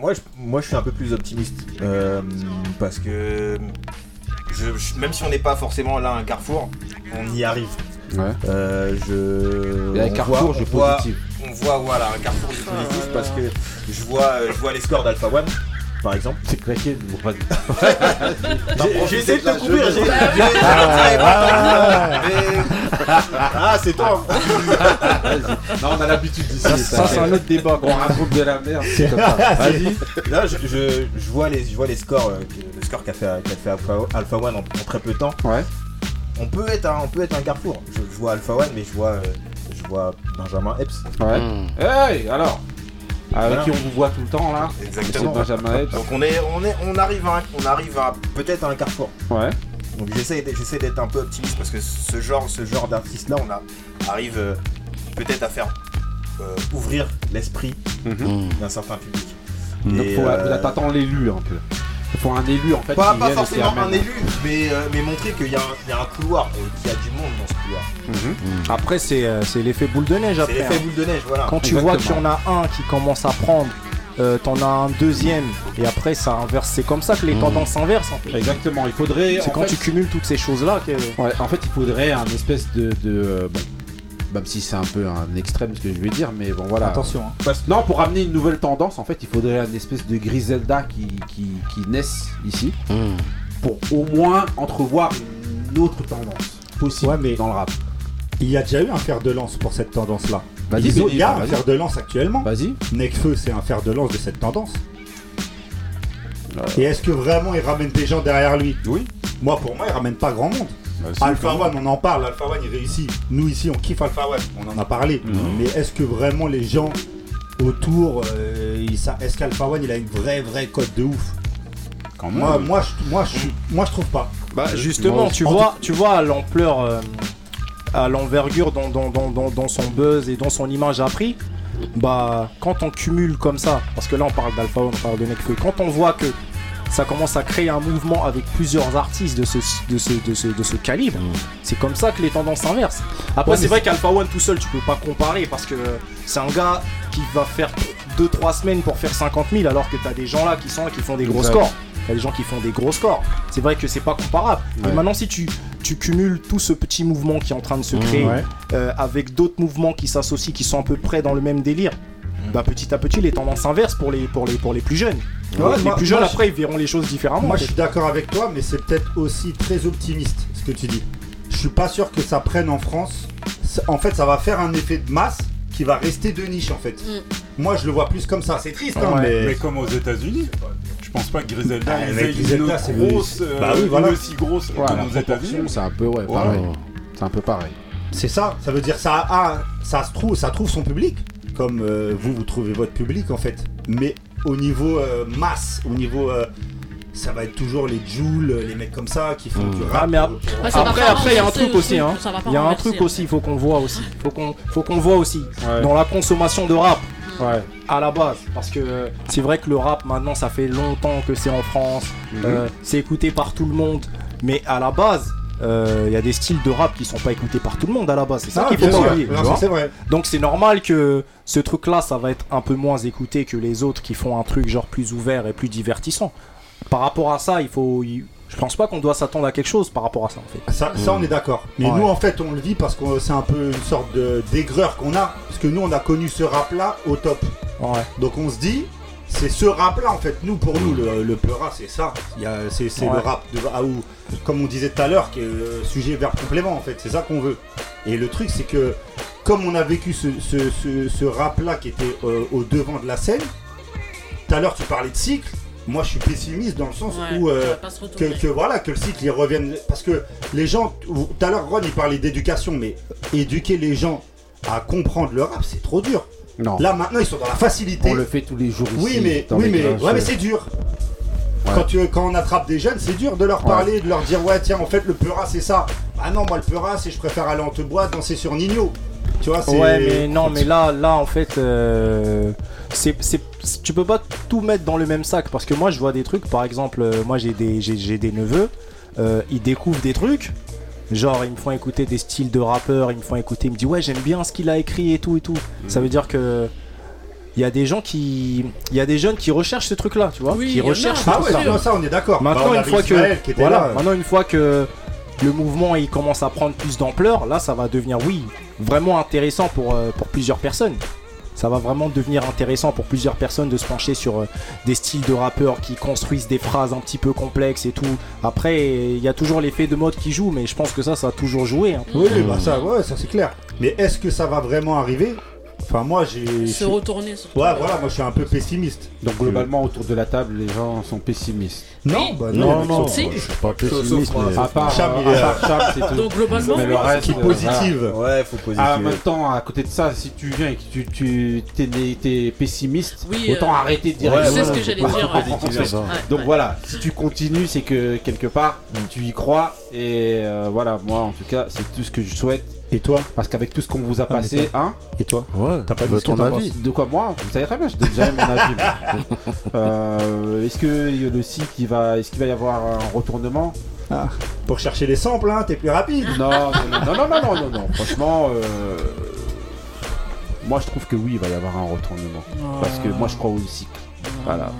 Moi, je, moi, je suis un peu plus optimiste. Euh, parce que je- je- même si on n'est pas forcément là un carrefour, on y arrive. Ouais. Euh, je. On Carrefour, voit- je on voit-. On voit, voilà, un carrefour du positif parce que je vois, je vois les scores d'Alpha One, par exemple. C'est claqué, J'ai- essayé de te couvrir, j'ai. j'ai- Ah, mais- Ah, c'est toi Non, on a l'habitude d'ici. Ça, ça, c'est un autre débat. On raconte de la merde. Vas-y. Là, je, je, je vois les, je vois les scores, euh, le score qu'a fait, qu'a fait Alpha, Alpha One en, en très peu de temps. Ouais. On peut être un, on peut être un carrefour. Je, je vois Alpha One, mais je vois, euh, je vois Benjamin Epps. Ouais. Hey, alors Avec Voilà. qui on vous voit tout le temps là Exactement. Benjamin Epps. Donc on est, on est, on arrive à, un- on arrive à peut-être à un carrefour. Ouais. Donc j'essaie, d'être- j'essaie d'être un peu optimiste parce que ce genre, ce genre d'artiste là, on a, arrive euh, peut-être à faire euh, ouvrir l'esprit Mm. d'un certain public. Donc Et, faut, euh, là, t'attends l'élu un peu. Il faut un élu en fait. Pas, pas forcément un élu, mais, euh, mais montrer qu'il y, a un- il y a un couloir et qu'il y a du monde dans ce couloir. Mhm. Après, c'est euh, c'est l'effet boule de neige. C'est Après, l'effet hein. boule de neige, voilà. Quand tu vois qu'il y en a un qui commence à prendre, euh, t'en as un deuxième, et après ça inverse. C'est comme ça que les Mhm. tendances s'inversent. en fait. Exactement, il faudrait. C'est quand fait- tu cumules toutes ces choses-là que. Ouais, en fait, il faudrait un espèce de. de euh, bon, même si c'est un peu un extrême ce que je vais dire, mais bon voilà. Attention, hein. Parce- non, pour amener une nouvelle tendance, en fait, il faudrait un espèce de Griselda qui, qui, qui naisse ici, Mm. pour au moins entrevoir une autre tendance possible Ouais, mais- dans le rap. Il y a déjà eu un fer de lance pour cette tendance-là. Vas-y, Il y a un vas-y. fer de lance actuellement. Vas-y. Necfeu, c'est un fer de lance de cette tendance. Et est-ce que vraiment il ramène des gens derrière lui? Oui. Moi, pour moi, il ramène pas grand monde. Alpha One, on en parle, Alpha One il réussit. Nous ici on kiffe Alpha One, on en a parlé. Mhm. Mais est-ce que vraiment les gens autour, euh, est-ce qu'Alpha One il a une vraie vraie cote de ouf? Quand moi, même. moi, je, moi, je, moi je trouve pas. Bah justement, tu vois, tu vois à l'ampleur, euh, à l'envergure dont, dont, dont, dont- dont son buzz et dont son image a pris, bah quand on cumule comme ça, parce que là on parle d'Alpha One, on parle de Nekfeu, quand on voit que ça commence à créer un mouvement avec plusieurs artistes de ce, de ce, de ce, de ce calibre, c'est comme ça que les tendances s'inversent. Après Ouais, c'est mais vrai qu'Alpha One tout seul tu peux pas comparer parce que c'est un gars qui va faire 2-3 semaines pour faire 50 000 alors que t'as des gens là qui sont là qui font des gros scores. T'as des gens qui font des gros scores. C'est vrai que c'est pas comparable. Mais Ouais. maintenant, si tu, tu cumules tout ce petit mouvement qui est en train de se Mmh, créer ouais. euh, avec d'autres mouvements qui s'associent, qui sont à peu près dans le même délire, bah petit à petit, les tendances inverses pour les, pour les, pour les plus jeunes. Ouais, les moi- plus jeunes, moi, après, ils verront les choses différemment. Moi je suis d'accord avec toi, mais c'est peut-être aussi très optimiste ce que tu dis. Je suis pas sûr que ça prenne en France. En fait, ça va faire un effet de masse qui va rester de niche en fait. Moi je le vois plus comme ça. C'est triste, hein, Ouais, mais. mais comme aux États-Unis. Je pense pas que Griselda Ah, avec aient Griselda, une grosse, euh, Bah oui, voilà. une aussi grosse Ouais, aux proportion, États-Unis. c'est un peu ouais, Ouais. pareil. C'est un peu pareil. C'est ça, ça veut dire ça a, ça se trouve, ça trouve son public, comme euh, vous vous trouvez votre public en fait. Mais au niveau euh, masse, au niveau, euh, ça va être toujours les Jules, les mecs comme ça qui font du rap. Ah, mais ap- pour- Ouais, ça va après, après, il y a un truc aussi. hein. Il y a un truc après. aussi, il faut qu'on voit aussi. Faut qu'on faut qu'on voit aussi dans la consommation de rap. Ouais. À la base, parce que c'est vrai que le rap maintenant ça fait longtemps que c'est en France, Mhm. euh, c'est écouté par tout le monde, mais à la base, euh, il y a des styles de rap qui sont pas écoutés par tout le monde à la base, c'est ça Ah, qu'il faut pas oublier. Donc c'est normal que ce truc-là, ça va être un peu moins écouté que les autres qui font un truc genre plus ouvert et plus divertissant. Par rapport à ça, il faut, je pense pas qu'on doit s'attendre à quelque chose par rapport à ça en fait. Ça, ça, on est d'accord. Mais Ouais. nous en fait on le dit parce que c'est un peu une sorte d'aigreur qu'on a, parce que nous on a connu ce rap là au top. Ouais. Donc on se dit, c'est ce rap là en fait, nous pour nous le, le Peura c'est ça. Il y a- C'est Ouais. le rap de ah, ou, comme on disait tout à l'heure, qui est euh, sujet verbe complément en fait, c'est ça qu'on veut. Et le truc c'est que comme on a vécu ce, ce- ce- ce rap là qui était euh, au devant de la scène, tout à l'heure tu parlais de cycle. Moi, je suis pessimiste dans le sens Ouais, où euh, que voilà que le cycle il revienne parce que les gens tout à l'heure Ron il parlait d'éducation mais éduquer les gens à comprendre le rap c'est trop dur. Non. Là maintenant ils sont dans la facilité. On le fait tous les jours ici. Oui mais dans oui mais ouais mais c'est dur. Ouais. Quand, tu, quand on attrape des jeunes, c'est dur de leur Ouais. parler, de leur dire ouais tiens en fait le peura c'est ça. Ah non moi le peura c'est je préfère aller en te boîte danser sur Nino. Tu vois c'est. Ouais, mais non, mais là, là, en fait, euh, c'est, tu peux pas tout mettre dans le même sac parce que moi, je vois des trucs. Par exemple, euh, moi, j'ai des, j'ai, j'ai des neveux, euh, ils découvrent des trucs. Genre, ils me font écouter des styles de rappeurs, ils me font écouter, ils me disent ouais, j'aime bien ce qu'il a écrit et tout et tout. Ça veut dire que il y a des gens qui, il y a des jeunes qui recherchent ce truc-là, tu vois, Oui, qui recherchent. Ah ouais non, ça on est d'accord. Bah, Maintenant, on une fois que, voilà, là. maintenant une fois que le mouvement il commence à prendre plus d'ampleur, là, ça va devenir, oui, vraiment intéressant pour, euh, pour plusieurs personnes. Ça va vraiment devenir intéressant pour plusieurs personnes de se pencher sur euh, des styles de rappeurs qui construisent des phrases un petit peu complexes et tout. Après, il y a toujours l'effet de mode qui joue, mais je pense que ça, ça a toujours joué. hein. Oui, oui, bah ça, ouais, ça c'est clair. Mais est-ce que ça va vraiment arriver? Enfin, moi j'ai. Se retourner. Ouais, voilà, moi je suis un peu pessimiste. Donc globalement autour de la table, les gens sont pessimistes. Non, bah non, non, non, si. je suis pas pessimiste. mais- À part Cham, euh, est- à part Cham, c'est tout. Donc, globalement, mais le reste, qui euh, positive. voilà. Ouais, faut. Ah, en même temps, à côté de ça, si tu viens et que tu, tu t'es, né- t'es pessimiste, Oui, autant euh, arrêter de dire ouais, c'est ce que j'allais dire, ouais. positiver. Ouais, Donc voilà, si tu continues, c'est que quelque part, tu y crois. Et euh, voilà, moi en tout cas, c'est tout ce que je souhaite. Et toi Parce qu'avec tout ce qu'on vous a Ah, passé, hein Et toi Ouais, T'as pas dit bah, ce que ton avis. De quoi moi Vous savez très bien, j'ai déjà mon avis. Euh, est-ce que le cycle, il va, est-ce qu'il va y avoir un retournement Ah, Pour chercher les samples, hein, t'es plus rapide. non, non, non, non, non, non, non, non. Franchement, euh, moi je trouve que oui, il va y avoir un retournement. Parce que moi je crois au cycle. Voilà.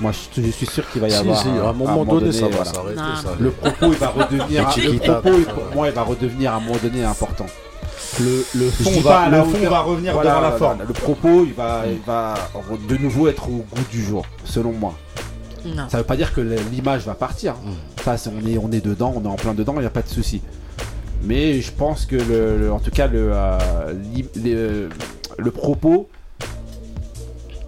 Moi je, je suis sûr qu'il va y Si, avoir. si, à un moment donné, ça va voilà. s'arrêter, ça. Le propos il va redevenir. Le propos, ça pour moi, il va redevenir à un moment donné important. Le, fond, va, pas à la le fond hauteur- va revenir voilà, devant la voilà, forme. Le propos, il va, il va de nouveau être au goût du jour, selon moi. Non. Ça veut pas dire que l'image va partir. Ça, c'est- on est, on est dedans, on est en plein dedans, il n'y a pas de souci. Mais je pense que, le, le- en tout cas, le, euh, le propos,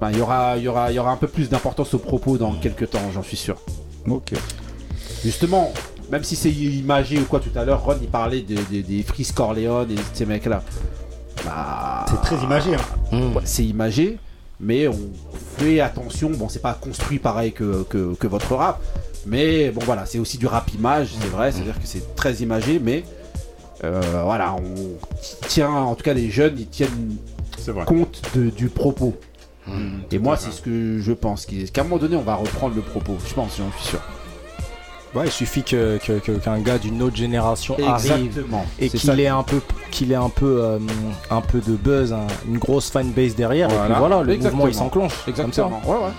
ben, il y aura, il y aura, il y aura un peu plus d'importance au propos dans quelques temps, j'en suis sûr. Ok. Justement, même si c'est imagé ou quoi tout à l'heure, Ron il parlait de- de- des Freeze Corleone et de ces mecs-là. Bah, C'est très imagé. hein. C'est imagé, mais on fait attention. Bon, c'est pas construit pareil que, que, que votre rap, mais bon, voilà, c'est aussi du rap image, c'est vrai, c'est-à-dire que c'est très imagé, mais euh, voilà, on tient, en tout cas, les jeunes, ils tiennent compte de- du propos. Et moi, c'est ce que je pense, qu'à un moment donné, on va reprendre le propos, je pense, j'en suis sûr. Ouais, il suffit que, que- que- qu'un gars d'une autre génération arrive Exactement. et C'est qu'il ait un peu, qu'il ait un peu, euh, un peu de buzz, un- une grosse fanbase derrière. Et puis voilà, le Exactement. mouvement il s'enclenche. Exactement. Comme ça. Ouais, ouais.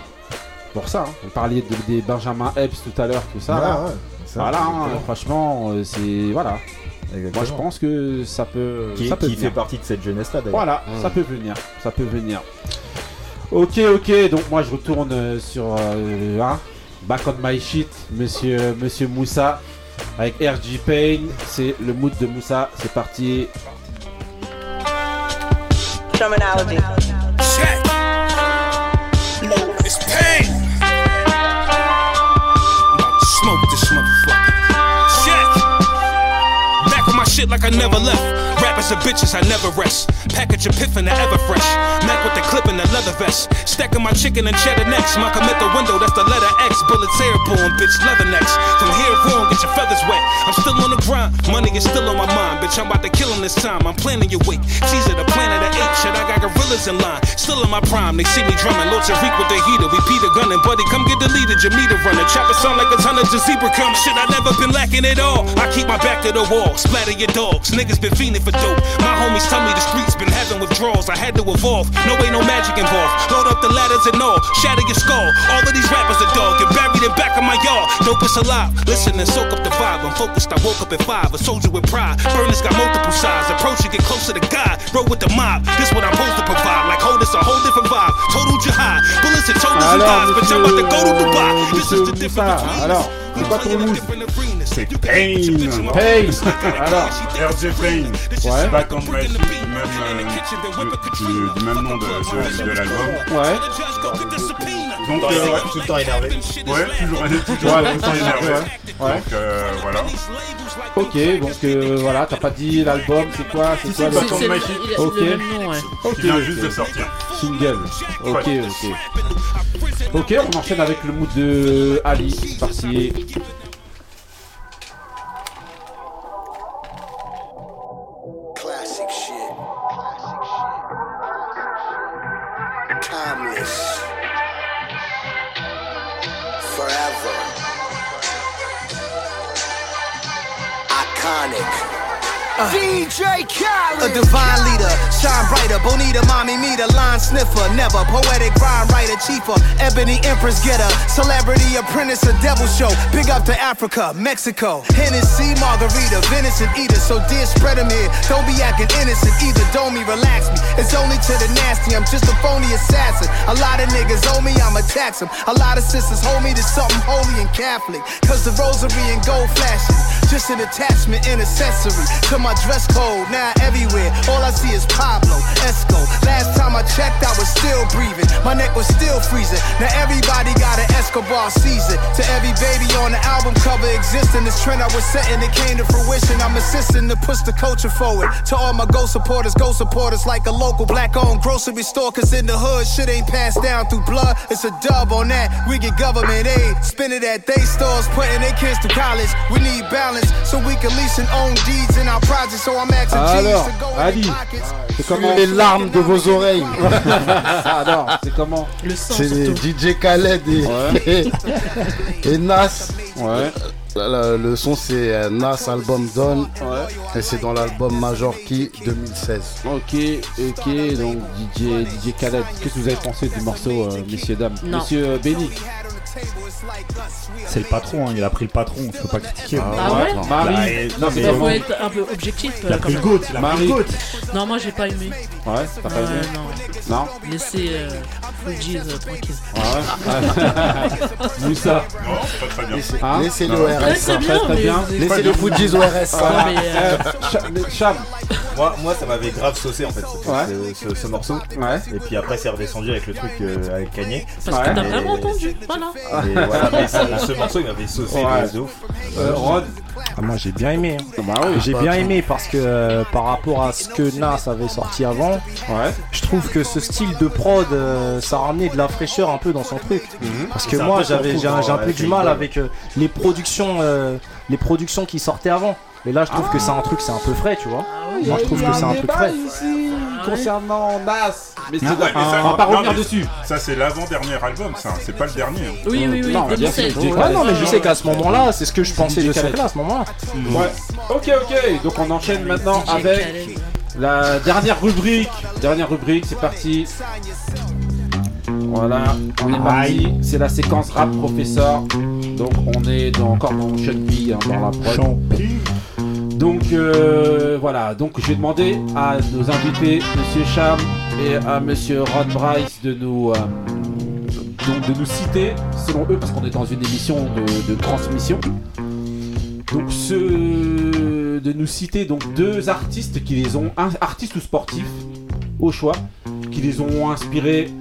Pour ça, hein. on parlait de- des Benjamin Epps tout à l'heure, tout ça. Ouais, là. ouais, ça, voilà, hein, franchement, euh, c'est voilà. Exactement. Moi, je pense que ça peut, Qui, ça peut qui venir. fait partie de cette jeunesse-là d'ailleurs. Voilà, Mm. ça peut venir, ça peut venir. Ok, ok, donc moi je retourne euh, sur euh, hein, Back on My Shit, monsieur, monsieur Moussa, avec RG Payne, c'est le mood de Moussa, c'est parti. Terminology. Check. It's pain. I'm about to smoke this motherfucker. Check. Back on my shit like I never left. Rappers are bitches, I never rest. Package a piff the ever fresh. Mac with the clip in the leather vest. Stacking my chicken and cheddar necks. My commit the window, that's the letter X. Bullets airborne, bitch, leather necks. From here on, get your feathers wet. I'm still on the grind. Money is still on my mind, bitch. I'm about to kill him this time. I'm planning your wake. Caesar, the planet of eight. Shit, I got gorillas in line. Still in my prime. They see me drumming. Lord Tariq with the heater. We Peter gunning. Buddy, come get deleted. Your meter running. Chopper sound like a ton of zebra coming. Shit, I never been lacking at all. I keep my back to the wall. Splatter your dogs. Niggas been fiending for dope. My homies tell me the streets been having withdrawals. I had to evolve. No way, no magic involved. Load up the ladders and all. Shatter your skull. All of these rappers are dog. Get buried in back of my yard. Dope is alive. Listen and soak up the vibe. I'm focused. I woke up at five. A soldier with pride. Burners got multiple sides. Approach you, get closer to God. Roll with the mob. This what I'm supposed to provide. Like hold this a whole different vibe. Total jihad. Bullets and shoulders and thighs. Bitch, I'm about to go to Dubai. This is the difference between us. C'est Pain. Pain. Alors, RJ Pain. Ouais. Back on my shit, du même, euh, du, du même nom de, de, de l'album. Ouais. Donc, Tout le temps euh, énervé. Tout le temps énervé. Ouais, toujours, toujours Ouais, tout le temps énervé. ouais. Ouais. Donc, euh, voilà. Ok, donc euh, voilà, t'as pas dit l'album, c'est quoi C'est quoi le Back on My Shit. il a- Ok. le même nom, ouais. Ok, Qui vient ok. juste de sortir. Single. Ok, ok. Ok, on enchaîne avec le mood de Ali. C'est A divine leader, shine brighter. Bonita, mommy, me, the line sniffer. Never poetic rhyme writer, cheaper. Ebony empress getter. Celebrity apprentice, a devil show. Big up to Africa, Mexico. Hennessy, margarita, venison eater. So dear, spread spread 'em here. Don't be acting innocent either. Don't me, relax me. It's only to the nasty. I'm just a phony assassin. A lot of niggas owe me, I'ma tax 'em. A lot of sisters hold me to something holy and Catholic. Cause the rosary and gold flashing. Just an attachment and accessory to my dress code. Now everywhere, all I see is Pablo, Esco. Last time I checked, I was still breathing. My neck was still freezing. Now everybody got an Escobar season. To every baby on the album cover existing, this trend I was setting, it came to fruition. I'm assisting to push the culture forward. To all my go supporters, go supporters like a local black owned grocery store. Cause in the hood, shit ain't passed down through blood. It's a dub on that. We get government aid, spend it at they stores, putting their kids to college. We need balance so we can lease and own deeds in our projects. So I'm asking Alors, Ali, c'est comment Les larmes de vos oreilles. Alors, c'est comment C'est. DJ Khaled et, et Nas. Ouais. Le, le son c'est euh, Nas album Dawn et c'est dans l'album Major Key 2016. Ok, ok, donc DJ, DJ Khaled, qu'est-ce que vous avez pensé du morceau, euh, messieurs, dames? Non. Monsieur euh, Benny C'est le patron, hein, il a pris le patron, je peux pas critiquer. Ah ouais Marie, Bah, non, mais Il faut être un peu objectif. Il a euh, pris le goat, il a pris le goat. Non, moi j'ai pas aimé. Ouais, t'as pas aimé non. Non Laissez euh, Fugees euh, tranquille. Ouais. Moussa Non, c'est pas très bien. Laissez-le Non. au RS. Très, très bien, très mais bien. vous avez- Laissez le Fujis au RS. Voilà. mais, euh, Euh, Cha- mais Cham, Moi, moi, ça m'avait grave saucé en fait, ce, Ouais. ce- ce- ce morceau. Ouais. Et puis après, c'est redescendu avec le truc euh, avec Kanye. Parce que t'as vraiment entendu. Voilà. Voilà, mais ce, ce morceau, il m'avait saucé Ouais. de- de ouf. Euh, Rod Ah, moi j'ai bien aimé. hein. Bah oui. j'ai Bah, bien aimé parce que euh, par rapport à ce que Nas avait sorti avant, je trouve que ce style de prod, euh, ça ramenait de la fraîcheur un peu dans son truc. Parce que C'est un moi peu j'avais j'ai un, j'ai un ouais, peu du mal avec euh, les productions, euh, les productions qui sortaient avant. Et là je trouve que c'est un truc, c'est un peu frais, tu vois. Moi je trouve que c'est un truc frais. ici concernant Nas. Mais c'est ouais, mais ça- on va pas non, revenir mais dessus. Ça, c'est l'avant-dernier album, ça. C'est pas le dernier. hein. Oui, oui, oui, Non, bien 2016. sûr. Ouais, non mais je sais qu'à ce moment-là, c'est ce que je pensais de DJ ce Khaled. truc-là à ce moment-là. Ouais. Ok, ok. Donc on enchaîne maintenant DJ avec Khaled. la dernière rubrique. Dernière rubrique, c'est parti. Voilà, on est parti. C'est la séquence rap professeur. Donc on est dans- encore dans Sean P, hein, dans la prod. Donc euh, voilà, donc j'ai demandé à nos invités, Monsieur Cham et à Monsieur Ron Bryce, de nous, euh, donc de nous citer, selon eux, parce qu'on est dans une émission de, de transmission. Donc ce, de nous citer donc deux artistes qui les ont, un artiste ou sportif, au choix, qui les ont inspirés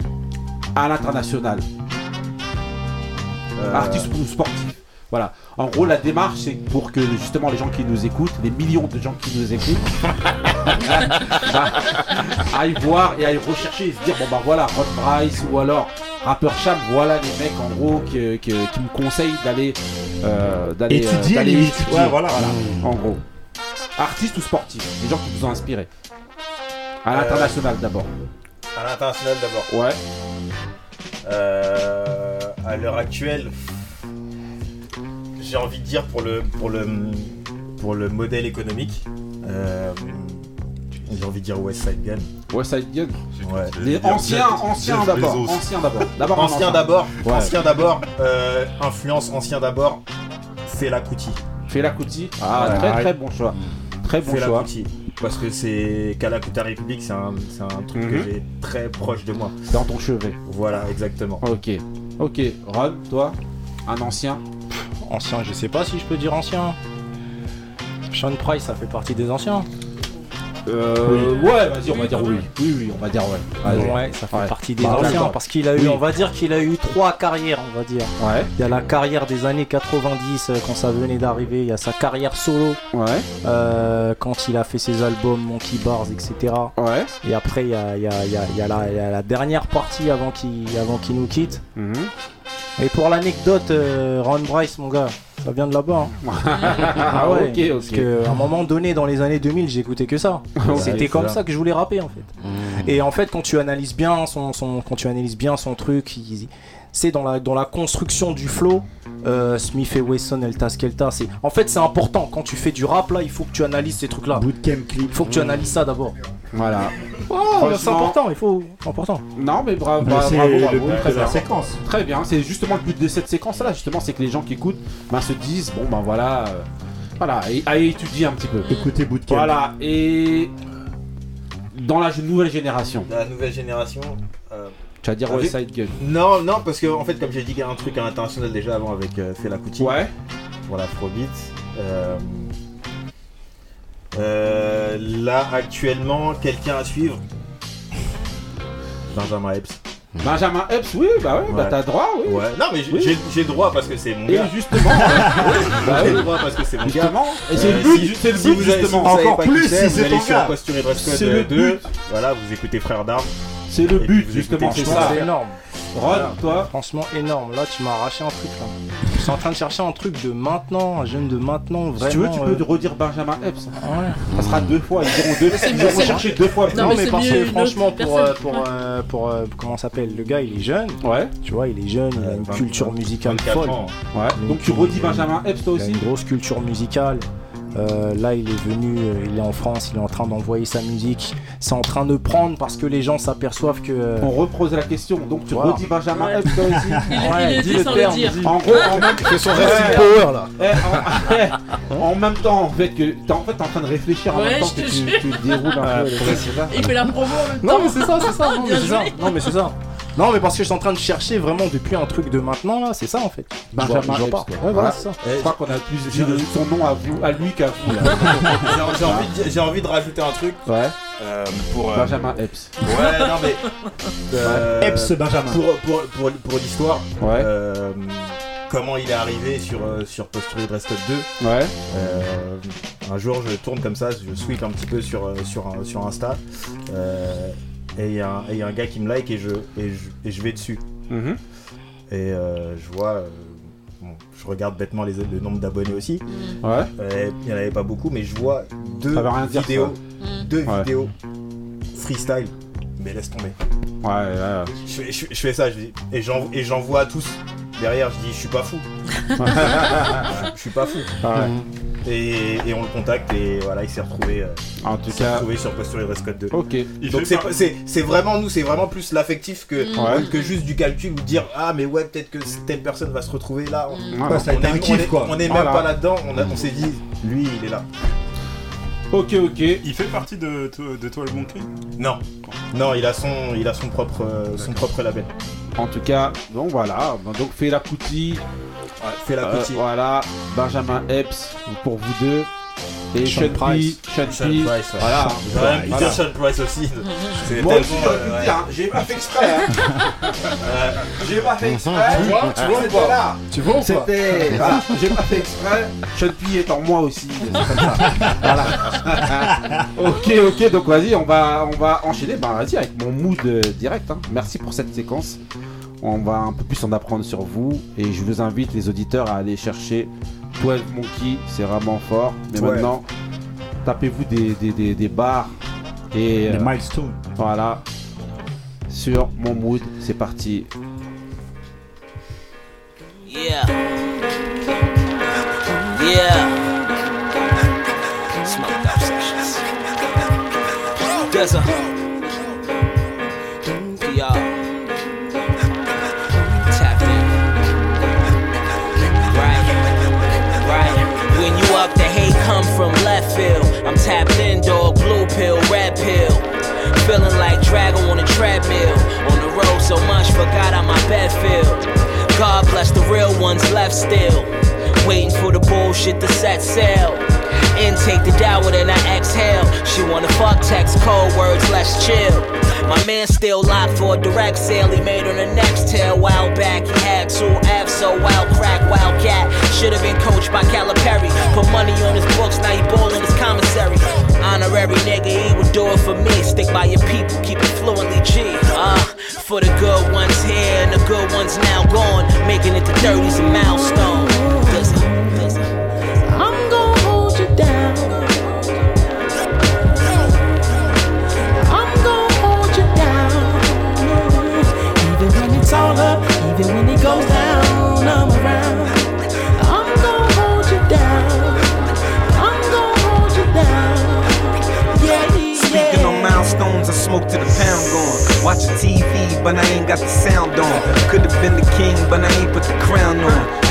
à l'international. Euh, Artiste ou sportif. Voilà. En gros, la démarche, c'est pour que justement les gens qui nous écoutent, les millions de gens qui nous écoutent, bah, aillent voir et aillent rechercher et se dire bon bah voilà, Rod Bryce ou alors rappeur Cham, voilà les mecs en gros que- que- qui me conseillent d'aller euh, d'aller euh, Étudier. Ouais, voilà. En gros. Artiste ou sportif, des gens qui vous ont inspiré. À l'international d'abord. À l'international d'abord. Ouais. Euh, à l'heure actuelle, j'ai envie de dire pour le pour le pour le modèle économique, euh, j'ai envie de dire West Side Gun. West Side Gun. Ouais. Les anciens, anciens d'abord. Anciens d'abord. D'abord un ancien ancien. d'abord. Ouais. Ancien d'abord. euh, influence ancien d'abord. Fela Kuti. Fela Kuti. Ah, Ouais. très très bon choix. Très bon Fela choix. Kuti. Parce que c'est Kalakuta République, c'est un, c'est un truc que Mhm. j'ai très proche de moi. Dans ton chevet. Voilà, exactement. Ok. Ok. Ron, toi, un ancien. Ancien, je sais pas si je peux dire ancien. Sean Price, ça fait partie des anciens. Euh, ouais, vas-y, on va dire oui. Oui, oui, on va dire ouais. Ouais, ça fait Ouais. partie des Bah, anciens parce qu'il a eu, Oui. on va dire qu'il a eu trois carrières, on va dire. Ouais. Il y a la carrière des années 90 euh, quand ça venait d'arriver, il y a sa carrière solo Ouais. euh, quand il a fait ses albums Monkey Bars, etc. Ouais. Et après il y a, il y a- il y a- il y a la, dernière partie avant qu'il avant qu'il nous quitte. Mhm. Et pour l'anecdote, euh, Ron Bryce, mon gars, ça vient de là-bas. hein. ah ouais. Parce qu'à un moment donné, dans les années 2000, j'écoutais que ça. C'était comme ça. ça que je voulais rapper en fait. Et en fait, quand tu analyses bien son, son- quand tu analyses bien son truc, il- c'est dans la, dans la construction du flow. euh, Smith et Wesson, El Taskelta, c'est en fait c'est important quand tu fais du rap là, il faut que tu analyses ces trucs là. Bootcamp clip. Il faut que tu analyses ça d'abord. Voilà. Oh, c'est important, il faut, important. Non, mais bravo, Mais bravo, c'est bravo, but très de la bien. séquence. Très bien, c'est justement le but de cette séquence-là, justement, c'est que les gens qui écoutent ben, se disent, bon ben voilà, euh, voilà, et à étudier un petit peu. Écoutez Bootcamp. Voilà, et dans la nouvelle génération, La nouvelle génération. euh, tu vas dire Avec- West Side Gun. Non, non, parce que en fait, comme j'ai dit, il y a un truc à l'international déjà avant avec euh, Fela Kuti. Ouais. Pour l'Afrobeat. Euh, euh, là, actuellement, quelqu'un à suivre? Benjamin Epps. Benjamin Epps, oui, bah ouais, bah t'as droit, oui. Ouais, non, mais j'ai- Oui. j'ai j'ai le droit parce que c'est mon Et gars. justement, bah j'ai oui. le droit parce que c'est mon gars. Justement, et c'est Euh, le but, si- c'est le si but vous avez- justement. si vous Encore pas plus c'est, si vous c'est allez ton sur gars. Posture et Dress Code C'est le 2. but. Voilà, vous écoutez Frère d'Armes. C'est le but justement, c'est ça. C'est énorme. Ron, toi Franchement énorme. Là, tu m'as arraché un truc là. Je suis en train de chercher un truc de maintenant, un jeune de maintenant, vraiment. Si tu veux, tu peux euh, redire Benjamin Epps. Ouais. Ça sera deux fois, ils diront deux. c'est Ils mieux, iront c'est- chercher deux fois. Non, Non, mais parce mieux que franchement, pour, euh, pour, euh, pour, comment ça s'appelle Le gars, il est jeune. Ouais. Tu vois, il est jeune, il a une 20, culture musicale 24 folle. ans. Ouais. Donc tu redis Benjamin Epps toi Il a aussi une grosse culture musicale. Euh, là, il est venu, euh, il est en France, il est en train d'envoyer sa musique. C'est en train de prendre parce que les gens s'aperçoivent que. euh, On repose la question. Donc tu Voilà. redis Benjamin. Epps toi aussi. Il, Ouais, il le dis dit le sans terme, le dire. dis. En gros, en même, C'est son Ouais. resting power là. eh, en, eh, en même temps, en fait, que t'es en fait t'es en train de réfléchir en Ouais, même temps je que te tu, déroules un peu. Ouais, le pour truc, c'est ça Il fait la promo en même temps. Non, mais c'est ça, c'est ça. Non, mais Bien c'est ça. joué. Non, mais c'est ça. Non, mais parce que je suis en train de chercher vraiment depuis un truc de maintenant là, c'est ça en fait. Benjamin. Ouais, voilà, c'est ça. Je crois qu'on a plus dit le- son nom à vous, à lui qu'à vous. là. J'ai- J'ai envie, de- j'ai envie de rajouter un truc. Ouais. Euh, pour, euh, Benjamin Epps. Ouais, non mais. euh, Benjamin. Pour, pour, pour, pour l'histoire. Ouais. euh, comment il est arrivé sur, euh, sur Posture Dress Code 2. Ouais. Euh, un jour, je tourne comme ça, je sweep un petit peu sur, euh, sur, un- sur Insta. euh, et il y, a un- et il y a un gars qui me like et je, et je, et je vais dessus. Mhm. Et euh, je vois. euh, bon, je regarde bêtement les, le nombre d'abonnés aussi. Ouais. Il n'y en avait pas beaucoup, mais je vois deux Ça veut rien dire, vidéos. ça. Deux Ouais. vidéos freestyle. Mais laisse tomber. Ouais, ouais. Je fais, je, je fais ça, je dis, et j'en et j'en vois à tous. Derrière, je dis, je suis pas fou. je suis pas fou. Ouais. Et, et on le contacte et voilà, il s'est retrouvé. euh, En tout il s'est cas- retrouvé sur Posture et Dress Code 2. Ok. Il Donc c'est pas- vraiment nous, c'est vraiment plus l'affectif que, Ouais. que juste du calcul ou dire ah mais ouais peut-être que telle personne va se retrouver là. On, Ouais, ça a on été est, un on kiff, est- quoi. on est même Voilà. pas là-dedans. On s'est dit lui il est là. Ok, ok. Il fait partie de, to- de Toile Monkey Non, non, il a son, il a son propre, euh, son propre label. En tout cas, donc voilà. Donc Fela Kuti. Fela Euh, Kuti. voilà. Benjamin Epps pour vous deux. Et Sean Sean Price. P. Sean Sean P. Price, ouais. Voilà. J'aurais pu Voilà. dire Sean Price aussi. C'est Moi aussi, tellement, j'aurais pu euh, le ouais. dire. J'ai pas fait exprès. hein. J'ai pas fait exprès. Tu vois, tu vois ou C'était pas là. Tu vois ou pas C'était. Voilà. J'ai pas fait exprès. Sean P est en moi aussi. Voilà. ok, ok. Donc vas-y, on va, on va enchaîner. Bah vas-y avec mon mood euh, direct. hein. Merci pour cette séquence. On va un peu plus en apprendre sur vous et je vous invite les auditeurs à aller chercher 12 Monkey, c'est vraiment fort. Mais Ouais. maintenant, tapez-vous des, des, des, des barres et Des euh, milestones. Voilà. Sur mon mood, c'est parti. Yeah. Yeah. Smoked field. I'm tapped in, dog. Blue pill, red pill. Feeling like Drago on a treadmill. On the road so much, forgot how my bed feel. God bless the real ones left still. Waiting for the bullshit to set sail. Intake the dower, then I exhale. She wanna fuck text, cold words, let's chill. My man still locked for a direct sale. He made on the next tail. While back, he had two F's, so wild crack, wild cat. Should've been coached by Calipari. Put money on his books, now he ballin' his commissary. Honorary nigga, he would do it for me. Stick by your people, keep it fluently G. Uh, for the good ones here and the good ones now gone. Making it to 30's a milestone. Watching TV, but I ain't got the sound on. Could've been the king, but I ain't put the crown on.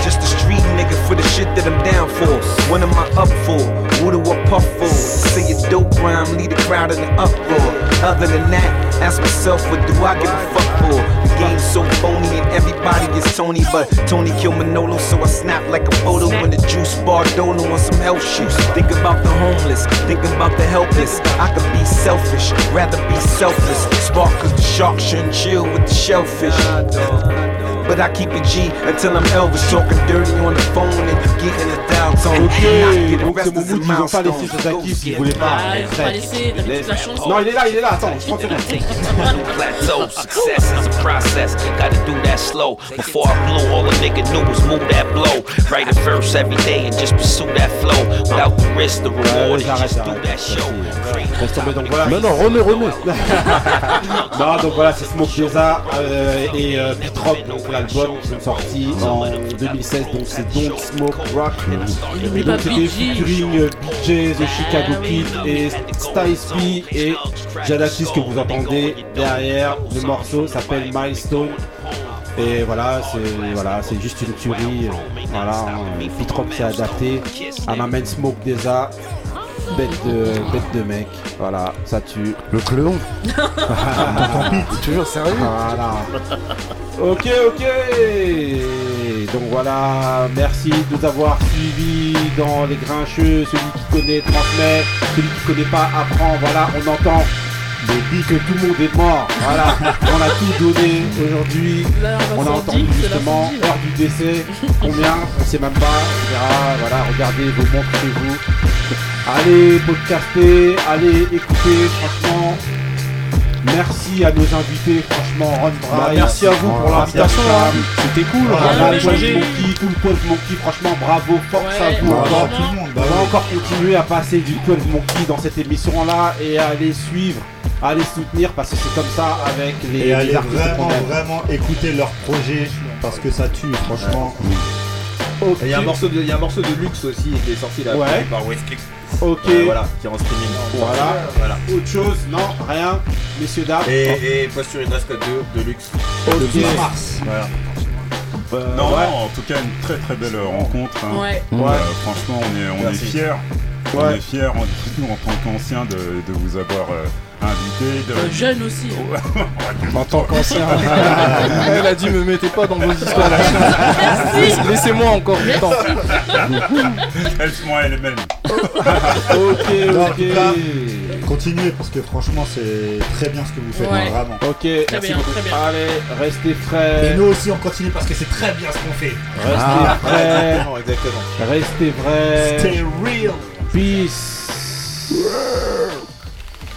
For the shit that I'm down for. What am I up for? What do I puff for? Say a dope rhyme, lead the crowd in an uproar. Other than that, ask myself, what do I give a fuck for? The game's so phony and everybody is Tony, but Tony killed Manolo, so I snap like a photo when the juice bar donor on some health shoes. Think about the homeless, think about the helpless. I could be selfish, rather be selfless. Spark cause the shark shouldn't chill with the shellfish. But I keep it G until I'm Elvis talking dirty on the phone and you getting the dial tone. Ok, donc c'est mon ils ont pas laissé ce Zaki s'ils voulaient pas. Ah, ils ont pas laissé, t'as mis toute la chanson. Non, il est là, il est là, attends, 30 secondes. Plateau, success is a process. Gotta do that slow. Before I blow, all a nigga knew was move that blow. Write a verse every day and just pursue that flow. Without the risk, the reward, and just do that show. Mais non, remets, remets. non, donc voilà, c'est Smoke euh, et euh, Rock, l'album sortis en 2016, donc c'est Don't Smoke Rock. Et donc c'était featuring BJ, The Chicago Kid et Styles P et Jadakiss que vous entendez derrière. Le morceau s'appelle Milestone. Et voilà, c'est voilà, c'est juste une tuerie. Voilà. Beat Rock s'est adapté à ma main Smoke Deza. Bête de, bête de mec. Voilà, ça tue. Le cléon. Toujours sérieux Voilà. Ok, ok. Donc voilà, merci de nous avoir suivis dans les grincheux. Celui qui connaît transmet, celui qui connaît pas apprend. Voilà, on entend des billes que tout le monde est mort. Voilà, on a tout donné aujourd'hui. On a entendu justement heure du décès. Combien? On sait même pas. On verra. Voilà, regardez vos montres chez vous. Allez podcaster, allez écouter. Franchement, merci à nos invités. Franchement, Ron. Bah, merci à vous pour l'invitation, hein. C'était cool, Voilà, on a le échangé. Twelve Monkey, tout le 12 Monkey. Franchement, bravo, force Ouais, à vous. encore. tout le monde, bah On va oui. encore continuer à passer du 12 Monkey dans cette émission-là et à les suivre, à les soutenir parce que c'est comme ça avec les, Et les allez artistes vraiment, vraiment écouter leur projet parce que ça tue, franchement. Ok. Il y, a un morceau de- il y a un morceau de luxe aussi qui est sorti là Ouais. par Westclick. Ok. Euh, voilà, qui est en streaming. Voilà. voilà. Autre chose, non, rien, messieurs dames. Et, et Posture et Dress Code 2 de luxe. Ok. De 12 mars. Voilà. Euh, Non, ouais. non, en tout cas, une très très belle rencontre. hein. Ouais. Euh, Ouais. franchement, on est, on est fiers. On Ouais. est fiers, nous, en tant qu'anciens, de, de vous avoir euh, invité. De... Euh, jeune aussi. En tant qu'ancien. Elle a dit me mettez pas dans vos histoires. Merci. Laissez-moi encore du temps. Elles sont elles-mêmes. Ok, ok. Continuez parce que franchement, c'est très bien ce que vous faites, Ouais. vraiment. Ok, Très merci bien, beaucoup. très bien. Allez, restez frais. Et nous aussi, on continue parce que c'est très bien ce qu'on fait. Restez Ah, frais. Exactement, exactement. Restez vrais. Stay real. Peace.